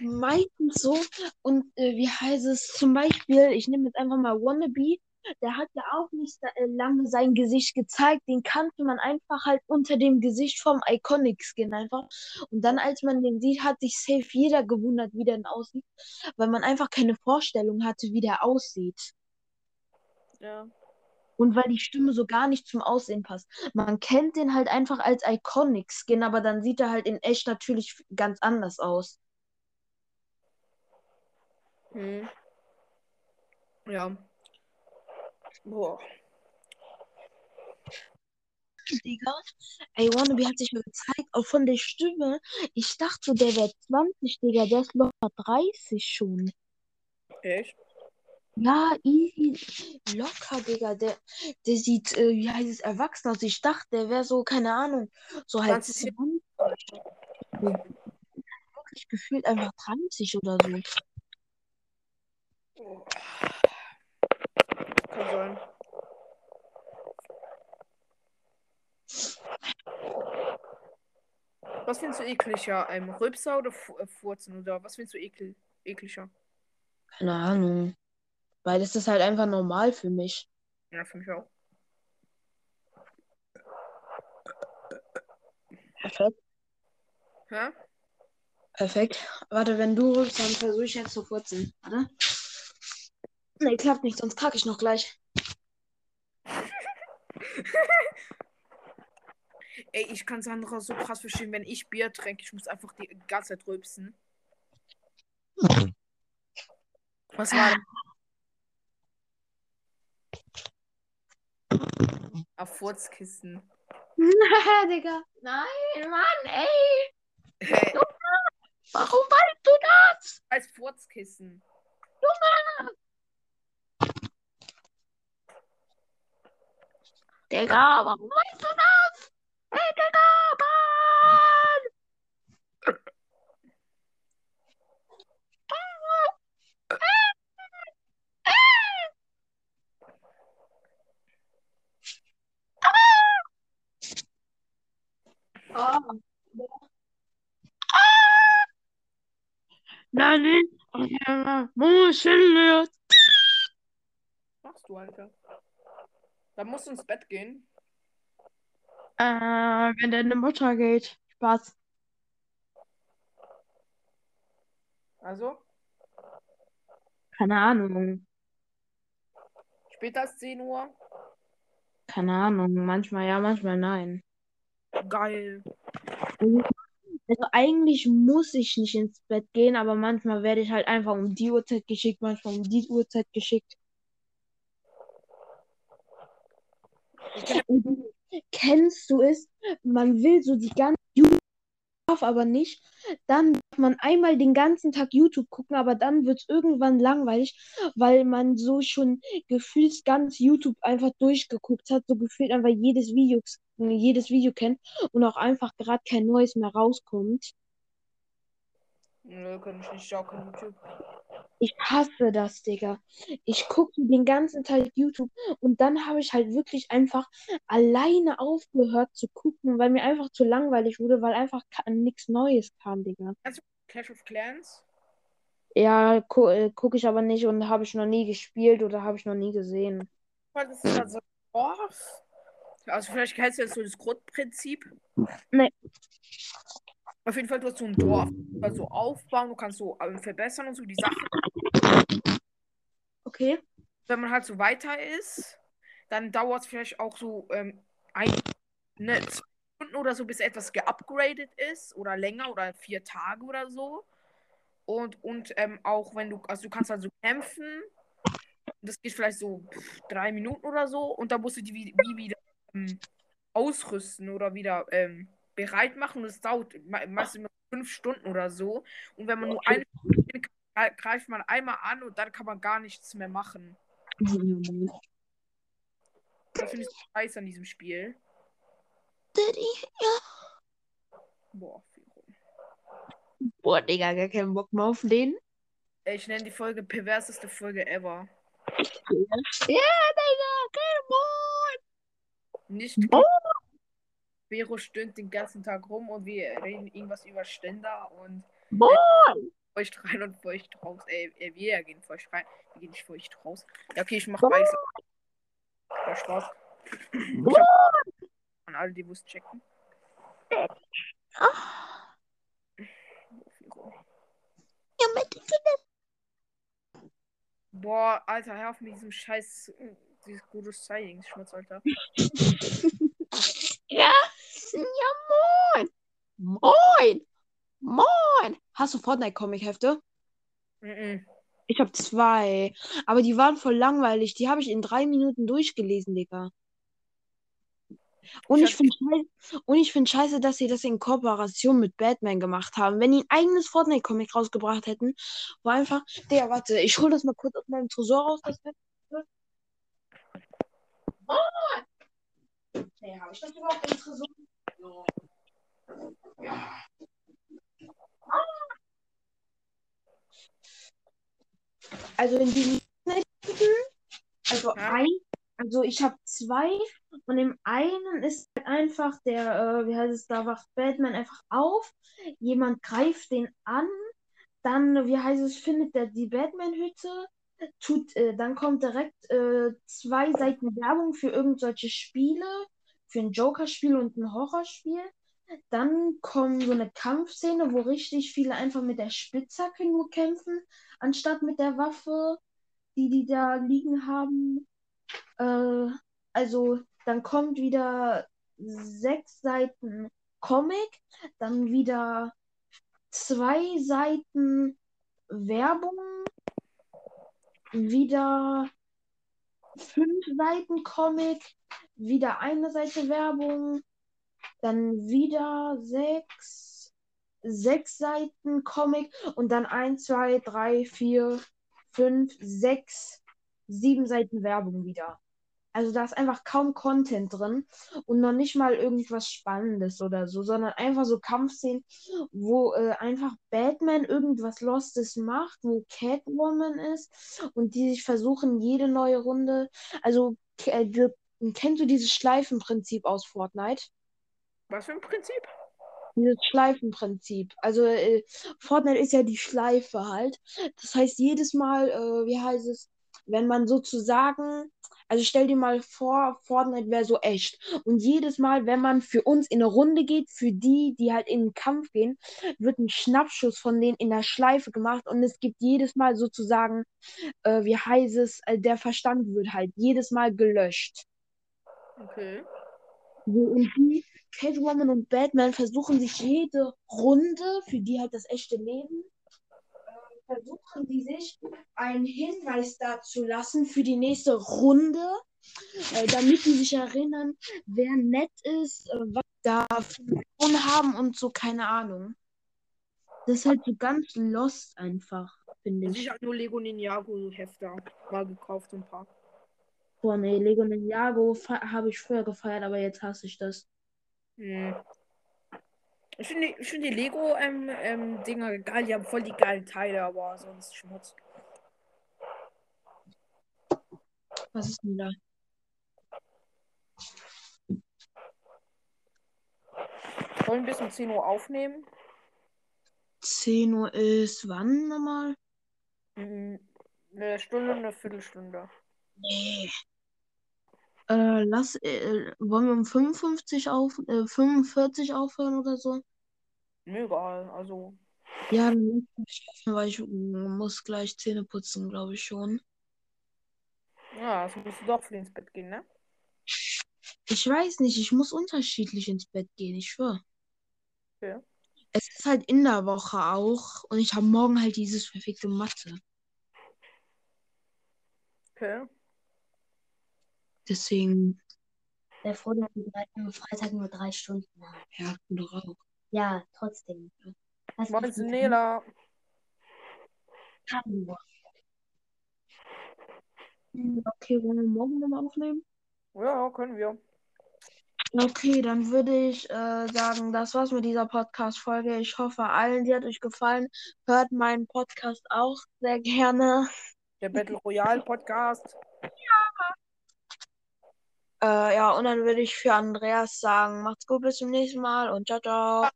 meistens so. Und äh, wie heißt es zum Beispiel, ich nehme jetzt einfach mal Wannabe, der hat ja auch nicht äh, lange sein Gesicht gezeigt. Den kannte man einfach halt unter dem Gesicht vom Iconic Skin einfach. Und dann, als man den sieht, hat sich safe jeder gewundert, wie der denn aussieht, weil man einfach keine Vorstellung hatte, wie der aussieht. Ja. Und weil die Stimme so gar nicht zum Aussehen passt. Man kennt den halt einfach als Iconic Skin, aber dann sieht er halt in echt natürlich ganz anders aus. Hm. Ja. Boah. Digga. Ey, Wannabe hat sich ja gezeigt, auch von der Stimme. Ich dachte, der wäre 20, Digga. Der ist locker 30 schon. Echt? Ja, easy. Locker, Digga. Der, der sieht, äh, wie heißt es, erwachsen aus. Ich dachte, der wäre so, keine Ahnung, so halt 20. 20. Wirklich gefühlt einfach 30 oder so. Kann sein. Was findest du ekliger? Ähm, Rülpser oder Fu- äh, Furzen? Oder was findest du ekel ekliger? Keine Ahnung. Weil es ist halt einfach normal für mich. Ja, für mich auch. Perfekt. Hä? Perfekt. Warte, wenn du rülpst, dann versuche ich jetzt zu furzen. Warte. Nee, klappt nicht, sonst kacke ich noch gleich. Ey, ich kann Sandra so krass verstehen, wenn ich Bier trinke, ich muss einfach die ganze Zeit rülpsen. Was war denn? Auf Furzkissen. Digga. Nein, Mann, ey. Hey, Warum weißt du das? als Furzkissen. Digga, warum weißt du das? Hey, Digga, Nein, Oh. Nein, ich muss Machst du, Alter? Dann musst du ins Bett gehen. Äh, wenn deine Mutter geht. Spaß. Also, Keine Ahnung. später als 10 Uhr. Keine Ahnung. Manchmal ja, manchmal nein. Geil. Also eigentlich muss ich nicht ins Bett gehen, aber manchmal werde ich halt einfach um die Uhrzeit geschickt, manchmal um die Uhrzeit geschickt. Ich kenn- Und kennst du es? Man will so die ganze YouTube, darf aber nicht. Dann darf man einmal den ganzen Tag YouTube gucken, aber dann wird es irgendwann langweilig, weil man so schon gefühlt ganz YouTube einfach durchgeguckt hat, so gefühlt einfach jedes Video, jedes Video kennt und auch einfach gerade kein neues mehr rauskommt. Nö, kann ich nicht schauen, kein YouTube. Ich hasse das, Digga. Ich gucke den ganzen Tag YouTube und dann habe ich halt wirklich einfach alleine aufgehört zu gucken, weil mir einfach zu langweilig wurde, weil einfach nichts Neues kam, Digga. Clash of Clans? Ja, gu äh, gucke ich aber nicht und habe ich noch nie gespielt oder habe ich noch nie gesehen. Das ist so ein Dorf. Also vielleicht kennst du jetzt so das Grundprinzip. Nee. Auf jeden Fall, du hast so ein Dorf, du kannst so aufbauen, du kannst so ähm, verbessern und so die Sachen. Okay. Wenn man halt so weiter ist, dann dauert es vielleicht auch so ähm, ein, ne, zwei Stunden oder so, bis etwas geupgradet ist oder länger oder vier Tage oder so. Und, und ähm, auch wenn du, also du kannst halt so kämpfen. Das geht vielleicht so drei Minuten oder so. Und dann musst du die wie, wie wieder ähm, ausrüsten oder wieder ähm, bereit machen. Und das dauert immer fünf Stunden oder so. Und wenn man nur eine Stunde greift man einmal an und dann kann man gar nichts mehr machen. Das finde ich so scheiße an diesem Spiel. Boah, Firo. Boah, Digga, gar keinen Bock mehr auf den. Ich nenne die Folge perverseste Folge ever. Ja, Digga, kein Bock. Nicht Oh. Vero stöhnt den ganzen Tag rum und wir reden irgendwas über Ständer und Boah. feucht rein und feucht raus. Ey, ey, wir gehen feucht rein. Wir gehen nicht feucht raus. Ja, okay, ich mach beides. Ja, Spaß. Hab an alle, die es checken. Boah, Vero. Ja, bitte. Boah, Alter, hör auf mit diesem scheiß dieses gute Styling-Schmutz, Alter. Ja, ja, moin. Moin. Moin. Hast du Fortnite-Comic-Hefte? Mhm. Ich habe zwei, aber die waren voll langweilig. Die habe ich in drei Minuten durchgelesen, Digga. Und Ich finde scheiße, und ich finde scheiße, dass sie das in Kooperation mit Batman gemacht haben. Wenn die ein eigenes Fortnite-Comic rausgebracht hätten, wo einfach, Digga, warte, ich hole das mal kurz aus meinem Tresor raus. Das. Oh! Nee, habe ich das überhaupt im Tresor? Also in diesem also Ja. ein, also ich habe zwei und im einen ist halt einfach der, äh, wie heißt es, da wacht Batman einfach auf, jemand greift den an, dann, wie heißt es, findet er die Batman-Hütte, tut, äh, dann kommt direkt äh, zwei Seiten Werbung für irgendwelche Spiele, für ein Joker-Spiel und ein Horrorspiel. Dann kommt so eine Kampfszene, wo richtig viele einfach mit der Spitzhacke nur kämpfen, anstatt mit der Waffe, die die da liegen haben. Äh, also dann kommt wieder sechs Seiten Comic, dann wieder zwei Seiten Werbung, wieder fünf Seiten Comic, wieder eine Seite Werbung, dann wieder sechs, sechs Seiten Comic und dann eins, zwei, drei, vier, fünf, sechs, sieben Seiten Werbung wieder. Also da ist einfach kaum Content drin und noch nicht mal irgendwas Spannendes oder so, sondern einfach so Kampfszenen, wo äh, einfach Batman irgendwas Lostes macht, wo Catwoman ist und die sich versuchen, jede neue Runde. Also, äh, wir- kennst du dieses Schleifenprinzip aus Fortnite? Was für ein Prinzip? Dieses Schleifenprinzip. Also äh, Fortnite ist ja die Schleife halt. Das heißt, jedes Mal, äh, wie heißt es, wenn man sozusagen, also stell dir mal vor, Fortnite wäre so echt. Und jedes Mal, wenn man für uns in eine Runde geht, für die, die halt in den Kampf gehen, wird ein Schnappschuss von denen in der Schleife gemacht. Und es gibt jedes Mal sozusagen, äh, wie heißt es, äh, der Verstand wird halt jedes Mal gelöscht. Okay. So, und die Catwoman und Batman versuchen sich jede Runde, für die halt das echte Leben, äh, versuchen sie sich einen Hinweis dazu lassen für die nächste Runde, äh, damit die sich erinnern, wer nett ist, äh, was da für Personen haben und so, keine Ahnung. Das ist halt so ganz lost einfach, finde ich. ich habe nur Lego Ninjago Hefter mal gekauft, ein paar. Boah, nee, Lego Ninjago habe ich früher gefeiert, aber jetzt hasse ich das. Hm. Ich finde ich find die Lego ähm, ähm, Dinger geil, die haben voll die geilen Teile, aber sonst Schmutz. Was ist denn da? Wollen wir bis um 10 Uhr aufnehmen? 10 Uhr ist wann nochmal? Mhm. Eine Stunde, eine Viertelstunde. Nee. Äh, lass, äh, wollen wir um 55 auf, äh, 45 aufhören oder so? Mir egal, also. Ja, dann schlafen, weil ich mm, muss gleich Zähne putzen, glaube ich schon. Ja, also musst du doch früh ins Bett gehen, ne? Ich weiß nicht, ich muss unterschiedlich ins Bett gehen, ich schwöre. Okay. Es ist halt in der Woche auch und ich habe morgen halt dieses verfickte Mathe. Okay. Deswegen, Der froh, dass wir am Freitag nur drei Stunden haben. ja, du doch auch. Ja, trotzdem. Lass Moin, Nela. haben. Hm, Okay, wollen wir morgen nochmal aufnehmen? Ja, können wir. Okay, dann würde ich äh, sagen, das war's mit dieser Podcast-Folge. Ich hoffe, allen, die hat euch gefallen. Hört meinen Podcast auch sehr gerne. Der Battle Royale Podcast. Äh, ja, und dann würde ich für Andreas sagen, macht's gut, bis zum nächsten Mal und ciao, ciao.